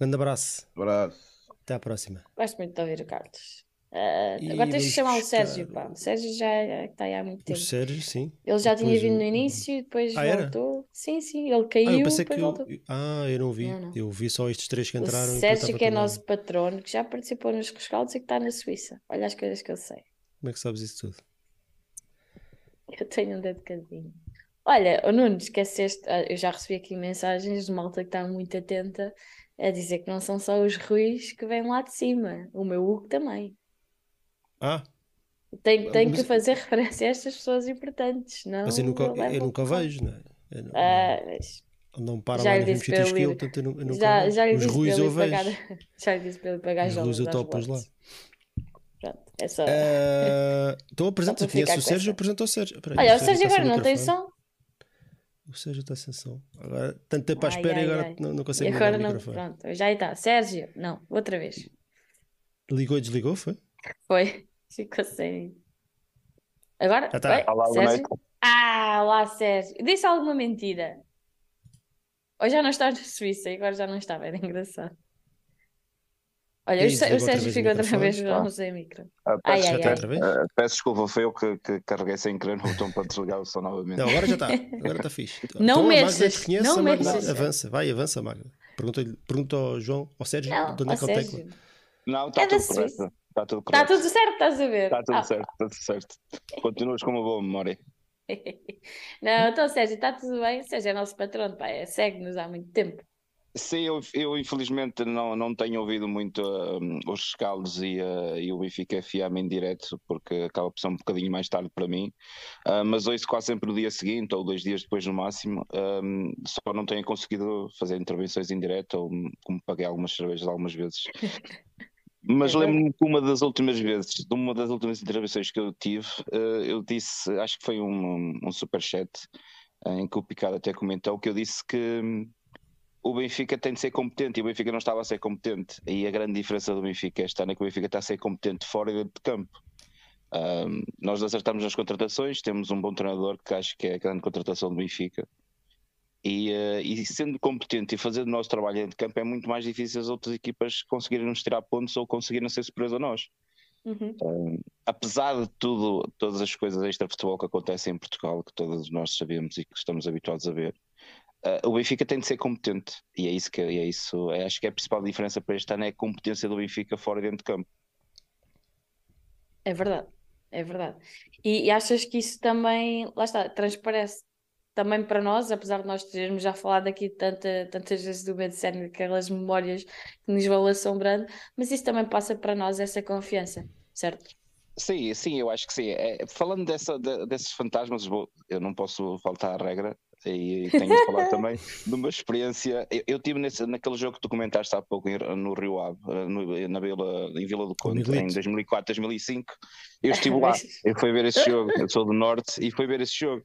A: Grande abraço.
J: Abraço.
A: Até à próxima.
B: Gosto muito de ouvir o Carlos. Uh, agora tens de chamar o Sérgio, pá. O Sérgio já está aí há muito tempo.
A: O Sérgio, sim.
B: Ele já depois tinha vindo no início e depois ah, voltou. Era? Sim, sim, ele caiu. Ah,
A: eu pensei
B: que
A: eu... Ah, eu não vi. Não, não. Eu vi só estes três que entraram.
B: O Sérgio, que é nosso patrono, que já participou nos rescaldos e que está na Suíça. Olha as coisas que eu sei.
A: Como é que sabes isso tudo?
B: Eu tenho um dedo cadinho. Olha, o Nuno, esqueceste. Ah, eu já recebi aqui mensagens de malta que está muito atenta a dizer que não são só os Ruiz que vêm lá de cima, o meu Hugo também.
A: Ah,
B: Tem, tem que
A: Mas-
B: fazer <laughs> referência a estas pessoas importantes, não?
A: Mas eu nunca,
B: eu
A: nunca vejo, não é? Eu não,
B: Ah, mas
A: não para
B: já
A: lá nos mesmos sítios que eu, portanto eu eu nunca
B: já,
A: vejo.
B: já
A: Os ruins
B: para
A: eu vejo.
B: pagar, <laughs> já lhe disse para ele pagar
A: Os ruins eu topo-os lá.
B: Pronto, é só.
A: Ah, <laughs> Então apresenta,
B: ficar
A: o Sérgio, apresenta o Sérgio. Espera aí,
B: Olha, o Sérgio agora não tem som.
A: O Sérgio está sem som. Agora, tanto tempo à
B: Ai,
A: espera e
B: ai,
A: agora
B: ai.
A: não, não
B: E
A: consegue ligar
B: agora
A: o
B: não.
A: microfone.
B: Pronto, já está. Sérgio, não, outra vez.
A: Ligou e desligou, foi?
B: Foi. <laughs> Ficou sem. Agora?
A: Já está.
K: Olá,
B: Sérgio? Ah, lá, Sérgio. Disse alguma mentira? Ou já não está na Suíça e agora já não estava, era engraçado. Olha, o, Sérgio ficou outra vez
K: Ah.
B: não sem micro.
K: Ah,
B: Ai,
K: peço,
B: ai,
A: Já está
B: ai.
A: outra vez?
K: ah, peço desculpa, foi eu que, que carreguei sem querer no botão para desligar o som novamente.
A: Não, agora já está. <laughs> Agora está fixe.
B: Não
A: então,
B: mexas, não mexas.
A: avança. Vai, avança, Magda. Pergunta, pergunta ao João, ao Sérgio,
B: Não,
A: de onde é que ele.
K: Não, está
B: É da
K: tudo correto.
B: Suíça.
K: Está tudo
B: Está
K: correto.
B: tudo certo, estás a ver?
K: Está tudo
B: Ah.
K: certo, está tudo certo. Continuas com uma boa memória. <laughs>
B: Não, então, Sérgio, está tudo bem? Sérgio é nosso patrão, pá, é, segue-nos há muito tempo.
K: Sim, eu, eu infelizmente não, não tenho ouvido muito hum, os rescaldos e, uh, e o Benfica FM em direto, porque acaba por ser um bocadinho mais tarde para mim. Ah, mas ouço quase sempre no dia seguinte ou dois dias depois no máximo. Hum, só não tenho conseguido fazer intervenções em direto, ou como paguei algumas cervejas algumas vezes. <laughs> Mas
B: É
K: lembro-me que uma das últimas vezes, de uma das últimas intervenções que eu tive, eh, eu disse, acho que foi um, um superchat, em que o Picado até comentou, que eu disse que hum, o Benfica tem de ser competente e o Benfica não estava a ser competente. E a grande diferença do Benfica este ano é que o Benfica está a ser competente fora e dentro de campo. Ahm, nós acertamos nas contratações, temos um bom treinador que acho que é a grande contratação do Benfica. E, eh, e sendo competente e fazendo o nosso trabalho dentro de campo, é muito mais difícil as outras equipas conseguirem nos tirar pontos ou conseguirem ser superiores a nós.
B: Uhum.
K: Um, apesar de tudo, todas as coisas extra-futebol que acontecem em Portugal, que todos nós sabemos e que estamos habituados a ver, uh, o Benfica tem de ser competente. E é isso que é isso. é- acho que é a principal diferença para este ano é a competência do Benfica fora e dentro de campo.
B: É verdade, é verdade. E, e achas que isso também, lá está, transparece também para nós, apesar de nós termos já falado aqui tanta, tantas vezes do BDCN, aquelas memórias que nos vão assombrando, mas isso também passa para nós essa confiança, certo?
K: Sim, sim, eu acho que sim. É, falando dessa, de- desses fantasmas, eu não posso faltar à regra e tenho de falar também de uma experiência. Eu, eu tive nesse, naquele jogo que tu comentaste há pouco em- no Rio Ave, eh, no- na Vila, em Vila do Conde, em
A: Miguelito.
K: 2004, 2005. Eu estive lá, <laughs> eu fui ver esse jogo. Eu sou do Norte e fui ver esse jogo.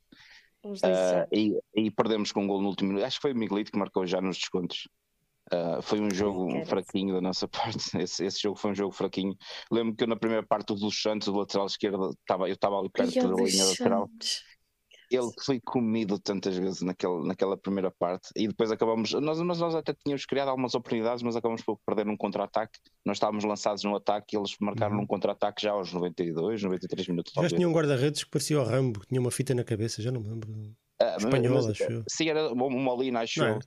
B: São.
K: e, e perdemos com um gol no último minuto. Acho que foi o Miguelito que marcou já nos descontos. Ah, foi um jogo fraquinho da nossa <laughs> parte. Esse, esse jogo foi um jogo fraquinho. Lembro que eu na primeira parte o dos Santos, o lateral esquerdo, estava, eu estava ali perto
B: Ai,
K: da linha lateral. Ele foi comido tantas vezes naquele, naquela primeira parte e depois acabamos. Nós, mas nós até tínhamos criado algumas oportunidades, mas acabamos por perder um contra-ataque. Nós estávamos lançados no ataque e eles marcaram
A: Uhum.
K: um contra-ataque já aos 92, 93 minutos.
A: Já tinha um guarda-redes que parecia o Rambo, que tinha uma fita na cabeça, já não me lembro.
K: Ah,
A: espanhol,
K: mas-
A: acho eu.
K: Sim, era o Molina, acho
A: Não
K: eu.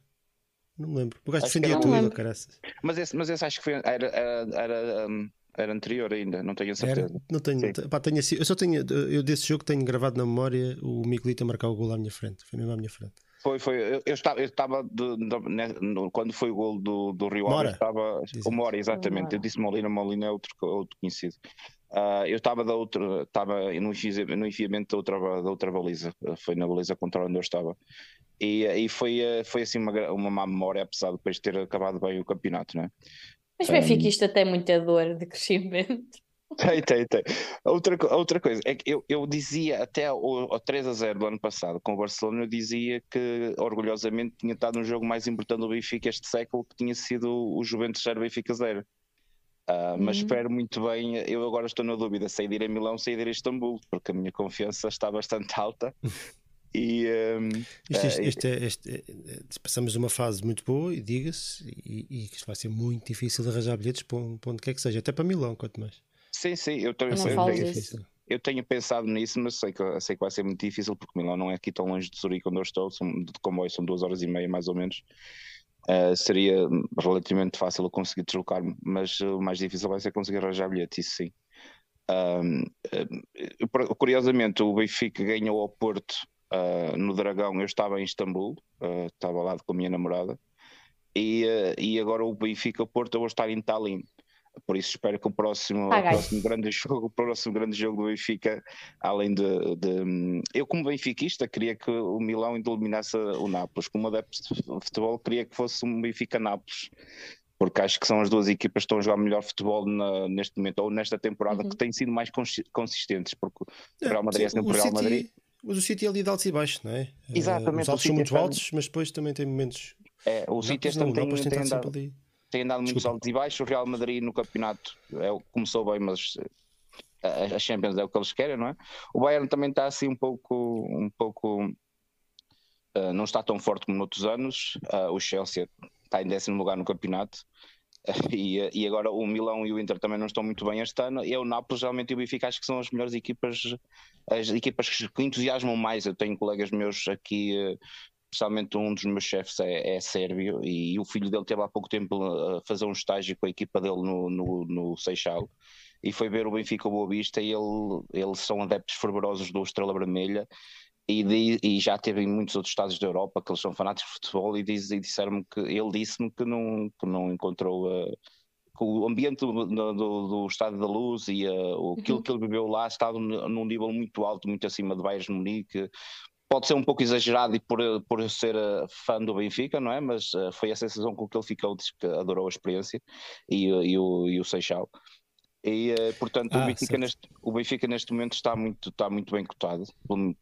A: Não me lembro. O gajo defendia tudo, caraças.
K: Mas esse, mas esse acho que foi, era, era, era, um, era anterior ainda, não tenho a
A: Era?
K: certeza.
A: Não tenho, pá, tenho assim, eu só tenho, eu desse jogo tenho gravado na memória o Miguelito a marcar o gol à minha frente. Foi mesmo à minha frente.
K: Foi, foi. Eu, eu estava, eu estava de- de- né, no- quando foi o gol do, do Rio Ave, estava. O Mora, exatamente. Eu disse Molina, Molina é outro, outro conhecido. Ah, eu estava da outra, estava no, no enfiamento da outra, da outra baliza, foi na baliza contra onde eu estava. E, e foi, eh, foi assim uma, uma má memória, apesar de depois ter acabado bem o campeonato, não é?
B: Mas o Benfiquista tem muita dor de crescimento.
K: Tem, tem, tem. Outra, outra coisa é que eu, eu dizia até ao, ao 3 a 0 do ano passado com o Barcelona, eu dizia que orgulhosamente tinha estado no jogo mais importante do Benfica este século, que tinha sido o Juventus 0 Benfica 0. Ah, mas
B: Uhum.
K: espero muito bem, eu agora estou na dúvida se é de ir a Milão ou se é de ir a Istambul, porque a minha confiança está bastante alta. <laughs> E
A: Isto, isto,
K: eh,
A: isto é- este- é- é- passamos uma fase muito boa, e diga-se, e, e que isto vai ser muito difícil de arranjar bilhetes para, um- para onde quer que seja, até para Milão, quanto mais.
K: sim, sim, eu, também
B: Eu
K: sei- eu tenho-. Eu pensado nisso, mas sei que, sei que vai ser muito difícil porque Milão não é aqui tão longe de Zurique onde eu estou, são, de comboio são duas horas e meia mais ou menos. Uh, seria relativamente fácil eu conseguir deslocar-me, mas o mais difícil vai ser conseguir arranjar bilhete, isso sim. Um, por- curiosamente, o Benfica ganhou ao Porto uh, no Dragão. Eu estava em Istambul, uh, estava lá com a minha namorada, e, uh, e agora o Benfica Porto, eu vou estar em Tallinn. por isso espero que o próximo,
B: Ah,
K: o
B: ganhe.
K: próximo grande <laughs> jogo, o próximo grande jogo do Benfica, além de, de- eu como benfiquista queria que o Milão eliminasse o Nápoles, como adepto de futebol queria que fosse um Benfica-Nápoles, porque acho que são as duas equipas que estão a jogar melhor futebol na- neste momento, ou nesta temporada,
B: Uhum.
K: que têm sido mais consi- consistentes, porque o
A: É,
K: Real Madrid é sempre o
A: o
K: Real
A: City-
K: Madrid.
A: Mas o City é ali de altos e baixos, não é?
K: Exatamente,
A: Eh, Os altos são muito altos, mas depois também tem momentos.
K: É, o City este ano tem,
A: tem
K: tem andado,
A: ali.
K: tem andado muitos altos e baixos. O Real Madrid no campeonato é, começou bem, mas eh, a, Champions é o que eles querem, não é? O Bayern também está assim um pouco, um pouco eh, não está tão forte como noutros anos. Ah, o Chelsea está em décimo lugar no campeonato. <laughs> E, e agora o Milão e o Inter também não estão muito bem este ano. E é o Nápoles, realmente, e o Benfica acho que são as melhores equipas, as equipas que entusiasmam mais. Eu tenho colegas meus aqui, especialmente um dos meus chefes é, é sérvio e o filho dele teve há pouco tempo a fazer um estágio com a equipa dele no, no, no Seixal e foi ver o Benfica Boa Vista e ele, eles são adeptos fervorosos do Estrela Vermelha e, di- e já teve em muitos outros estados da Europa que eles são fanáticos de futebol e, diz, e disseram-me que ele disse-me que não, que não encontrou eh, que o ambiente do, do, do Estádio da Luz e eh, o- aquilo
B: Uhum.
K: que ele viveu lá estava num nível muito alto, muito acima de Bayern de Munique pode ser um pouco exagerado e por, por eu ser eh, fã do Benfica, não é? Mas eh, foi a sensação com que ele ficou, diz que adorou a experiência e, eh, e o, e o Seixal. E, eh, portanto, o,
A: Ah,
K: Benfica
A: certo.
K: neste, o Benfica neste momento está muito, está muito bem cotado.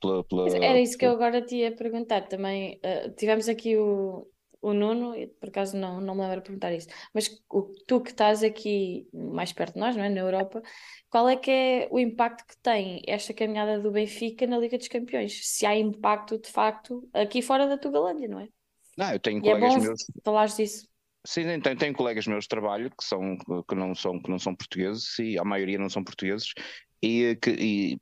K: Pela, pela,
B: Era isso que eu agora te ia perguntar também. eh, tivemos aqui o, o Nuno, e por acaso não, não me lembro de perguntar isso, mas o, tu que estás aqui mais perto de nós, não é? Na Europa, qual é que é o impacto que tem esta caminhada do Benfica na Liga dos Campeões? Se há impacto de facto aqui fora da Tugalândia, não é?
K: Não, eu tenho
B: E é
K: colegas
B: bom
K: meus.
B: falares disso.
K: Sim, sim, tenho, colegas meus de trabalho que, são, que, não são, que não são portugueses e a maioria não são portugueses e, que, e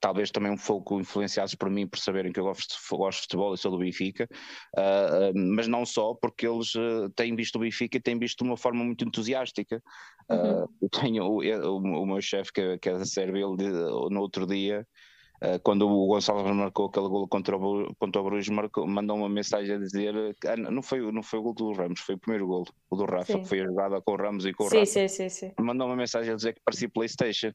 K: talvez também um pouco influenciados por mim por saberem que eu gosto de, gosto de futebol e sou do Benfica, ah, mas não só, porque eles ah, têm visto o Benfica e têm visto de uma forma muito entusiástica.
B: Uhum.
K: eu tenho o, eu- o meu chefe, que, é- que é da Sérvia, ele, no outro dia. Ah, Quando o Gonçalves marcou aquele gol contra o, contra o Bruges, marcou, mandou uma mensagem a dizer que ah, não foi, não foi o gol do Ramos, foi o primeiro gol, o do Rafa,
B: Sim.
K: que foi a jogada com o Ramos e com o
B: Sim,
K: Rafa
B: sim, sim, sim.
K: mandou uma mensagem a dizer que parecia PlayStation.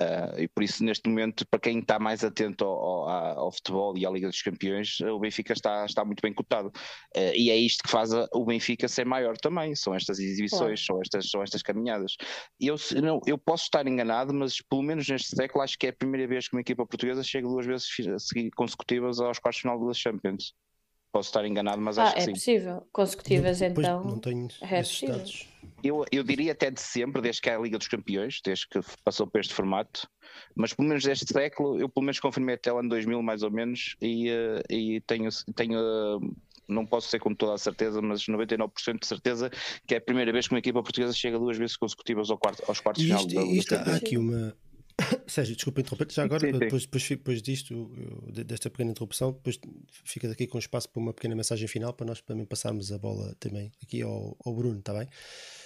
K: Ah, e por isso, neste momento, para quem está mais atento ao, ao- ao futebol e à Liga dos Campeões, o Benfica está, está muito bem cotado. Ah, e é isto que faz a- o Benfica ser maior também: são estas exibições, são, estas, são estas caminhadas. Eu, não, eu posso estar enganado, mas pelo menos neste século, acho que é a primeira vez que uma equipa portuguesa chega duas vezes consecutivas aos quartos de final da Champions. Posso estar enganado, mas
B: Ah,
K: acho que
B: é
K: sim.
B: possível. Consecutivas,
A: Depois
B: então.
A: não tenho
B: é
A: esses
B: possível.
A: dados.
K: Eu, eu diria até de sempre, desde que há a Liga dos Campeões, desde que passou por este formato, mas pelo menos deste século, eu pelo menos confirmei até o ano 2000 mais ou menos, e, eh, e tenho, tenho eh, não posso ser com toda a certeza, mas 99% de certeza que é a primeira vez que uma equipa portuguesa chega duas vezes consecutivas ao quarto, aos quartos de final
A: isto, isto há aqui uma. <coughs> Sérgio, desculpa interromper já agora,
K: Sim, sim.
A: depois, depois, depois disto, desta pequena interrupção, depois fica daqui com espaço para uma pequena mensagem final para nós também passarmos a bola também aqui ao, ao Bruno, está bem?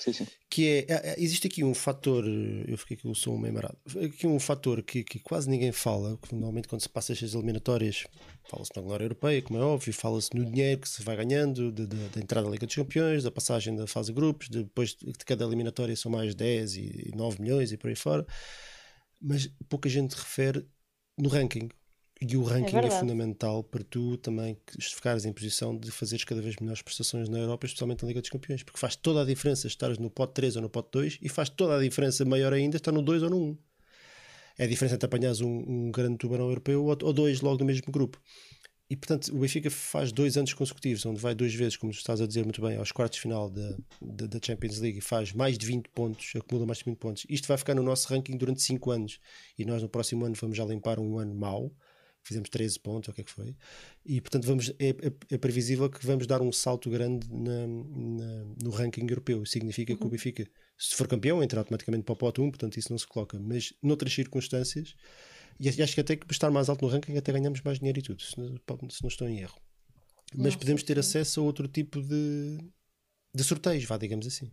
K: Sim, sim.
A: Que é, é- é- existe aqui um fator, eu fiquei com o som meio marado, aqui um fator que, que quase ninguém fala, que normalmente quando se passa estas eliminatórias, fala-se na glória europeia, como é óbvio, fala-se no dinheiro que se vai ganhando, de- de- da entrada da Liga dos Campeões, da passagem da fase de grupos, depois de cada eliminatória são mais 10 e 9 milhões e por aí fora, mas pouca gente refere no ranking. E o ranking é,
B: verdade.
A: fundamental para tu também ficares em posição de fazeres cada vez melhores prestações na Europa, especialmente na Liga dos Campeões, porque faz toda a diferença estares no pote 3 ou no pote 2 e faz toda a diferença maior ainda estar no 2 ou no 1. É a diferença entre apanhares um, um grande tubarão europeu ou, ou dois logo no mesmo grupo. E portanto, o Benfica faz dois anos consecutivos, onde vai duas vezes, como tu estás a dizer muito bem, aos quartos de final da, da, da Champions League e faz mais de 20 pontos, acumula mais de 20 pontos. Isto vai ficar no nosso ranking durante 5 anos e nós no próximo ano vamos já limpar um ano mau. Fizemos 13 pontos, ou o que é que foi? E portanto, vamos, é, é- é previsível que vamos dar um salto grande na- na- no ranking europeu. Significa que o Benfica, se for campeão, entra automaticamente para o pote 1, portanto, isso não se coloca. Mas noutras circunstâncias, e acho que até que estar mais alto no ranking até ganhamos mais dinheiro e tudo, se não, se não estou em erro. Mas
B: Nossa,
A: podemos ter
B: sim.
A: acesso a outro tipo de, de sorteios, vá, digamos assim.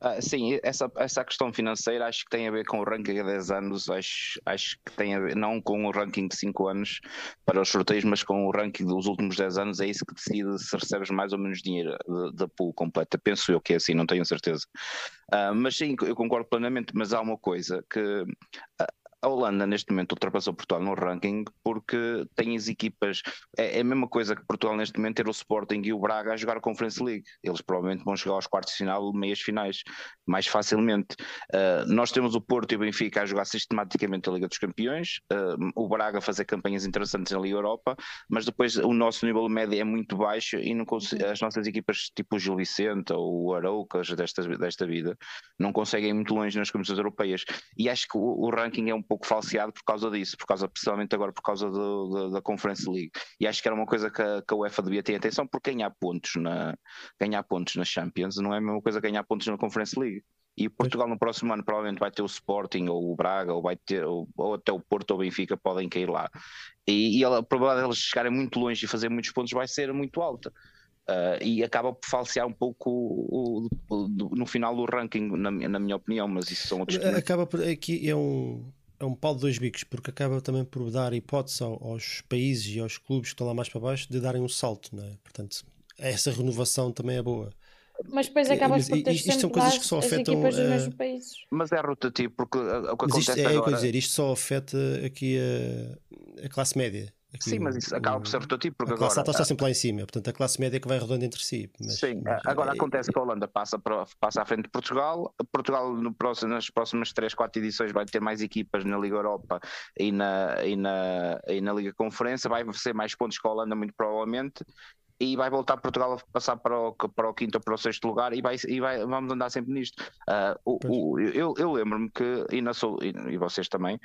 K: Ah, sim, essa, essa questão financeira acho que tem a ver com o ranking há 10 anos, acho, acho que tem a ver, não com o ranking de 5 anos para os sorteios, mas com o ranking dos últimos 10 anos, é isso que decide se recebes mais ou menos dinheiro da pool completa. Penso eu que é assim, não tenho certeza. Uh, mas sim, eu concordo plenamente, mas há uma coisa que uh, a Holanda neste momento ultrapassou Portugal no ranking porque tem as equipas, é, é, a mesma coisa que Portugal neste momento ter o Sporting e o Braga a jogar a Conference League. Eles provavelmente vão chegar aos quartos de final, meias finais, mais facilmente. Uh, nós temos o Porto e o Benfica a jogar sistematicamente a Liga dos Campeões, uh, o Braga a fazer campanhas interessantes na Liga Europa, mas depois o nosso nível médio é muito baixo e não uhum. as nossas equipas tipo o Gil Vicente ou o Aroucas desta, desta vida não conseguem ir muito longe nas competições europeias. E acho que o, o ranking é um pouco falseado por causa disso, por causa, principalmente agora por causa do, do, da Conference League. E acho que era uma coisa que a, que a UEFA devia ter atenção, porque ganhar pontos, na, ganhar pontos na Champions não é a mesma coisa que ganhar pontos na Conference League. E Portugal no próximo ano provavelmente vai ter o Sporting ou o Braga ou vai ter ou, ou até o Porto ou o Benfica podem cair lá. E, e a probabilidade de eles chegarem muito longe e fazer muitos pontos vai ser muito alta. Uh, e acaba por falsear um pouco o, o, o, no final do ranking, na, na, minha opinião, mas isso são outros.
A: Acaba por aqui é um, é um pau de dois bicos, porque acaba também por dar hipótese aos países e aos clubes que estão lá mais para baixo de darem um salto, não é? Portanto, essa renovação também é boa.
B: Mas depois acabas por ter
A: isto são coisas que só afetam
B: as equipas dos países.
K: Mas é rotativo, porque o que mas
A: isto,
K: acontece
A: é,
K: agora...
A: É dizer, isto só afeta aqui a, a classe média. Aqui
K: Sim, mas isso acaba por ser rotativo porque
A: a classe
K: agora...
A: alta está sempre lá em cima, portanto a classe média é que vai rodando entre si.
K: Mas, Sim, mas, agora é... acontece que a Holanda passa, para, passa à frente de Portugal, Portugal no próximo, nas próximas 3, 4 edições vai ter mais equipas na Liga Europa e na, e na, e na Liga Conferência, vai ser mais pontos que a Holanda muito provavelmente e vai voltar Portugal a passar para o, para o quinto ou para o sexto lugar e, vai, e vai, vamos andar sempre nisto. Uh, o, o, eu eu lembro-me que, e, na, e, vocês também,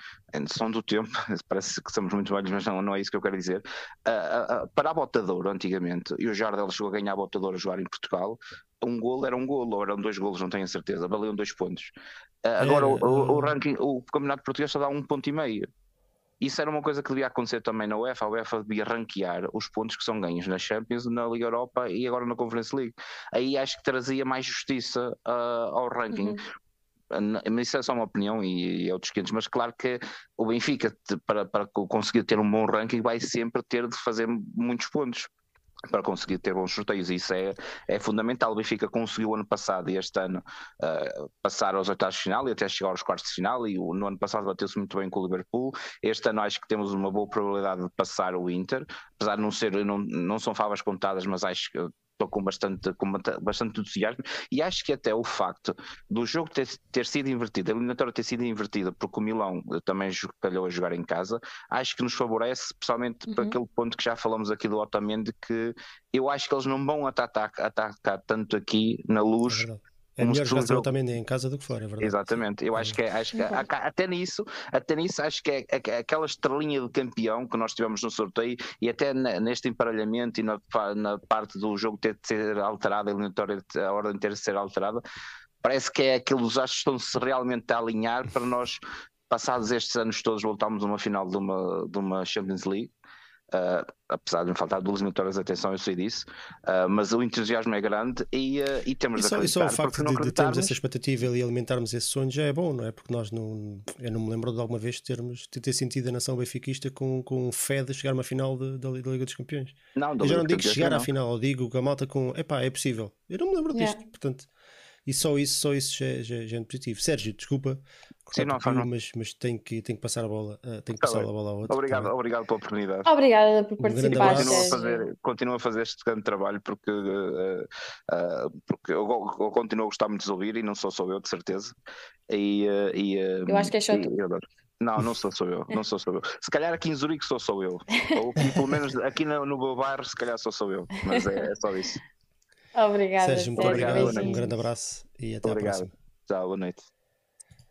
K: são do tempo, <laughs> parece que somos muito velhos, mas não, não é isso que eu quero dizer. Uh, uh, para a Botador, antigamente, e o Jardel chegou a ganhar a Botador a jogar em Portugal, um golo era um golo, ou eram dois golos, não tenho a certeza, valiam dois pontos. agora, é, o, o, o, ranking, o Campeonato Português só dá um ponto e meio. Isso era uma coisa que devia acontecer também na UEFA. A UEFA devia ranquear os pontos que são ganhos na Champions, na Liga Europa e agora na Conference League. Aí acho que trazia mais justiça uh, ao ranking. Uhum. Mas isso é só uma opinião e, e é outros 500, mas claro que o Benfica, para, para conseguir ter um bom ranking, vai sempre ter de fazer muitos pontos para conseguir ter bons sorteios. Isso é, é fundamental. O Benfica conseguiu ano passado e este ano uh, passar aos oitavos de final e até chegar aos quartos de final. E o, no ano passado bateu-se muito bem com o Liverpool. Este ano acho que temos uma boa probabilidade de passar o Inter, apesar de não ser, não, não são favas contadas, mas acho que estou com bastante, com bastante entusiasmo e acho que até o facto do jogo ter, ter sido invertido, a eliminatória ter sido invertida, porque o Milão também calhou a jogar em casa, acho que nos favorece, principalmente uhum. para aquele ponto que já falamos aqui do Otamendi, que eu acho que eles não vão atacar, atacar tanto aqui na luz. É
A: é melhor jogar jogo... também em casa do que fora, é verdade.
K: Exatamente, eu acho que, é, acho que uhum. até nisso, até nisso acho que é, é, aquela estrelinha de campeão que nós tivemos no sorteio e até neste emparelhamento e na, na parte do jogo ter de ser alterada, a eliminatória, a ordem ter de ser alterada, parece que é aquilo os astros estão-se realmente a alinhar para nós, passados estes anos todos, voltarmos a uma final de uma, de uma Champions League Uh, apesar de me faltar duas vitórias de atenção, eu sei disso, uh, mas o entusiasmo é grande e, uh, e temos
A: e só,
K: de
A: e só o facto de, de, termos essa expectativa e alimentarmos esse sonho já é bom, não é? Porque nós não, eu não me lembro de alguma vez termos, de ter sentido a nação benfiquista com, com fé de chegar a uma final da Liga dos Campeões. Não, eu já não digo chegar à final, eu digo que a malta com, epá, é possível. Eu não me lembro disto, yeah. portanto, e só isso, só isso já, já, já é positivo. Sérgio, desculpa, Sim, não, faz mas, mas tem que, tem que passar a bola, uh, tem que tá passar a bola a outro.
K: Obrigado, obrigado pela oportunidade.
B: Obrigada por participar.
K: Um continua, a fazer, continua a fazer este grande trabalho porque, uh, uh, porque eu, eu, continuo a gostar muito de ouvir e não sou só eu, de certeza. E, e,
B: eu acho que é só tu.
K: Não, não sou só eu, <laughs> não sou só eu. Se calhar aqui em Zurique sou só eu. Ou pelo menos aqui no, no meu bairro, se calhar sou só eu. Mas é, é só isso.
B: Obrigada.
A: Sérgio, muito obrigado. Um grande abraço e até obrigado. à próxima.
K: Tchau, boa noite.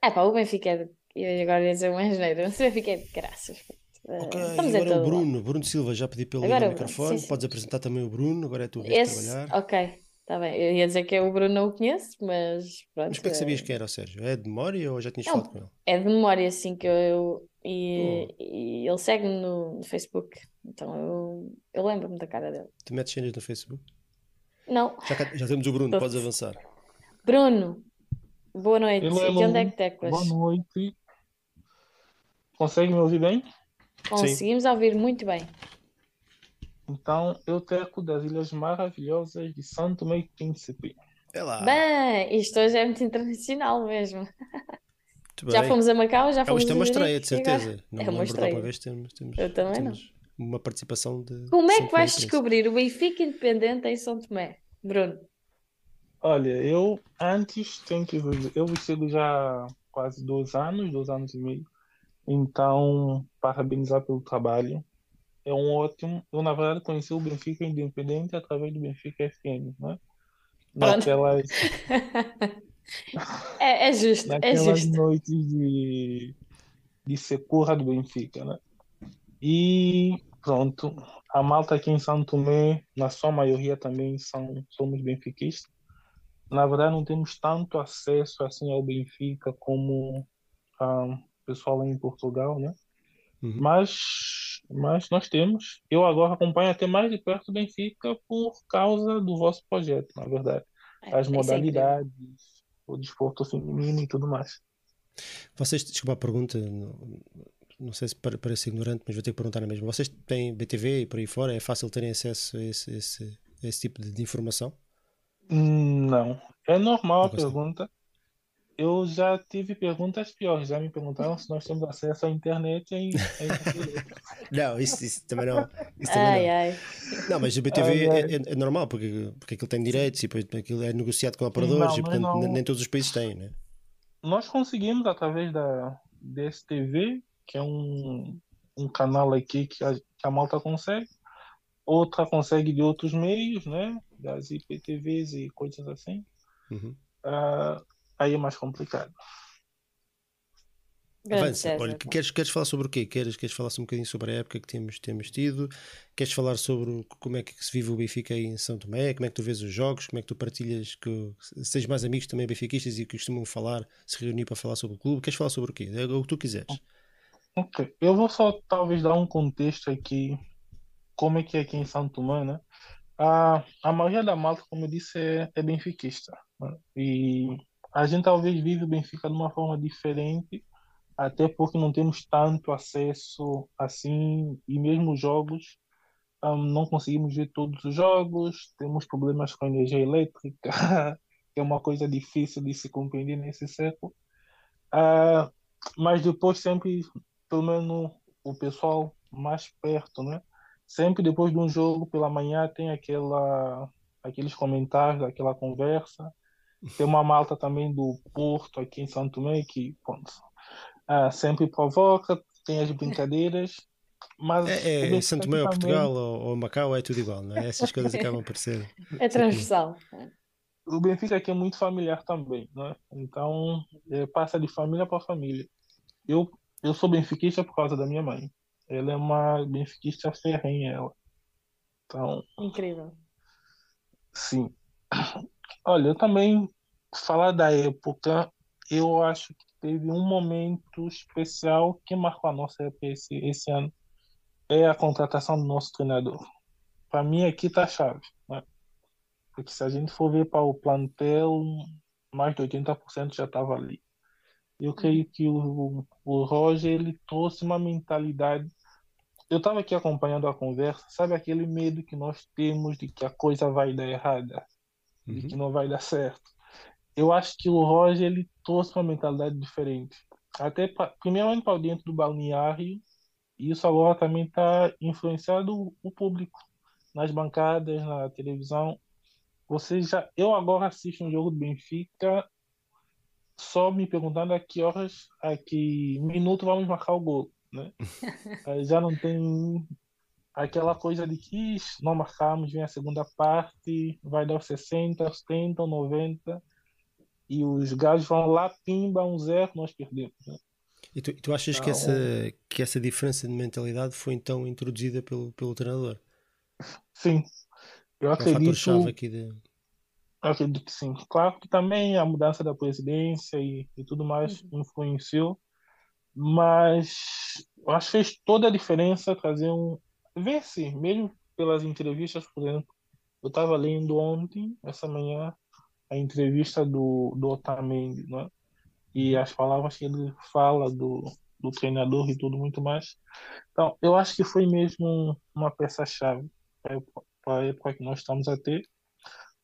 B: É pá, o Benfica é eu agora ia dizer uma asneira, mas o Benfica é de graças.
A: Ok, Vamos agora o Bruno, lado. Bruno Silva já pediu pelo agora, microfone, sim, sim. podes apresentar também o Bruno, agora é tu vez Esse, trabalhar.
B: Ok, está bem. Eu ia dizer que o Bruno não o conheço, mas pronto.
A: Mas como é que sabias quem era o Sérgio? É de memória ou já tinhas não, falado com ele?
B: É de memória, sim, que eu, eu e, oh. e, ele segue-me no, no, Facebook, então eu, eu lembro-me da cara dele.
A: Tu metes cenas no Facebook?
B: Não.
A: Já, já temos o Bruno, podes avançar.
B: Bruno, Boa noite.
L: Hello,
B: De
L: hello.
B: onde é que teclas?
L: Boa noite. Consegue me ouvir bem?
B: Conseguimos ouvir muito bem.
L: Então, eu teco das Ilhas Maravilhosas de Santo e Príncipe.
A: É lá.
B: Bem, isto hoje é muito internacional mesmo.
A: Muito
B: Já fomos a Macau, já
A: Ah,
B: fomos
A: isto é
B: a
A: uma estreia, de
B: agora-
A: certeza. Não
B: É uma estreia.
A: vez temos, temos,
B: Eu também não.
A: Uma participação de
B: Como é que vais descobrir o Benfica Independente em São Tomé, Bruno?
L: Olha, eu antes tenho que dizer, eu vos sigo já há quase dois anos, dois anos e meio. Então, parabenizar pelo trabalho. É um ótimo. Eu, na verdade, conheci o Benfica Independente através do Benfica FM, né? Naquelas,
B: É, é justo, é
L: naquelas
B: justo.
L: noites de, de secura do Benfica, né? E pronto, a malta aqui em São Tomé, na sua maioria também são, somos benfiquistas. Na verdade, não temos tanto acesso assim ao Benfica como ah, o pessoal lá em Portugal, né?
A: Uhum.
L: Mas, mas nós temos. Eu agora acompanho até mais de perto o Benfica por causa do vosso projeto, na verdade.
B: É,
L: As
B: é
L: modalidades, o desporto feminino e tudo mais.
A: Vocês, desculpa a pergunta, não, sei se pare- parece ignorante, mas vou ter que perguntar na mesma. Vocês têm BTV e por aí fora? É fácil terem acesso a esse, esse, a esse tipo de, de informação?
L: Não, é normal
A: Não
L: a pergunta. Eu já tive perguntas piores. Já me perguntaram se nós temos acesso à internet em. <laughs>
A: Não, isso, isso também não. Isso também
B: Ai,
A: não.
B: ai.
A: Não, mas o BTV
L: Ai,
A: é, é- é normal, porque, porque aquilo tem direitos e depois aquilo é negociado com operadores
L: Não,
A: e portanto nem,
L: não.
A: nem todos os países têm, né?
L: Nós conseguimos através da DSTV, que é um, um canal aqui que a, que a malta consegue. Outra consegue de outros meios, né? Das IPTVs e coisas assim.
A: Uhum.
L: Ah, aí é mais complicado.
A: Avança. Olha, queres, queres falar sobre o quê? Queres, queres falar um bocadinho sobre a época que temos, temos tido? Queres falar sobre o- como é que se vive o Benfica aí em São Tomé? Como é que tu vês os jogos? Como é que tu partilhas? Que, se tens mais amigos também benfiquistas e que costumam falar, se reunir para falar sobre o clube? Queres falar sobre o quê? É o que tu quiseres.
L: Ok. Eu vou só talvez dar um contexto aqui, como é que é aqui em Santo Tomé, né? A, a maioria da malta, como eu disse, é, é benfiquista. né? E a gente talvez vive o Benfica de uma forma diferente, até porque não temos tanto acesso assim, e mesmo os jogos, ah, não conseguimos ver todos os jogos, temos problemas com a energia elétrica, <laughs> que é uma coisa difícil de se compreender nesse século. Ah, mas depois sempre, pelo menos o pessoal mais perto, né? Sempre depois de um jogo pela manhã tem aquela, aqueles comentários, aquela conversa. Tem uma malta também do Porto aqui em Santo Tomé que pronto, ah, sempre provoca, tem as brincadeiras, mas
A: É, é
L: Benfica
A: Santo Tomé ou
L: também-
A: Portugal ou, ou Macau, é tudo igual, não é? Essas coisas acabam por ser.
B: É transversal.
L: o Benfica aqui é muito familiar também, né? Então, é, passa de família para família. Eu, eu sou benfiquista por causa da minha mãe. Ela é uma benfiquista ferrenha, ela. Então,
B: Incrível.
L: sim. Olha, eu também, falar da época, eu acho que teve um momento especial que marcou a nossa época esse, esse ano. É a contratação do nosso treinador. Para mim, aqui tá a chave, né? Porque se a gente for ver para o plantel, mais de 80% já estava ali. Eu creio que o, o Roger ele trouxe uma mentalidade. Eu estava aqui acompanhando a conversa, sabe aquele medo que nós temos de que a coisa vai dar errada, de que não vai dar certo. Eu acho que o Roger ele trouxe uma mentalidade diferente. Até pra, primeiramente para dentro do balneário, e isso agora também está influenciando o público nas bancadas, na televisão. Você já, eu agora assisto um jogo do Benfica só me perguntando a que horas, a que minuto vamos marcar o gol, né? <laughs> Aí já não tem aquela coisa de que "Ixi, não marcamos, vem a segunda parte, vai dar os 60, os 70, 90 e os gajos vão lá, pimba, um zero, nós perdemos. Né?
A: E tu, tu achas que, essa, que essa diferença de mentalidade foi então introduzida pelo, pelo treinador?
L: Sim, eu
A: É um fator
L: acredito,
A: chave aqui de.
L: Eu acredito que sim. Claro que também a mudança da presidência e, e tudo mais influenciou, mas eu acho que fez toda a diferença trazer um. Ver-se, mesmo pelas entrevistas, por exemplo, eu estava lendo ontem, essa manhã, a entrevista do, do Otamendi, né? E as palavras que ele fala do, do treinador e tudo muito mais. Então, eu acho que foi mesmo uma peça-chave para a época que nós estamos a ter,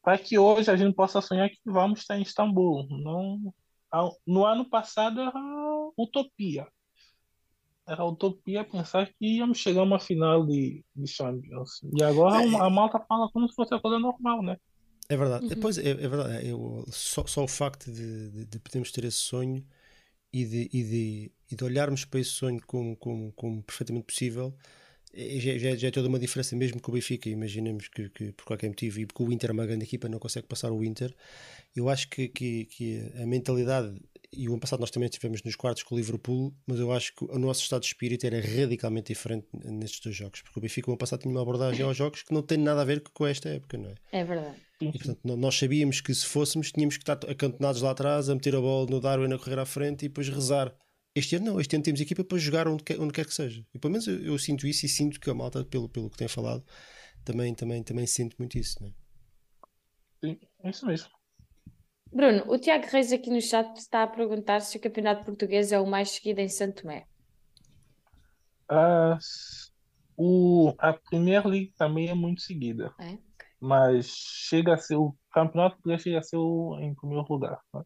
L: para que hoje a gente possa sonhar que vamos estar em Istambul. Não, no ano passado era utopia. Era utopia pensar que íamos chegar a uma final de, de Champions. E agora
A: É.
L: a malta fala como se fosse a coisa normal, né?
A: É verdade.
B: Uhum.
A: Depois, é, é verdade. Eu, só, só o facto de, de, de podermos ter esse sonho e de, e de, e de olharmos para esse sonho como, como, como perfeitamente possível é- já, já, já é toda uma diferença, mesmo que o Benfica, imaginemos que, que por qualquer motivo, e porque o Inter é uma grande equipa, não consegue passar o Inter. Eu acho que, que, que a mentalidade, e o ano passado nós também estivemos nos quartos com o Liverpool, mas eu acho que o nosso estado de espírito era radicalmente diferente nestes dois jogos, porque o Benfica o ano passado tinha uma abordagem aos jogos que não tem nada a ver com esta época, não é?
B: É verdade.
A: E portanto, nós sabíamos que se fôssemos, tínhamos que estar acantonados lá atrás, a meter a bola no Darwin a correr à frente e depois rezar. Este ano não, este ano temos equipa para jogar onde quer, onde quer que seja. E pelo menos eu, eu sinto isso e sinto que a malta, pelo, pelo que tem falado, também, também, também sinto muito isso. Não é?
L: Sim, é isso mesmo.
B: Bruno, o Tiago Reis aqui no chat está a perguntar se o campeonato português é o mais seguido em Santo Tomé.
L: Ah, o, a Premier League também é muito seguida,
B: É?
L: mas chega a ser o campeonato português chega a ser o, em primeiro lugar, né?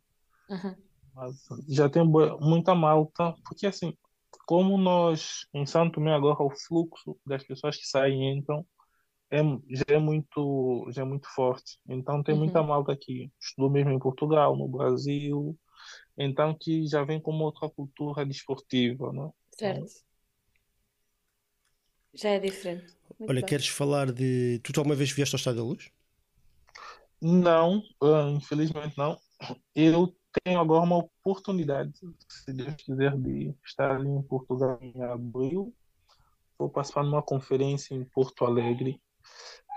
B: Aham.
L: Mas já tem muita malta, porque assim, como nós em Santo Tomé agora o fluxo das pessoas que saem e entram é, já é muito já é muito forte. Então tem muita
B: Uhum.
L: malta que estudou mesmo em Portugal, no Brasil, então que já vem com uma outra cultura desportiva, né?
B: Certo. Já é diferente. Muito
A: Olha,
B: bem.
A: queres falar de. Tu alguma vez vieste ao Estádio da Luz?
L: Não, ah, infelizmente não. Eu tenho agora uma oportunidade, se Deus quiser, de estar ali em Portugal em abril. Vou participar numa conferência em Porto Alegre,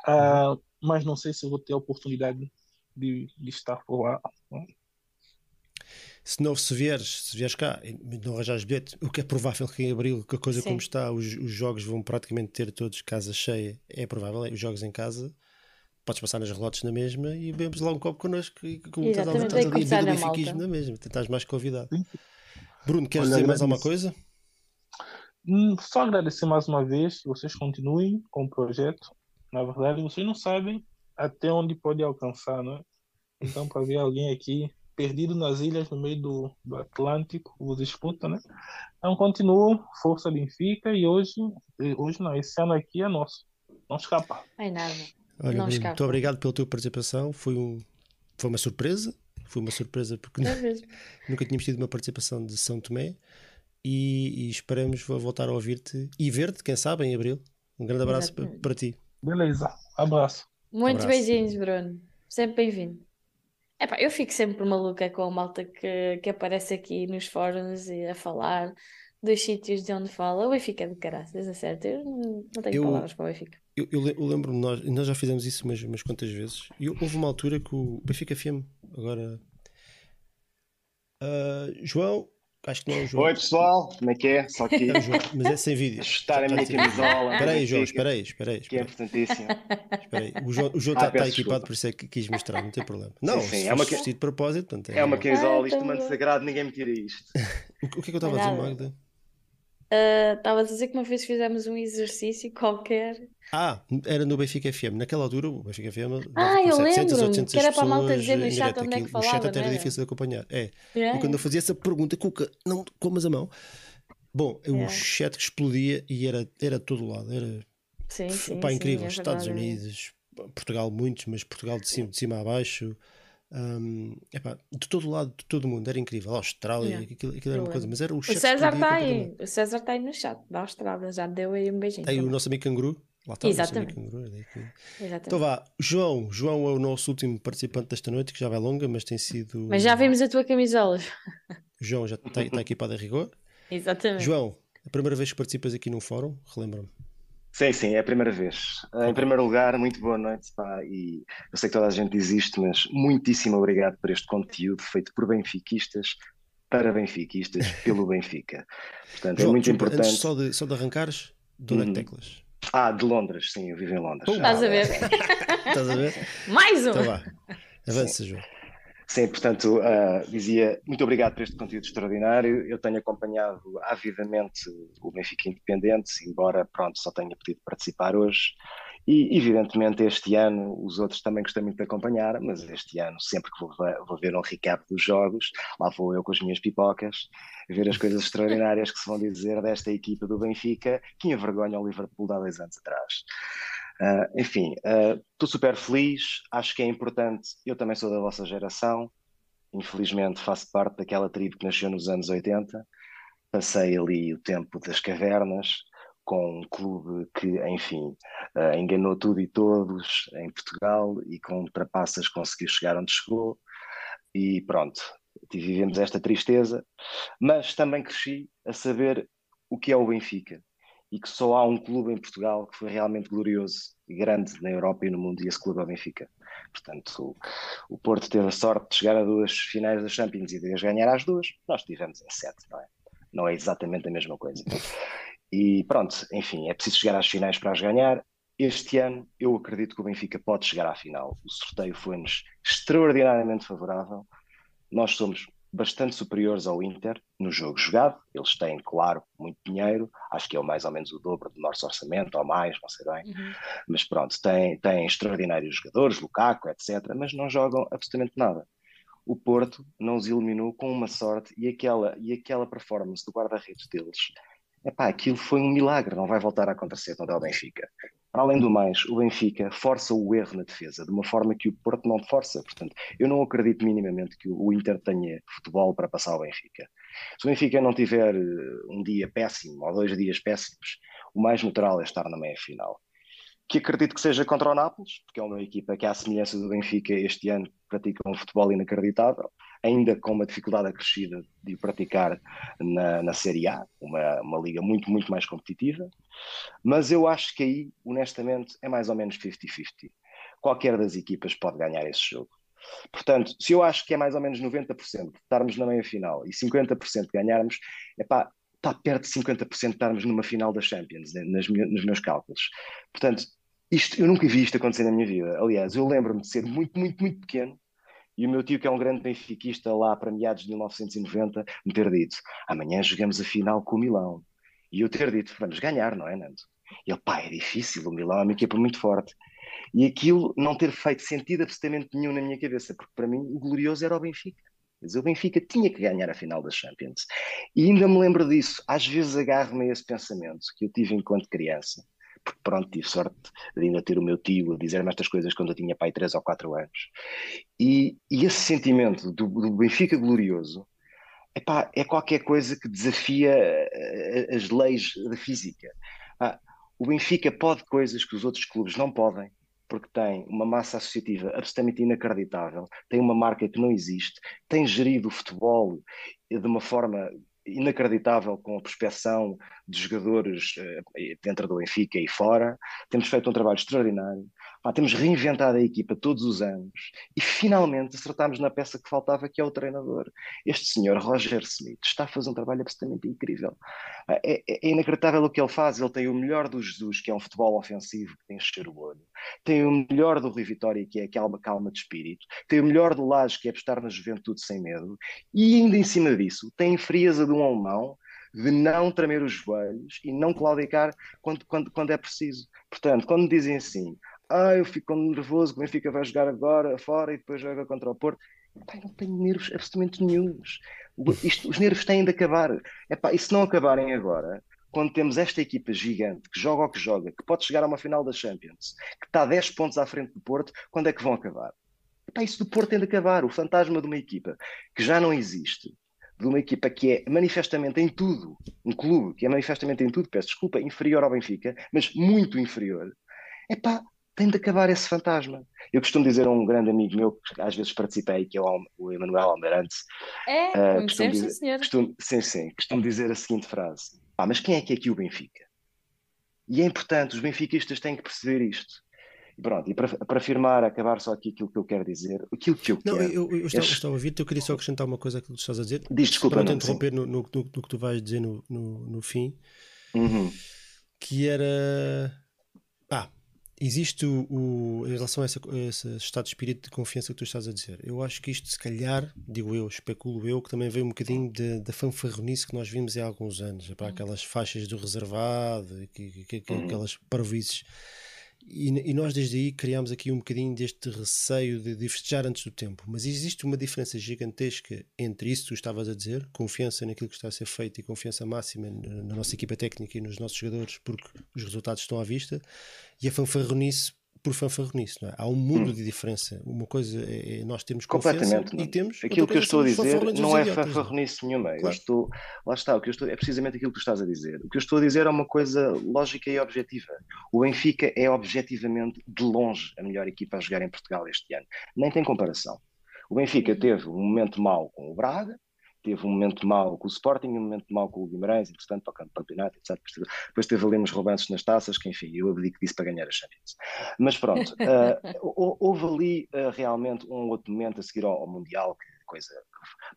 L: Ah, mas não sei se vou ter a oportunidade de, de estar por lá.
A: Se não, se vieres, se vieres cá e não arranjares bilhete, o que é provável que em abril, que a coisa
B: Sim.
A: como está, os, os jogos vão praticamente ter todos casa cheia, é provável, é, os jogos em casa, podes passar nas relotes na mesma e bebes lá um copo connosco e com estás ali, estás ali benfiquismo na mesma, estás mais convidado. Bruno, queres
L: Olha,
A: dizer mais alguma coisa?
L: Hum, Só agradecer mais uma vez, que vocês continuem com o projeto. Na verdade, vocês não sabem até onde pode alcançar, né? Então, para ver alguém aqui perdido nas ilhas no meio do, do Atlântico, vos escuta, né? Então, continuo, força Benfica, e hoje, hoje não, esse ano aqui é nosso. Não escapa.
B: Ai, nada.
A: Olha,
B: Não
A: Bruno,
B: escapa.
A: muito obrigado pela tua participação, foi, um, foi uma surpresa, foi uma surpresa porque
B: É <laughs>
A: nunca tínhamos tido uma participação de São Tomé e, e esperamos vo- voltar a ouvir-te e ver-te, quem sabe, em abril. Um grande abraço
B: Exatamente.
A: para ti.
L: Beleza, abraço.
B: Muitos
A: Abraço.
B: beijinhos, Bruno. Sempre bem-vindo. Epá, eu fico sempre maluca com a malta que, que aparece aqui nos fóruns e a falar dos sítios de onde fala. O Benfica é de caraças, a certo. Eu não, não tenho
A: Eu-
B: palavras para o Benfica.
A: Eu, eu eu lembro-me, nós, nós já fizemos isso umas, umas quantas vezes. E houve uma altura que o Benfica FM, agora. Ah, João, acho que não é o João.
M: Oi pessoal, como é que é? Só aqui
A: É João, mas é sem vídeo.
M: ajustar a minha camisola.
A: Espera aí, João, espera aí, espera aí.
M: Que é importantíssimo.
A: espera aí. O João, o João
M: Ah,
A: está
M: peço
A: equipado, por isso é que quis mostrar, não tem problema. Não,
M: sim,
A: se
M: é uma
A: vestido de propósito, portanto,
M: É uma camisola, isto manto
B: boa.
M: sagrado, ninguém me tira isto.
A: O <laughs> que o que é que eu estava a dizer. Magda?
B: Ah, Estava a dizer que uma vez fizemos um exercício qualquer.
A: Ah, era no Benfica FM. Naquela altura, o Benfica FM.
B: Ah, eu
A: 700,
B: lembro-me,
A: 800
B: que era para a malta dizer no chat
A: direto.
B: onde é que
A: Aquilo- O chat
B: falava,
A: até era difícil de acompanhar. É.
B: Yeah,
A: Eu quando eu fazia essa pergunta, Cuca, não comas a mão. Bom, o
B: Yeah.
A: chat explodia e era, era de todo lado. Era
B: Sim, sim,
A: pá,
B: sim,
A: incrível.
B: é
A: Estados
B: é
A: Unidos, Portugal, muitos, mas Portugal de cima, de cima a baixo. Hum, epá, de todo lado, de todo mundo, era incrível. A Austrália,
B: Yeah,
A: aquilo, aquilo era uma coisa, mas era o
B: O
A: chat
B: César
A: explodia
B: está
A: completamente.
B: aí, o César está aí no chat da Austrália, já deu aí um beijinho.
A: Aí o
B: também.
A: nosso amigo canguru, lá está o nosso amigo
B: Exatamente.
A: canguru. é
B: Exatamente.
A: Então vá, João, João é o nosso último participante desta noite, que já vai longa, mas tem sido.
B: Mas já vimos a tua camisola.
A: O João já está, está equipado a rigor. <laughs>
B: Exatamente.
A: João, a primeira vez que participas aqui num fórum, relembra-me.
M: Sim, sim, é a primeira vez. Em primeiro lugar, muito boa noite, pá, e eu sei que toda a gente existe, mas muitíssimo obrigado por este conteúdo feito por benfiquistas, para benfiquistas, <laughs> pelo Benfica. Portanto, é
A: João,
M: muito
A: desculpa,
M: importante.
A: antes só de, só de arrancares, de onde é
M: Uhum.
A: teclas?
M: Ah, de Londres, sim, eu vivo em Londres.
A: Pum.
B: Estás a ver? <laughs>
A: Estás a ver?
B: Mais um!
A: Então vá, avança, João.
M: Sim, portanto, uh, dizia muito obrigado por este conteúdo extraordinário. Eu tenho acompanhado avidamente o Benfica Independente, embora, pronto, só tenha podido participar hoje. E, evidentemente, este ano, os outros também gostei muito de acompanhar, mas este ano, sempre que vou, vou ver um recap dos jogos, lá vou eu com as minhas pipocas, ver as coisas extraordinárias que se vão dizer desta equipa do Benfica, que envergonha o Liverpool há dois anos atrás. Uh, enfim, estou uh, super feliz, acho que é importante. Eu também sou da vossa geração, infelizmente faço parte daquela tribo que nasceu nos anos 80. Passei ali o tempo das cavernas, com um clube que, enfim, uh, enganou tudo e todos em Portugal e com trapaças conseguiu chegar onde chegou. E pronto, vivemos esta tristeza, mas também cresci a saber o que é o Benfica e que só há um clube em Portugal que foi realmente glorioso e grande na Europa e no mundo, e esse clube é o Benfica. Portanto, o, o Porto teve a sorte de chegar a duas finais da Champions e de as ganhar às duas, nós tivemos em sete, não é? Não é exatamente a mesma coisa. E pronto, enfim, é preciso chegar às finais para as ganhar. Este ano eu acredito que o Benfica pode chegar à final. O sorteio foi-nos extraordinariamente favorável. Nós somos bastante superiores ao Inter no jogo jogado. Eles têm, claro, muito dinheiro, acho que é mais ou menos o dobro do nosso orçamento, ou mais, não sei bem. Uhum. Mas pronto, têm, têm extraordinários jogadores, Lukaku, etc., mas não jogam absolutamente nada. O Porto não os eliminou com uma sorte e aquela, e aquela performance do guarda-redes deles Epá, aquilo foi um milagre, não vai voltar a acontecer quando é o Benfica. Para além do mais, o Benfica força o erro na defesa de uma forma que o Porto não força. Portanto, eu não acredito minimamente que o Inter tenha futebol para passar ao Benfica. Se o Benfica não tiver eh, um dia péssimo ou dois dias péssimos, o mais natural é estar na meia final que acredito que seja contra o Nápoles, porque é uma equipa que, à semelhança do Benfica, este ano pratica um futebol inacreditável, ainda com uma dificuldade acrescida de praticar na, na Série A, uma, uma liga muito, muito mais competitiva. Mas eu acho que aí, honestamente, é mais ou menos 50-50. Qualquer das equipas pode ganhar esse jogo. Portanto, se eu acho que é mais ou menos 90% de estarmos na meia final e 50% de ganharmos, pá, está perto de 50% de estarmos numa final da Champions, né, nas, nos meus cálculos. Portanto, isto, eu nunca vi isto acontecer na minha vida. Aliás, eu lembro-me de ser muito, muito, muito pequeno e o meu tio, que é um grande benfiquista lá para meados de 1990, me ter dito: amanhã jogamos a final com o Milão. E eu ter dito: vamos ganhar, não é, Nando? E ele, pá, é difícil, o Milão é uma equipa muito forte. E aquilo não ter feito sentido absolutamente nenhum na minha cabeça, porque para mim o glorioso era o Benfica. Mas o Benfica tinha que ganhar a final da Champions. E ainda me lembro disso. Às vezes agarro-me a esse pensamento que eu tive enquanto criança. Pronto, tive sorte de ainda ter o meu tio a dizer-me estas coisas quando eu tinha pai 3 ou 4 anos. E, e esse sentimento do, do Benfica glorioso epá, é qualquer coisa que desafia eh, as leis da física. Ah, o Benfica pode coisas que os outros clubes não podem porque tem uma massa associativa absolutamente inacreditável, tem uma marca que não existe, tem gerido o futebol de uma forma inacreditável com a prospeção de jogadores uh, dentro do Benfica e fora. Temos feito um trabalho extraordinário. Pá, temos reinventado a equipa todos os anos e finalmente acertámos na peça que faltava, que é o treinador. Este senhor, Roger Smith, está a fazer um trabalho absolutamente incrível. É, é, é inacreditável o que ele faz. Ele tem o melhor do Jesus, que é um futebol ofensivo que tem encher o olho. Tem o melhor do Rui Vitória, que é aquela calma de espírito. Tem o melhor do Laje, que é apostar na juventude sem medo. E ainda em cima disso, tem a frieza de um alemão de não tremer os joelhos e não claudicar quando, quando, quando é preciso. Portanto, quando dizem assim, ah, eu fico nervoso, o Benfica vai jogar agora fora e depois joga contra o Porto. Epá, não tenho nervos absolutamente nenhums. Isto, os nervos têm de acabar. Epá, e se não acabarem agora, quando temos esta equipa gigante que joga o que joga, que pode chegar a uma final da Champions, que está 10 pontos à frente do Porto, quando é que vão acabar? Epá, isso do Porto tem de acabar. O fantasma de uma equipa que já não existe, de uma equipa que é manifestamente em tudo, um clube que é manifestamente em tudo, peço desculpa, inferior ao Benfica, mas muito inferior, epá, tem de acabar esse fantasma. Eu costumo dizer a um grande amigo meu, que às vezes participei, que é o Emanuel Almirante.
B: É, uh, costumo dizer, senhor.
M: Costumo, sim, sim, costumo dizer a seguinte frase: ah, mas quem é que é aqui o Benfica? E é importante, os benfiquistas têm que perceber isto. Pronto, e para, para afirmar, acabar só aqui aquilo que eu quero dizer, aquilo que eu
A: não,
M: quero.
A: Eu, eu, eu, estava, é... estava a ouvir, eu queria só acrescentar uma coisa que tu estás a dizer.
M: Diz desculpa,
A: para não te interromper no, no, no, no, que tu vais dizer no, no, no fim,
M: uhum.
A: que era. Existe o, o- em relação a, essa, a esse estado de espírito de confiança que tu estás a dizer. Eu acho que isto, se calhar, digo eu, especulo eu, que também veio um bocadinho da- fanfarronice que nós vimos há alguns anos, para aquelas faixas do reservado, que, que- que-
M: Uhum.
A: aquelas parvoices. E, e nós desde aí criámos aqui um bocadinho deste receio de, de festejar antes do tempo. Mas existe uma diferença gigantesca entre isso que tu estavas a dizer, confiança naquilo que está a ser feito e confiança máxima na, nossa equipa técnica e nos nossos jogadores, porque os resultados estão à vista, e a fanfarronice por fanfarronice. Não é? Há um mundo de diferença. Uma coisa é, é nós temos confiança
M: Completamente.
A: e
M: Nuno.
A: temos.
M: Aquilo que eu estou a dizer não é
A: não é?
M: fanfarronice nenhuma. Eu
A: Claro.
M: estou, lá está, o que eu estou, é precisamente aquilo que tu estás a dizer. O que eu estou a dizer é uma coisa lógica e objetiva. O Benfica é objetivamente, de longe, a melhor equipa a jogar em Portugal este ano. Nem tem comparação. O Benfica teve um momento mau com o Braga, teve um momento mau com o Sporting, um momento mau com o Guimarães, entretanto, para o campeonato, etc. Depois teve ali uns roubanços nas taças, que enfim, eu abdico disso para ganhar a Champions. Mas pronto, <laughs> hou- houve ali ah, realmente um outro momento a seguir ao, ao Mundial, que coisa.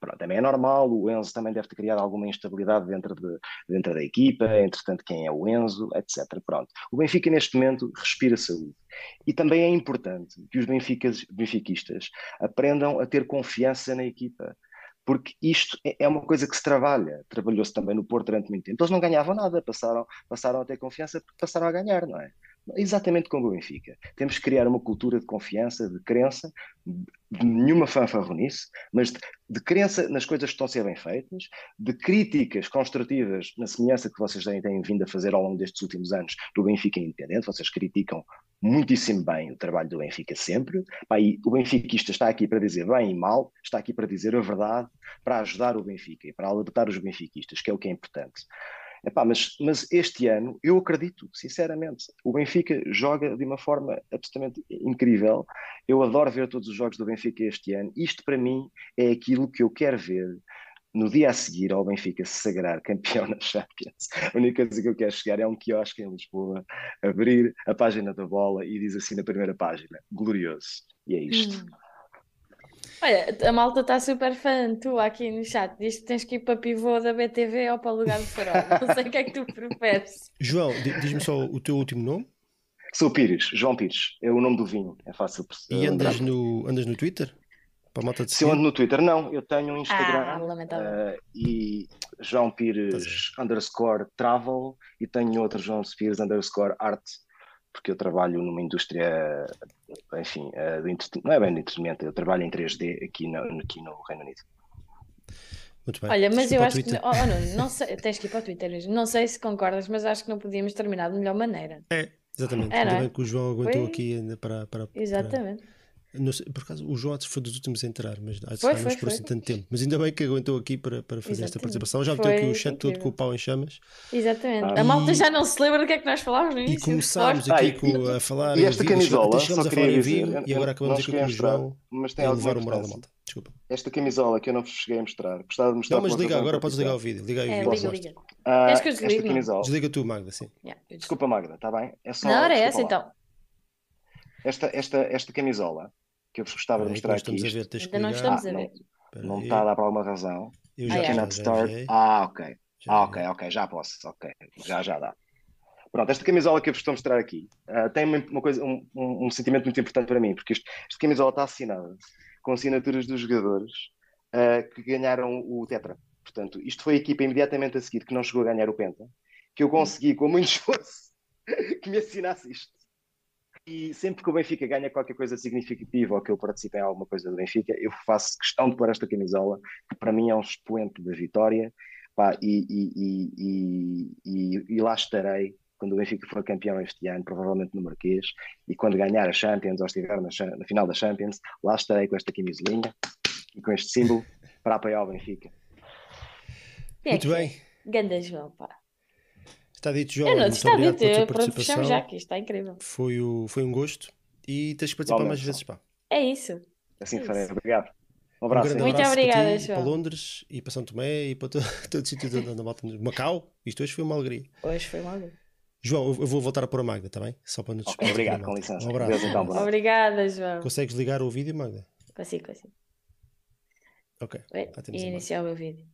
M: Pronto, também é normal, o Enzo também deve ter criado alguma instabilidade dentro, de, dentro da equipa, entretanto, quem é o Enzo, etc. Pronto. O Benfica, neste momento, respira saúde. E também é importante que os benfiquistas aprendam a ter confiança na equipa porque isto é- é uma coisa que se trabalha. Trabalhou-se também no Porto durante muito tempo. Eles não ganhavam nada, passaram, passaram a ter confiança porque passaram a ganhar, não é? Exatamente como o Benfica. Temos que criar uma cultura de confiança, de crença, de nenhuma fanfarronice, mas de, de crença nas coisas que estão a ser bem feitas, de críticas construtivas, na semelhança que vocês têm, têm vindo a fazer ao longo destes últimos anos do Benfica Independente. Vocês criticam muitíssimo bem o trabalho do Benfica sempre. E o benfiquista está aqui para dizer bem e mal, está aqui para dizer a verdade, para ajudar o Benfica e para alertar os benfiquistas, que é o que é importante. Epá, mas, mas este ano, eu acredito, sinceramente, o Benfica joga de uma forma absolutamente incrível. Eu adoro ver todos os jogos do Benfica este ano. Isto, para mim, é aquilo que eu quero ver no dia a seguir ao Benfica se sagrar campeão na Champions. A única coisa que eu quero chegar é um quiosque em Lisboa, abrir a página da bola e diz assim na primeira página: glorioso. E é isto.
B: Hum. Olha, a malta está super fã tu aqui no chat. Diz que tens que ir para pivô da BTV ou para o lugar do farol. <laughs> Não sei o que é que tu preferes.
A: João, di- diz-me só o teu último nome
M: Sou Pires, João Pires, é o nome do vinho, é fácil de
A: e andas
M: lembrar.
A: no, andas no Twitter? Para a malta de
M: Se eu ando no Twitter, não, eu tenho um Instagram
B: Ah, lamentável.
M: eh, e João Pires underscore travel e tenho outro João Pires underscore art, porque eu trabalho numa indústria, enfim, eh, não é bem de entretenimento, eu trabalho em 3D aqui no, aqui no Reino Unido.
A: Muito bem.
B: Olha, mas eu acho que. Oh, Nuno, <laughs> não sei, tens que ir para o Twitter. Não sei se concordas, mas acho que não podíamos terminar de melhor maneira.
A: É, exatamente.
B: É, não
A: Ainda
B: é?
A: bem que o João aguentou
B: Foi-
A: aqui ainda para. para, para-
B: Exatamente.
A: Não sei, por acaso, o João que foi dos últimos a entrar, mas há
B: Foi, foi, foi.
A: assim tanto tempo. Mas ainda bem que aguentou aqui para, para fazer esta
B: Exatamente.
A: participação. Já meteu aqui o chat todo com o pau em chamas.
B: Exatamente.
A: Ah.
B: A malta
A: E-
B: já não se lembra do que é que nós falámos no
A: E
B: início.
A: começámos
B: Claro.
A: aqui com, a falar
M: E esta camisola, só queria dizer, eu-
A: e agora acabamos aqui com
M: a
A: o
M: mostrar,
A: João
M: mas tem
A: a levar o moral da malta. Desculpa.
M: Esta camisola que eu não vos cheguei a mostrar, gostava de mostrar
A: Não, mas
M: por
A: liga agora, podes ligar o vídeo. Liga aí o
B: É,
A: vídeo.
B: liga, liga.
M: Ah,
B: que eu
M: esta camisola.
A: Desliga tu, Magda, sim.
B: Yeah,
M: Desculpa, Magda, está bem? É só,
B: Não, era essa
M: lá.
B: então.
M: Esta, esta, esta camisola que eu vos gostava de mostrar aqui.
A: estamos a ver,
B: Ainda não estamos a
M: Ah,
B: ver.
M: Não está a dar para alguma razão.
A: Eu
B: Ah,
A: já, já
M: start. Ah, ok.
A: Já
M: Ah, ok, ok, já posso. Ok, já, já dá. Pronto, esta camisola que eu vos estou a mostrar aqui ah, tem uma, uma coisa, um, um, um sentimento muito importante para mim, porque isto- esta camisola está assinada com assinaturas dos jogadores ah, que ganharam o Tetra. Portanto, isto foi a equipa imediatamente a seguir que não chegou a ganhar o Penta, que eu consegui com muito <laughs> esforço que me assinasse isto. E sempre que o Benfica ganha qualquer coisa significativa ou que eu participe em alguma coisa do Benfica, eu faço questão de pôr esta camisola, que para mim é um expoente da vitória, pá, e, e- e- e- e- e lá estarei quando o Benfica for campeão este ano, provavelmente no Marquês, e quando ganhar a Champions ou estiver na, na final da Champions, lá estarei com esta camisolinha e com este símbolo para apoiar o Benfica.
A: Muito bem.
B: Ganda João, pá.
A: Está dito, João.
B: Eu não,
A: muito
B: está
A: obrigado
B: dito,
A: pela
B: eu
A: tua participação.
B: já, isto está incrível.
A: Foi, o, foi um gosto e tens que participar mais
M: Igualmente.
A: vezes. Pá.
B: É isso.
M: Assim
B: É
M: farei.
B: isso.
M: Obrigado. Um
A: Um
M: abraço.
A: grande
M: hein?
B: Muito
A: abraço
B: obrigada,
A: para ti,
B: João.
A: para Londres e para São Tomé e para <laughs> todo, todo sítio da, da malta. Macau, isto hoje foi uma alegria.
B: Hoje foi mal.
A: João, eu vou voltar a pôr a Magda, está bem? Só para nos
M: Ok,
A: despedir
M: obrigado, com licença.
A: Um abraço.
M: Deus, então.
B: Obrigada, João.
A: Consegues ligar o vídeo, Magda?
B: Consigo, consigo.
A: Ok. Temos
B: e iniciar o meu vídeo.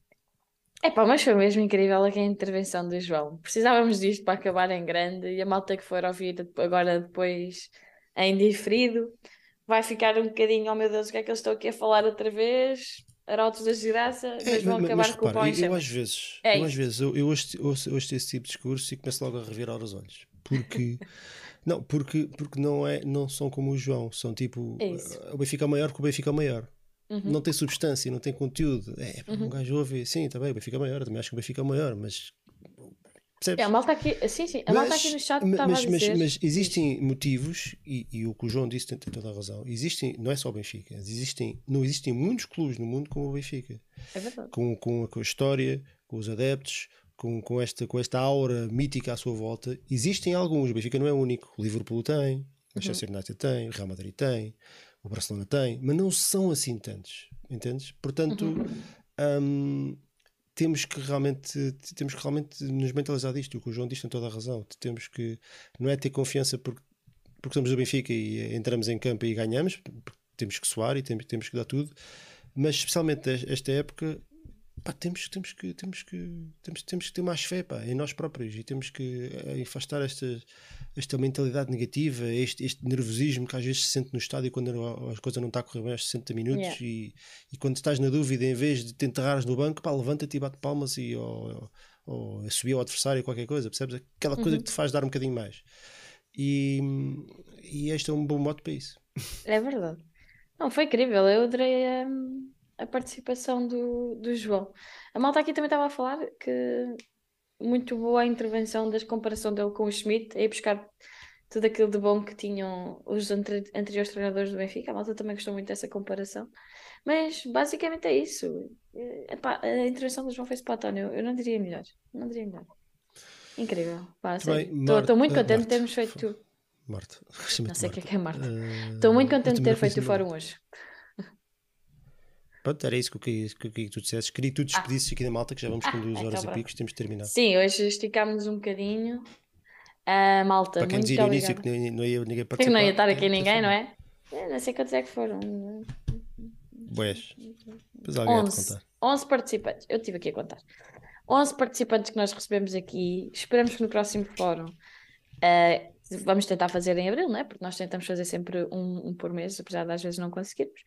B: É pá, mas foi mesmo incrível aqui a intervenção do João. Precisávamos disto para acabar em grande e a malta que for ouvir agora depois em diferido vai ficar um bocadinho, oh meu Deus, o que é que eu estou aqui a falar outra vez? Arautos da desgraça,
A: É,
B: mas vão
A: mas,
B: acabar
A: mas
B: com o pão
A: repara, eu, eu às vezes,
B: É
A: eu às vezes eu, eu ouço, ouço, ouço esse tipo de discurso e começo logo a revirar os olhos. Porque <laughs> não, porque, porque não, é, não são como o João, são tipo
B: É isso.
A: o Benfica é maior que o Benfica é maior.
B: Uhum.
A: Não tem substância, não tem conteúdo. É,
B: Uhum.
A: um gajo ouve, sim, está bem, o Benfica é maior, também acho que o Benfica é maior, mas percebes?
B: É, a malta aqui, sim, sim, a malta aqui no chat
A: mas, mas-
B: dizer.
A: mas existem motivos, e, e o que o João disse tem, tem toda a razão. Existem, não é só o Benfica, existem, não existem muitos clubes no mundo como o Benfica.
B: É verdade.
A: Com, com, a, com a história, com os adeptos, com, com, esta, com esta aura mítica à sua volta. Existem alguns, o Benfica não é o único. O Liverpool tem, o Manchester United tem, o Real Madrid tem, o Barcelona tem, mas não são assim tantos, entendes? Portanto, hum, temos que realmente temos que realmente nos mentalizar disto. O que o João disse tem toda a razão. Temos que não é ter confiança porque, porque somos do Benfica e entramos em campo e ganhamos, porque temos que suar e temos, temos que dar tudo, mas especialmente es- esta época pá, temos, temos, que, temos, que, temos, temos que ter mais fé pá, em nós próprios e temos que eh, afastar esta, esta mentalidade negativa, este, este nervosismo que às vezes se sente no estádio quando a, a coisa não está a correr bem aos 60 minutos
B: Yeah.
A: e, e quando estás na dúvida, em vez de te enterrares no banco, pá, levanta-te e bate palmas e, ou, ou, ou subir ao adversário qualquer coisa, percebes? Aquela coisa
B: Uhum.
A: que te faz dar um bocadinho mais. E, e este é um bom modo para isso.
B: É verdade. Não, foi incrível. Eu adorei a, a participação do, do João. A malta aqui também estava a falar que muito boa a intervenção da comparação dele com o Schmidt, aí buscar tudo aquilo de bom que tinham os anter- anteriores treinadores do Benfica. A malta também gostou muito dessa comparação. Mas basicamente é isso. Eh, epá, a intervenção do João spot on. Eu, eu não diria melhor. Não diria melhor. Incrível. Estou muito contente de termos feito.
A: Marta,
B: Não sei o que é que é Estou muito contente de ter feito o fórum hoje.
A: Pronto, era isso que eu queria que, eu queria que tu dissesses. Queria que tu despedisses aqui da malta, que já vamos com
B: Ah,
A: duas
B: então
A: horas e
B: pronto.
A: pico, temos de terminar.
B: Sim, hoje esticámos um bocadinho. Ah, malta,
A: Para quem dizia no início que não ia, não ia ninguém
B: Sei que não ia estar
A: participar,
B: aqui
A: é,
B: ninguém, não é? Eu não sei quantos é que foram.
A: Boés. Depois alguém há de
B: 11,
A: contar.
B: 11 participantes. Eu estive aqui a contar. 11 participantes que nós recebemos aqui. Esperamos que no próximo fórum ah, vamos tentar fazer em abril, não é? Porque nós tentamos fazer sempre um, um por mês, apesar de às vezes não conseguirmos.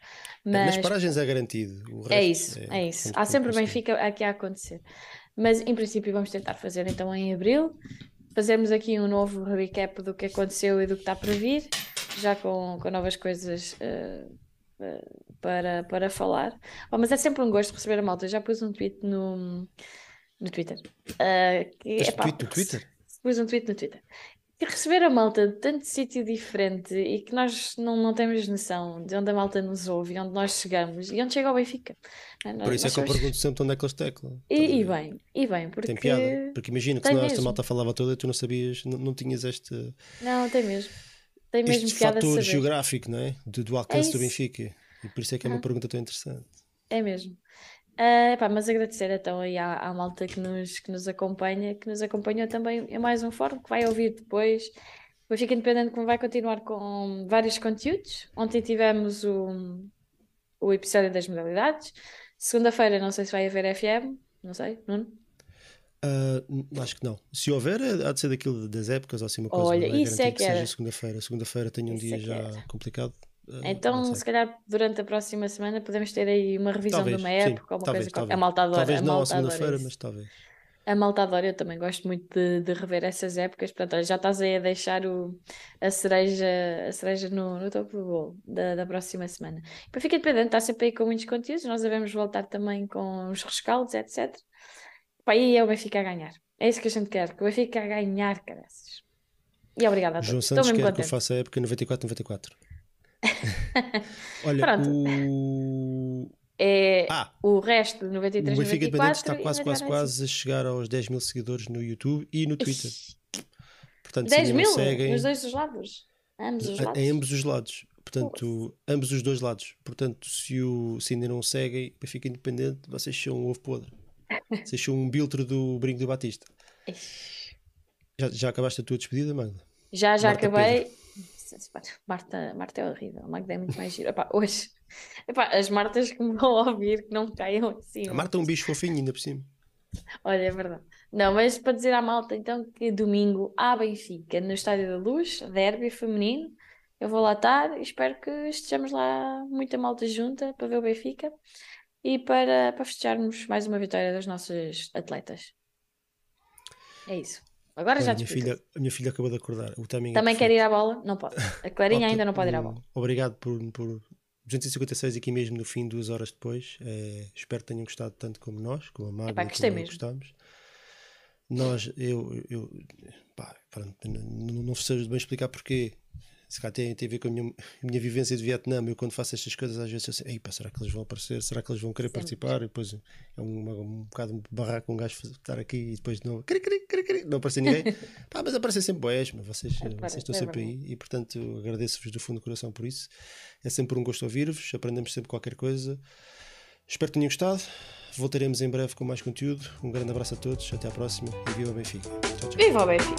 A: É, Nas
B: Mas
A: paragens é garantido. O
B: é isso,
A: é
B: é isso. Há sempre. Benfica aqui a acontecer. Mas em princípio vamos tentar fazer então em abril. Fazermos aqui um novo recap do que aconteceu e do que está para vir, já com, com novas coisas eh, para, para falar. Oh, mas é sempre um gosto receber a malta. Eu já pus um tweet no, no Twitter. eh, que, epá,
A: tweet no Twitter?
B: Pus um tweet no Twitter. Que receber a malta de tanto sítio diferente e que nós não, não temos noção de onde a malta nos ouve e onde nós chegamos e onde chega o Benfica. Não
A: Por isso é que eu pergunto sempre onde é que eles teclam.
B: E, e bem, e bem, porque
A: Tem piada. Porque imagina que
B: tem
A: senão esta malta falava toda e tu não sabias, não, não tinhas este,
B: Não, tem mesmo. Tem mesmo
A: este
B: piada
A: fator geográfico, não é? Do, do alcance do
B: isso.
A: Benfica. E por isso é que é uma
B: Ah.
A: pergunta tão interessante.
B: É mesmo. Ah, epá, mas agradecer então aí à, à malta que nos, que nos acompanha, que nos acompanhou também em mais um fórum, que vai ouvir depois. O Benfica Independente como vai continuar com vários conteúdos. Ontem tivemos o, o episódio das modalidades. Segunda-feira não sei se vai haver FM, não sei, Nuno?
A: N- acho que não. Se houver, é- há de ser daquilo das épocas ou assim uma coisa.
B: Olha,
A: não é
B: isso é que
A: seja
B: era.
A: segunda-feira. Segunda-feira tenho um
B: Isso
A: dia
B: é que
A: já
B: era.
A: complicado. Ah,
B: Então, se calhar durante a próxima semana podemos ter aí uma revisão
A: Talvez,
B: de uma época ou uma
A: talvez,
B: coisa
A: talvez.
B: A malta adora,
A: Talvez
B: a
A: não à segunda-feira, mas talvez.
B: A malta adora, eu também gosto muito de, de rever essas épocas. Portanto, olha, já estás aí a deixar o, a cereja, a cereja no, no topo do bolo da, da próxima semana. Para fica dependente, está sempre aí com muitos conteúdos. Nós devemos voltar também com os rescaldos, etc. Pá, e é o Benfica a ganhar. É isso que a gente quer, que o Benfica a ganhar, caraças. E obrigada a
A: João
B: todos. Estou
A: Santos
B: mesmo
A: quer que eu faça a época 94-94. <laughs> Olha,
B: Pronto.
A: o.
B: É
A: Ah,
B: o resto,
A: O
B: 93,
A: Benfica Independente
B: 94
A: está quase, quase,
B: 94.
A: quase a chegar aos 10 mil seguidores no YouTube e no Twitter. Portanto, se
B: 10
A: ainda não
B: mil
A: seguem,
B: nos dois os lados. Ambos os
A: a-
B: lados.
A: em ambos os lados. Portanto, ambos os dois lados. Portanto, se, o, se ainda não seguem, Benfica Independente, vocês são um ovo podre. Vocês são um biltre do Brinco do Batista. Já, já acabaste a tua despedida, Magda?
B: Já, já
A: Marta
B: acabei. Marta, Marta é horrível. A Magda é muito mais gira. Epá, hoje, epá, as Martas que me vão ouvir, que não caiam assim.
A: A Marta é um bicho fofinho, ainda por cima.
B: Olha, é verdade. Não, mas para dizer à malta então que domingo há Benfica no Estádio da Luz, derby feminino. Eu vou lá estar e espero que estejamos lá muita malta junta para ver o Benfica e para, para festejarmos mais uma vitória das nossas atletas. É isso. Agora
A: Olha,
B: já
A: a, minha filha, a minha filha acabou de acordar. O timing é
B: Também quer
A: perfeito.
B: ir à bola? Não pode. A Clarinha ainda não pode ir à bola.
A: Obrigado por, por 256 aqui mesmo no fim, duas horas depois. É, espero que tenham gostado tanto como nós, como a Magda
B: Epá, gostei mesmo.
A: gostamos. Nós, eu, eu pá, pronto, não, não não sei bem explicar porquê. Se calhar tem, tem a ver com a minha, a minha vivência de Vietnã. Eu, quando faço estas coisas, às vezes eu sei, Ei, será que eles vão aparecer? Será que eles vão querer
B: Sempre.
A: participar? E depois é um, um bocado um barraco um gajo estar aqui e depois não, cri, cri, cri, cri, não aparecer ninguém. <laughs> Pá, mas aparecem sempre boés, mas vocês,
B: Aparece,
A: vocês estão
B: é
A: sempre aí e portanto agradeço-vos do fundo do coração por isso. É sempre um gosto ouvir-vos, aprendemos sempre qualquer coisa. Espero que tenham gostado. Voltaremos em breve com mais conteúdo. Um grande abraço a todos, até à próxima e viva o Benfica. Tchau, tchau.
B: Viva o Benfica!